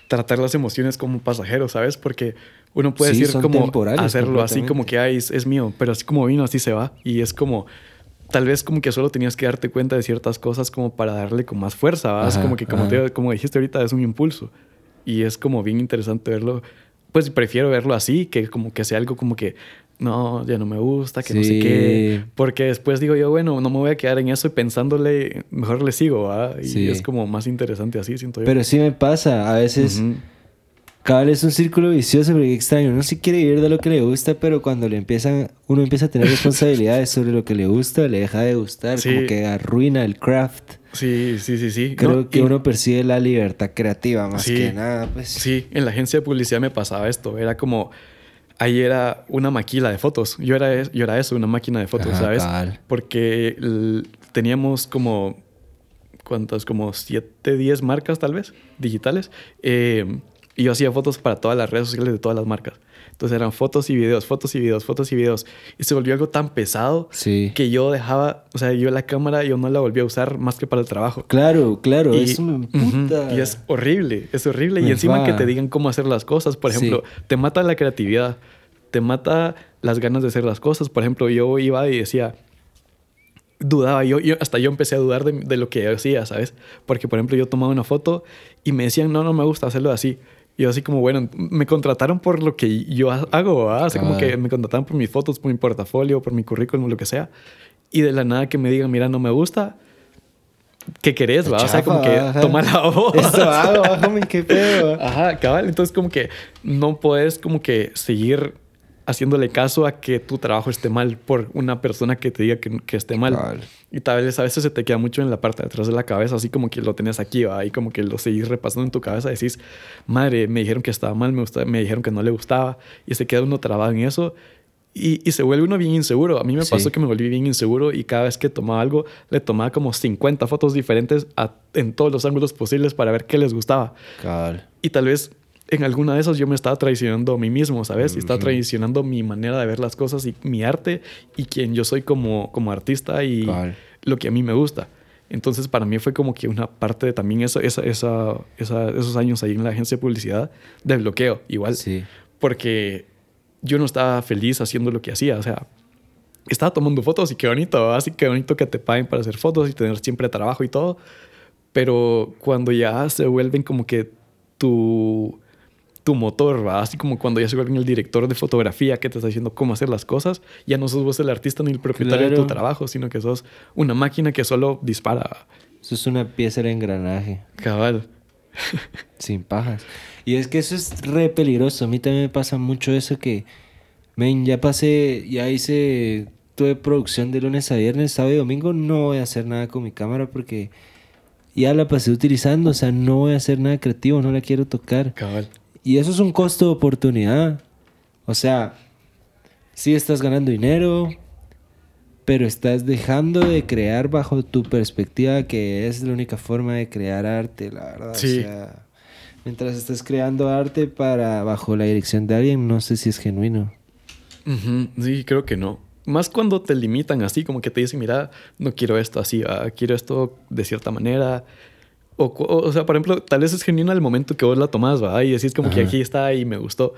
tratar las emociones como pasajeros, ¿sabes? Porque uno puede decir como hacerlo así como que es, es, mío, pero así como vino, así se va. Y es como, tal vez como que solo tenías que darte cuenta de ciertas cosas como para darle con más fuerza. Es como que, como, como dijiste ahorita, es un impulso. Y es como bien interesante verlo. Pues prefiero verlo así, que como que sea algo como que, no, ya no me gusta, que no sé qué. Porque después digo yo, bueno, no me voy a quedar en eso y pensándole, mejor le sigo, Y es como más interesante así, siento yo. Pero sí me pasa, a veces Cabal es un círculo vicioso, porque extraño. Uno sí quiere vivir de lo que le gusta, pero cuando le empiezan, uno empieza a tener responsabilidades sobre lo que le gusta, le deja de gustar, como que arruina el craft. Sí, sí, sí, sí. Creo que uno percibe la libertad creativa más que nada. Pues. Sí, en la agencia de publicidad me pasaba esto. Era como, ahí era una maquila de fotos. Yo era, yo era eso, una máquina de fotos, ¿sabes? Porque teníamos como, ¿cuántas? Como 7, 10 marcas tal vez, digitales. Eh, y yo hacía fotos para todas las redes sociales de todas las marcas. Entonces eran fotos y videos, fotos y videos, fotos y videos. Y se volvió algo tan pesado que yo dejaba, o sea, yo la cámara yo no la volví a usar más que para el trabajo. Claro, claro, y, eso me puta. y es horrible, es horrible. y encima que te digan cómo hacer las cosas, por ejemplo, te mata la creatividad, te mata las ganas de hacer las cosas. Por ejemplo, yo iba y decía, dudaba, yo, yo, hasta yo empecé a dudar de, de, lo que hacía, ¿sabes? Porque, por ejemplo, yo tomaba una foto y me decían, no, no me gusta hacerlo así. Y así como, bueno, me contrataron por lo que yo hago, ¿ah? Así como que me contrataron por mis fotos, por mi portafolio, por mi currículum, lo que sea. Y de la nada que me digan, mira, no me gusta, ¿qué querés, va? o sea, como que toma la voz. <laughs> Esto hago, qué pedo. Ajá, cabal. Entonces, como que no puedes como que seguir haciéndole caso a que tu trabajo esté mal por una persona que te diga que, que esté mal. Y tal vez a veces se te queda mucho en la parte de atrás de la cabeza, así como que lo tenés aquí, ¿va? y como que lo seguís repasando en tu cabeza, decís, madre, me dijeron que estaba mal, me, me dijeron que no le gustaba, y se queda uno trabado en eso. Y, y, se vuelve uno bien inseguro. A mí me pasó que me volví bien inseguro y cada vez que tomaba algo, le tomaba como 50 fotos diferentes en todos los ángulos posibles para ver qué les gustaba. Y tal vez en alguna de esas yo me estaba traicionando a mí mismo, ¿sabes? Y estaba traicionando mi manera de ver las cosas y mi arte y quien yo soy como, como artista y lo que a mí me gusta. Entonces para mí fue como que una parte de también esa, esa, esa, esos años ahí en la agencia de publicidad de bloqueo, igual. Sí. Porque yo no estaba feliz haciendo lo que hacía, o sea, estaba tomando fotos y qué bonito, así que bonito que te paguen para hacer fotos y tener siempre trabajo y todo. Pero cuando ya se vuelven como que tu tu motor, ¿va? Así como cuando ya se vuelve el director de fotografía que te está diciendo cómo hacer las cosas, ya no sos vos el artista ni el propietario de tu trabajo, sino que sos una máquina que solo dispara. Eso es una pieza de engranaje. Cabal. Sin pajas. Y es que eso es re peligroso. A mí también me pasa mucho eso que, ya pasé, ya hice, tuve producción de lunes a viernes, sábado y domingo, no voy a hacer nada con mi cámara porque ya la pasé utilizando, o sea, no voy a hacer nada creativo, no la quiero tocar. Cabal. Y eso es un costo de oportunidad. O sea, sí estás ganando dinero, pero estás dejando de crear bajo tu perspectiva, que es la única forma de crear arte, la verdad. Sí. O sea, mientras estás creando arte para bajo la dirección de alguien, no sé si es genuino. Sí, creo que no. Más cuando te limitan así, como que te dicen, mira, no quiero esto así, ah, quiero esto de cierta manera, o, o, sea, por ejemplo, tal vez es genuino el momento que vos la tomás, ¿va? Y decís como que aquí está y me gustó.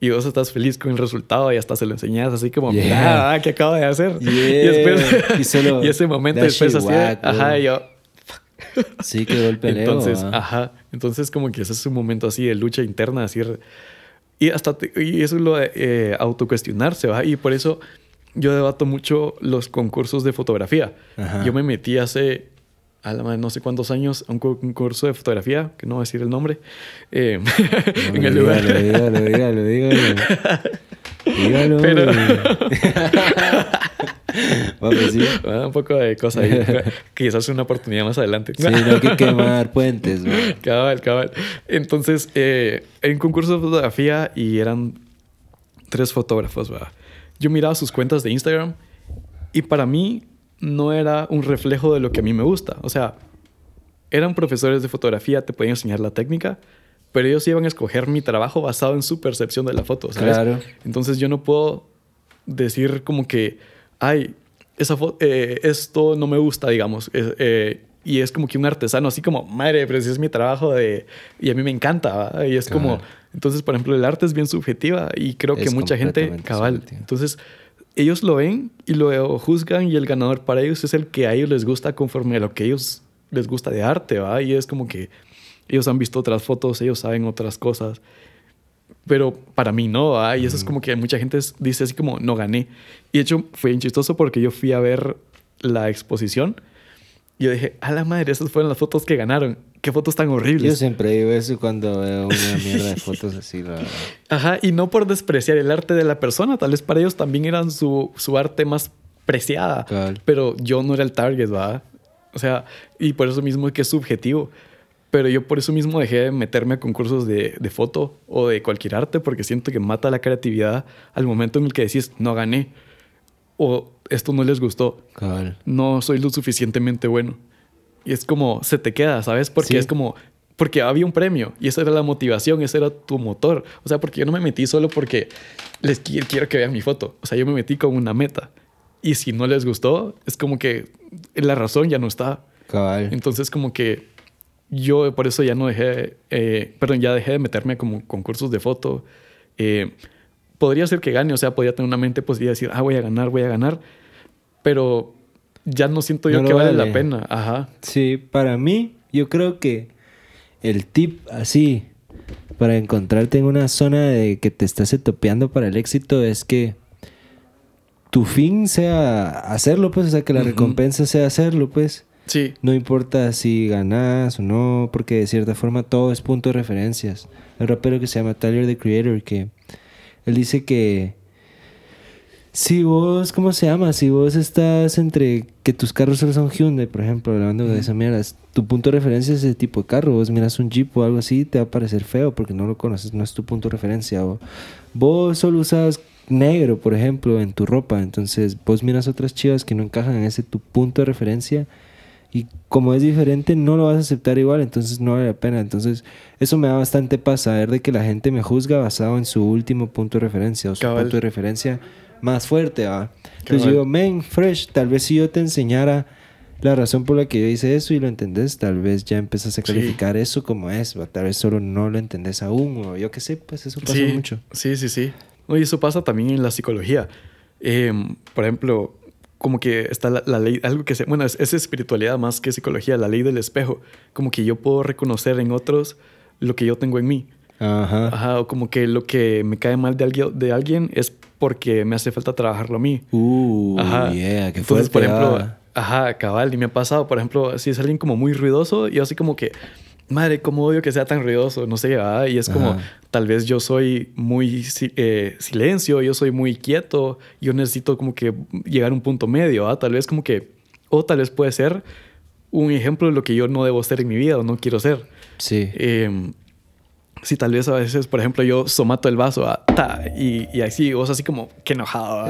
Y vos estás feliz con el resultado y hasta se lo enseñas así como, yeah. ¿qué acabo de hacer? Y después, <laughs> y, ese momento después así, ajá, y yo... <laughs> sí, quedó el peleo. Entonces, ajá. Entonces como que ese es un momento así de lucha interna, así... Y hasta, y eso es lo de eh, autocuestionarse, ¿va? Y por eso yo debato mucho los concursos de fotografía. Yo me metí hace a la no sé cuántos años a un, curso de fotografía, que no voy a decir el nombre, eh, <laughs> en el lugar. Dígalo, dígalo, dígalo. Dígalo. Pero... <laughs> Vamos, sí. un poco de cosas ahí. <laughs> Quizás una oportunidad más adelante. Sí, no hay que quemar puentes. Cabal, cabal. Entonces, eh, en un concurso de fotografía y eran tres fotógrafos. ¿verdad? Yo miraba sus cuentas de Instagram y para mí no era un reflejo de lo que a mí me gusta. O sea, eran profesores de fotografía, te podían enseñar la técnica, pero ellos iban a escoger mi trabajo basado en su percepción de la foto, ¿sabes? Claro. Entonces yo no puedo decir como que, ay, esa eh, esto no me gusta, digamos. Eh, y es como que un artesano, así como, madre, pero si es mi trabajo de... Y a mí me encanta, Y es como... Entonces, por ejemplo, el arte es bien subjetiva y creo que mucha gente... Cabal. Entonces, ellos lo ven y lo juzgan y el ganador para ellos es el que a ellos les gusta conforme a lo que ellos les gusta de arte, ¿va? Y es como que ellos han visto otras fotos, ellos saben otras cosas, pero para mí no, ¿va? Y eso es como que mucha gente dice así como, no gané. Y de hecho fue bien chistoso porque yo fui a ver la exposición y yo dije, a la madre, esas fueron las fotos que ganaron. Qué fotos tan horribles. Yo siempre digo eso cuando veo una mierda de fotos así, la Ajá, y no por despreciar el arte de la persona, tal vez para ellos también eran su, su arte más preciada, pero yo no era el target, ¿verdad? O sea, y por eso mismo es que es subjetivo. Pero yo por eso mismo dejé de meterme a concursos de, de, foto o de cualquier arte porque siento que mata la creatividad al momento en el que decís, no gané o esto no les gustó. No soy lo suficientemente bueno. Y es como, se te queda, ¿sabes? Porque es como, porque había un premio y esa era la motivación, ese era tu motor. O sea, porque yo no me metí solo porque les quiero que vean mi foto. O sea, yo me metí con una meta. Y si no les gustó, es como que la razón ya no está. Entonces, como que yo por eso ya no dejé, eh, perdón, ya dejé de meterme como concursos de foto. Eh, podría ser que gane, o sea, podría tener una mente positiva decir, ah, voy a ganar, voy a ganar, pero ya no siento yo que vale. la pena. Ajá. Sí, para mí, yo creo que el tip así para encontrarte en una zona de que te estás etopeando para el éxito es que tu fin sea hacerlo, pues, o sea, que la recompensa sea hacerlo, pues. Sí. No importa si ganas o no, porque de cierta forma todo es punto de referencias. El rapero que se llama Tyler the Creator, que él dice que si vos, ¿cómo se llama? Si vos estás entre que tus carros solo son Hyundai, por ejemplo, hablando de esa mierda, tu punto de referencia es ese tipo de carro. Vos miras un Jeep o algo así, te va a parecer feo porque no lo conoces, no es tu punto de referencia. O vos solo usas negro, por ejemplo, en tu ropa. Entonces vos miras otras chivas que no encajan en ese tu punto de referencia y como es diferente no lo vas a aceptar igual, entonces no vale la pena. Entonces eso me da bastante paz saber de que la gente me juzga basado en su último punto de referencia o su punto de referencia más fuerte. ¿va? Entonces yo digo, men, fresh, tal vez si yo te enseñara la razón por la que yo hice eso y lo entendés, tal vez ya empiezas a calificar eso como es, tal vez solo no lo entendés aún o yo qué sé, pues eso pasa mucho. Sí, sí, sí. y eso pasa también en la psicología. Em, por ejemplo, como que está la, ley, algo que se, bueno, es, espiritualidad más que psicología, la ley del espejo, como que yo puedo reconocer en otros lo que yo tengo en mí. Ajá. Ajá, o como que lo que me cae mal de alguien, de alguien es porque me hace falta trabajarlo a mí. Uh, ajá. yeah, que Entonces, por ejemplo, ah. ajá, cabal, y me ha pasado, por ejemplo, si es alguien como muy ruidoso, yo así como que, madre, cómo odio que sea tan ruidoso, no sé, ¿verdad? y es como, tal vez yo soy muy eh, silencio, yo soy muy quieto, yo necesito como que llegar a un punto medio, ¿verdad? tal vez como que, o tal vez puede ser un ejemplo de lo que yo no debo ser en mi vida o no quiero ser. Sí. Eh, Sí, tal vez a veces, por ejemplo, yo somato el vaso ah, y, y, así, vos así como, que enojado.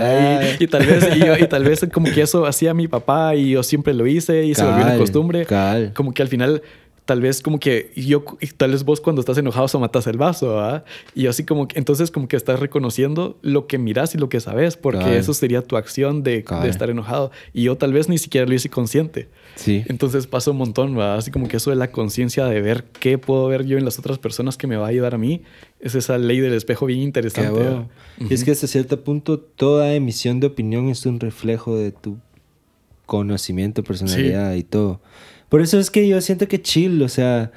Y, tal vez, y, tal vez <laughs> como que eso hacía mi papá y yo siempre lo hice y se volvió una costumbre. Como que al final tal vez como que yo, tal vez vos cuando estás enojado somatas el vaso, ¿ah? Y así como que, entonces como que estás reconociendo lo que miras y lo que sabes, porque eso sería tu acción de, de, estar enojado. Y yo tal vez ni siquiera lo hice consciente. Sí. Entonces pasa un montón, ¿va? Así como que eso de la conciencia de ver qué puedo ver yo en las otras personas que me va a ayudar a mí, es esa ley del espejo bien interesante. Y es que hasta cierto punto toda emisión de opinión es un reflejo de tu conocimiento, personalidad y todo. Por eso es que yo siento que chill, o sea,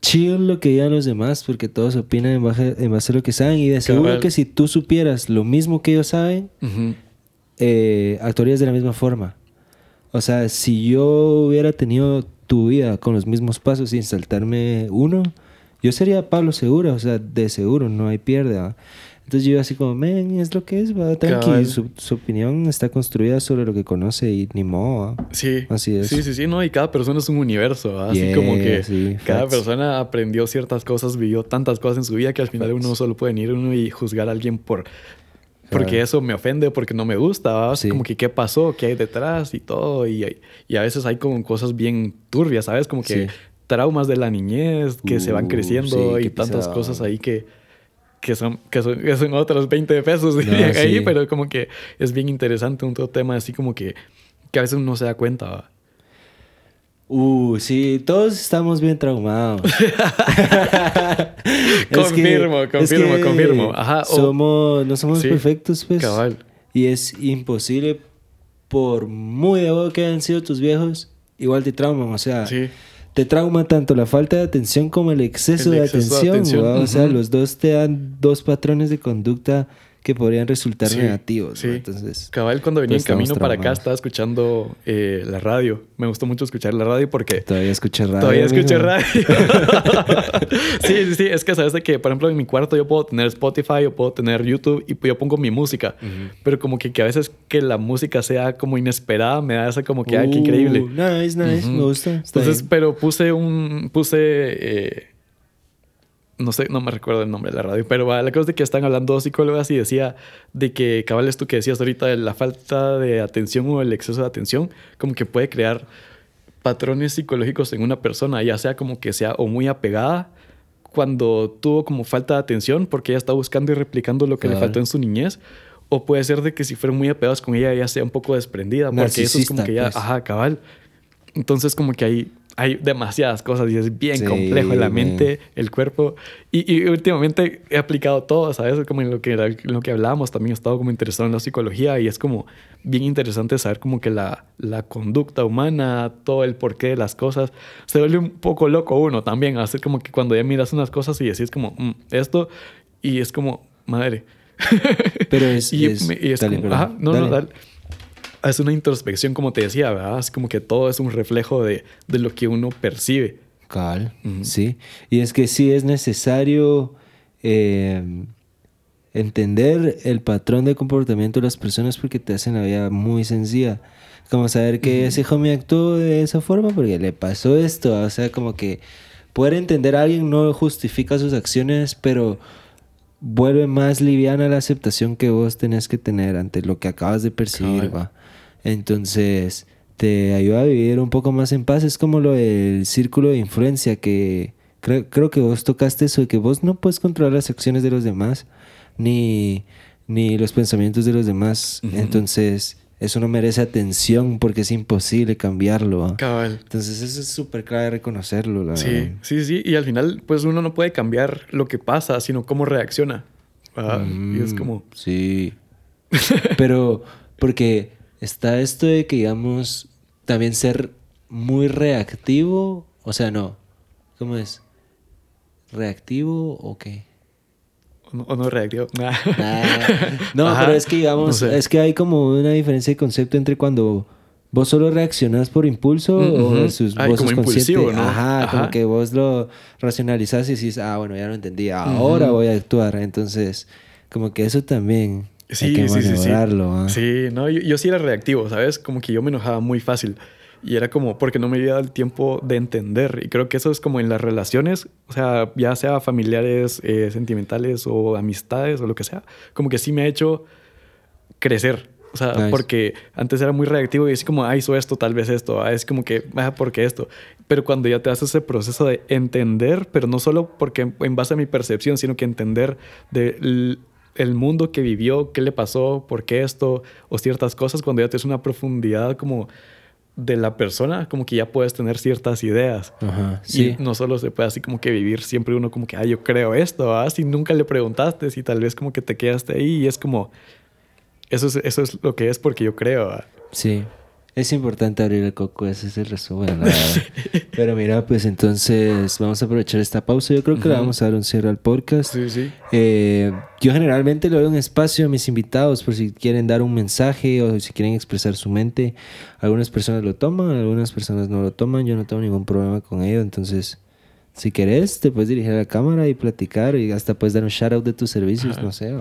chill lo que digan los demás, porque todos opinan en base, en base a lo que saben. Y de seguro que si tú supieras lo mismo que ellos saben, eh, actuarías de la misma forma. O sea, si yo hubiera tenido tu vida con los mismos pasos sin saltarme uno, yo sería Pablo Segura, o sea, de seguro, no hay pierde. Entonces yo así como, men, es lo que es, va, tranqui. Su, su, opinión está construida sobre lo que conoce y ni modo. Sí. Así es. Sí, sí, sí, no, y cada persona es un universo. Así como que cada persona aprendió ciertas cosas, vivió tantas cosas en su vida que al final uno solo puede ir uno y juzgar a alguien por... Porque eso me ofende, porque no me gusta, así Como que qué pasó, qué hay detrás y todo. Y, y a veces hay como cosas bien turbias, ¿sabes? Como que traumas de la niñez que se van uh, creciendo y tantas cosas ahí que que son, que son, que son otros 20 pesos <laughs> ahí, pero como que es bien interesante un tema así como que, que a veces uno se da cuenta. Uh, sí, todos estamos bien traumados. <laughs> confirmo, confirmo, confirmo. Ajá, somos, no somos perfectos, pues. Cabal. Y es imposible, por muy de que hayan sido tus viejos, igual te trauman. O sea, sí te trauma tanto la falta de atención como el exceso, de, atención, O sea, los dos te dan dos patrones de conducta que podrían resultar negativos. Sí. Entonces, Cabal, cuando venía en camino para acá estaba escuchando eh, la radio. Me gustó mucho escuchar la radio porque... Todavía escuché radio. Todavía escuché radio. <laughs> sí, sí, sí. Es que sabes de que, por ejemplo, en mi cuarto yo puedo tener Spotify, yo puedo tener YouTube y yo pongo mi música. Pero como que, que, a veces que la música sea como inesperada me da esa como que, uh, qué increíble. Nice, nice. Me gusta. Entonces, pero puse un... Puse... Eh, no sé, no me recuerdo el nombre de la radio, pero la cosa es de que están hablando dos psicólogas y decía de que, cabal, tú que decías ahorita, de la falta de atención o el exceso de atención, como que puede crear patrones psicológicos en una persona, ya sea como que sea o muy apegada cuando tuvo como falta de atención porque ella está buscando y replicando lo que le faltó en su niñez, o puede ser de que si fueron muy apegados con ella, ella sea un poco desprendida, porque eso es como que ya, pues. ajá, cabal. Entonces como que hay hay demasiadas cosas y es bien complejo la mente, el cuerpo. Y, últimamente he aplicado todo, ¿sabes? Como en lo que, en lo que hablábamos, también he estado como interesado en la psicología y es como bien interesante saber como que la, la conducta humana, todo el porqué de las cosas. Se vuelve un poco loco uno también, hacer como que cuando ya miras unas cosas y decís como mm, esto y es como, madre. Pero es... <laughs> y, es, como, ajá, no, no, dale es una introspección, como te decía, ¿verdad? Es como que todo es un reflejo de, de lo que uno percibe. Cal, sí. Y es que sí es necesario em, entender el patrón de comportamiento de las personas porque te hacen la vida muy sencilla. Como saber que ese homie actuó de esa forma porque le pasó esto. O sea, como que poder entender a alguien no justifica sus acciones, pero vuelve más liviana la aceptación que vos tenés que tener ante lo que acabas de percibir, ¿va? Entonces, te ayuda a vivir un poco más en paz. Es como lo del círculo de influencia que creo, creo que vos tocaste eso, de que vos no puedes controlar las acciones de los demás, ni, ni los pensamientos de los demás. Entonces, eso no merece atención porque es imposible cambiarlo. Cabal. Entonces eso es súper clave reconocerlo. La sí, sí, sí. Y al final, pues uno no puede cambiar lo que pasa, sino cómo reacciona. y es mm, como... Sí. <laughs> Pero porque está esto de que, digamos, también ser muy reactivo, o sea, no, ¿cómo es? ¿Reactivo o qué? O no, reactivo. <laughs> no, pero es que, digamos, es que hay como una diferencia de concepto entre cuando vos solo reaccionás por impulso o versus vos sos consciente. ¿no? Ajá, como que vos lo racionalizás y decís, ah, bueno, ya lo entendí, ahora voy a actuar. Entonces, como que eso también Sí, sí, sí, sí. ¿ah? Sí, no, yo, sí era reactivo, ¿sabes? Como que yo me enojaba muy fácil. Y era como porque no me había dado el tiempo de entender. Y creo que eso es como en las relaciones, o sea, ya sea familiares, eh, sentimentales o amistades o lo que sea, como que sí me ha hecho crecer. O sea, porque antes era muy reactivo y es como, ah, hizo esto, tal vez esto, ah, es como que, ah, porque esto. Pero cuando ya te haces ese proceso de entender, pero no solo porque en base a mi percepción, sino que entender de el mundo que vivió, qué le pasó, por qué esto, o ciertas cosas, cuando ya tienes una profundidad como de la persona, como que ya puedes tener ciertas ideas. Ajá, sí. Y no solo se puede así como que vivir siempre uno como que, ah, yo creo esto, ¿ah? si nunca le preguntaste, si tal vez como que te quedaste ahí y es como, eso es, eso es lo que es porque yo creo. Sí. Es importante abrir el coco, ese es el resumen. <laughs> Pero mira, pues entonces vamos a aprovechar esta pausa. Yo creo que le vamos a dar un cierre al podcast. Sí, sí. Eh, yo generalmente le doy un espacio a mis invitados por si quieren dar un mensaje o si quieren expresar su mente. Algunas personas lo toman, algunas personas no lo toman. Yo no tengo ningún problema con ello. Entonces, si querés, te puedes dirigir a la cámara y platicar y hasta puedes dar un shout out de tus servicios, no sé.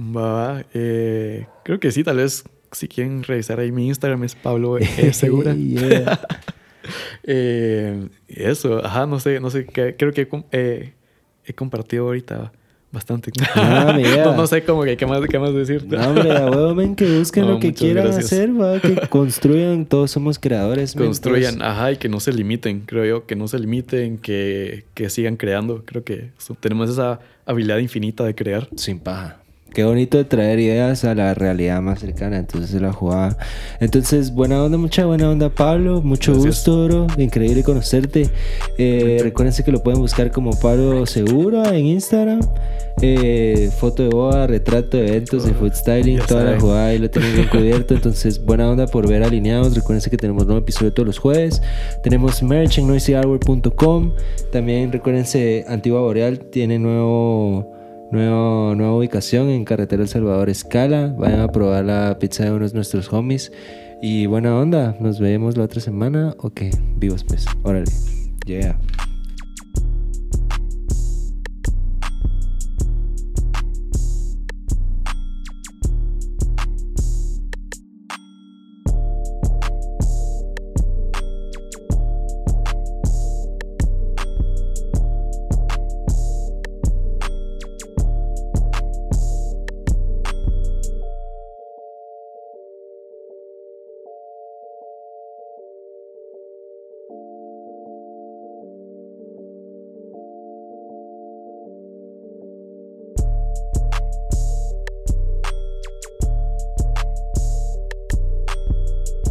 Va, eh, creo que sí, tal vez si quieren revisar ahí mi Instagram es Pablo e. <laughs> Segura. <laughs> eh, eso, ajá, no sé, no sé, creo que eh, he compartido ahorita bastante. Ah, <laughs> no, sé cómo que qué más, qué más decir. No, hombre, huevo, que busquen lo que quieran hacer, va, que construyan, todos somos creadores. Construyan, ajá, y que no se limiten, creo yo, que no se limiten, que, que sigan creando. Creo que tenemos esa habilidad infinita de crear. Sin paja. Qué bonito de traer ideas a la realidad más cercana, entonces la jugada. Entonces, buena onda, mucha buena onda, Pablo. Mucho gusto, bro. Increíble conocerte. Eh, recuérdense que lo pueden buscar como Pablo Segura en Instagram. Eh, foto de boda, retrato de eventos, de food styling, toda la jugada y lo tienen bien cubierto. Entonces, buena onda por ver alineados. Recuérdense que tenemos nuevo episodio todos los jueves. Tenemos merch en noisyhour.com. También recuérdense, Antigua Boreal tiene nuevo Nuevo, nueva ubicación en Carretera El Salvador Escala. Vayan a probar la pizza de unos de nuestros homies. Y buena onda, nos vemos la otra semana. Ok, vivos pues. Órale. Yeah.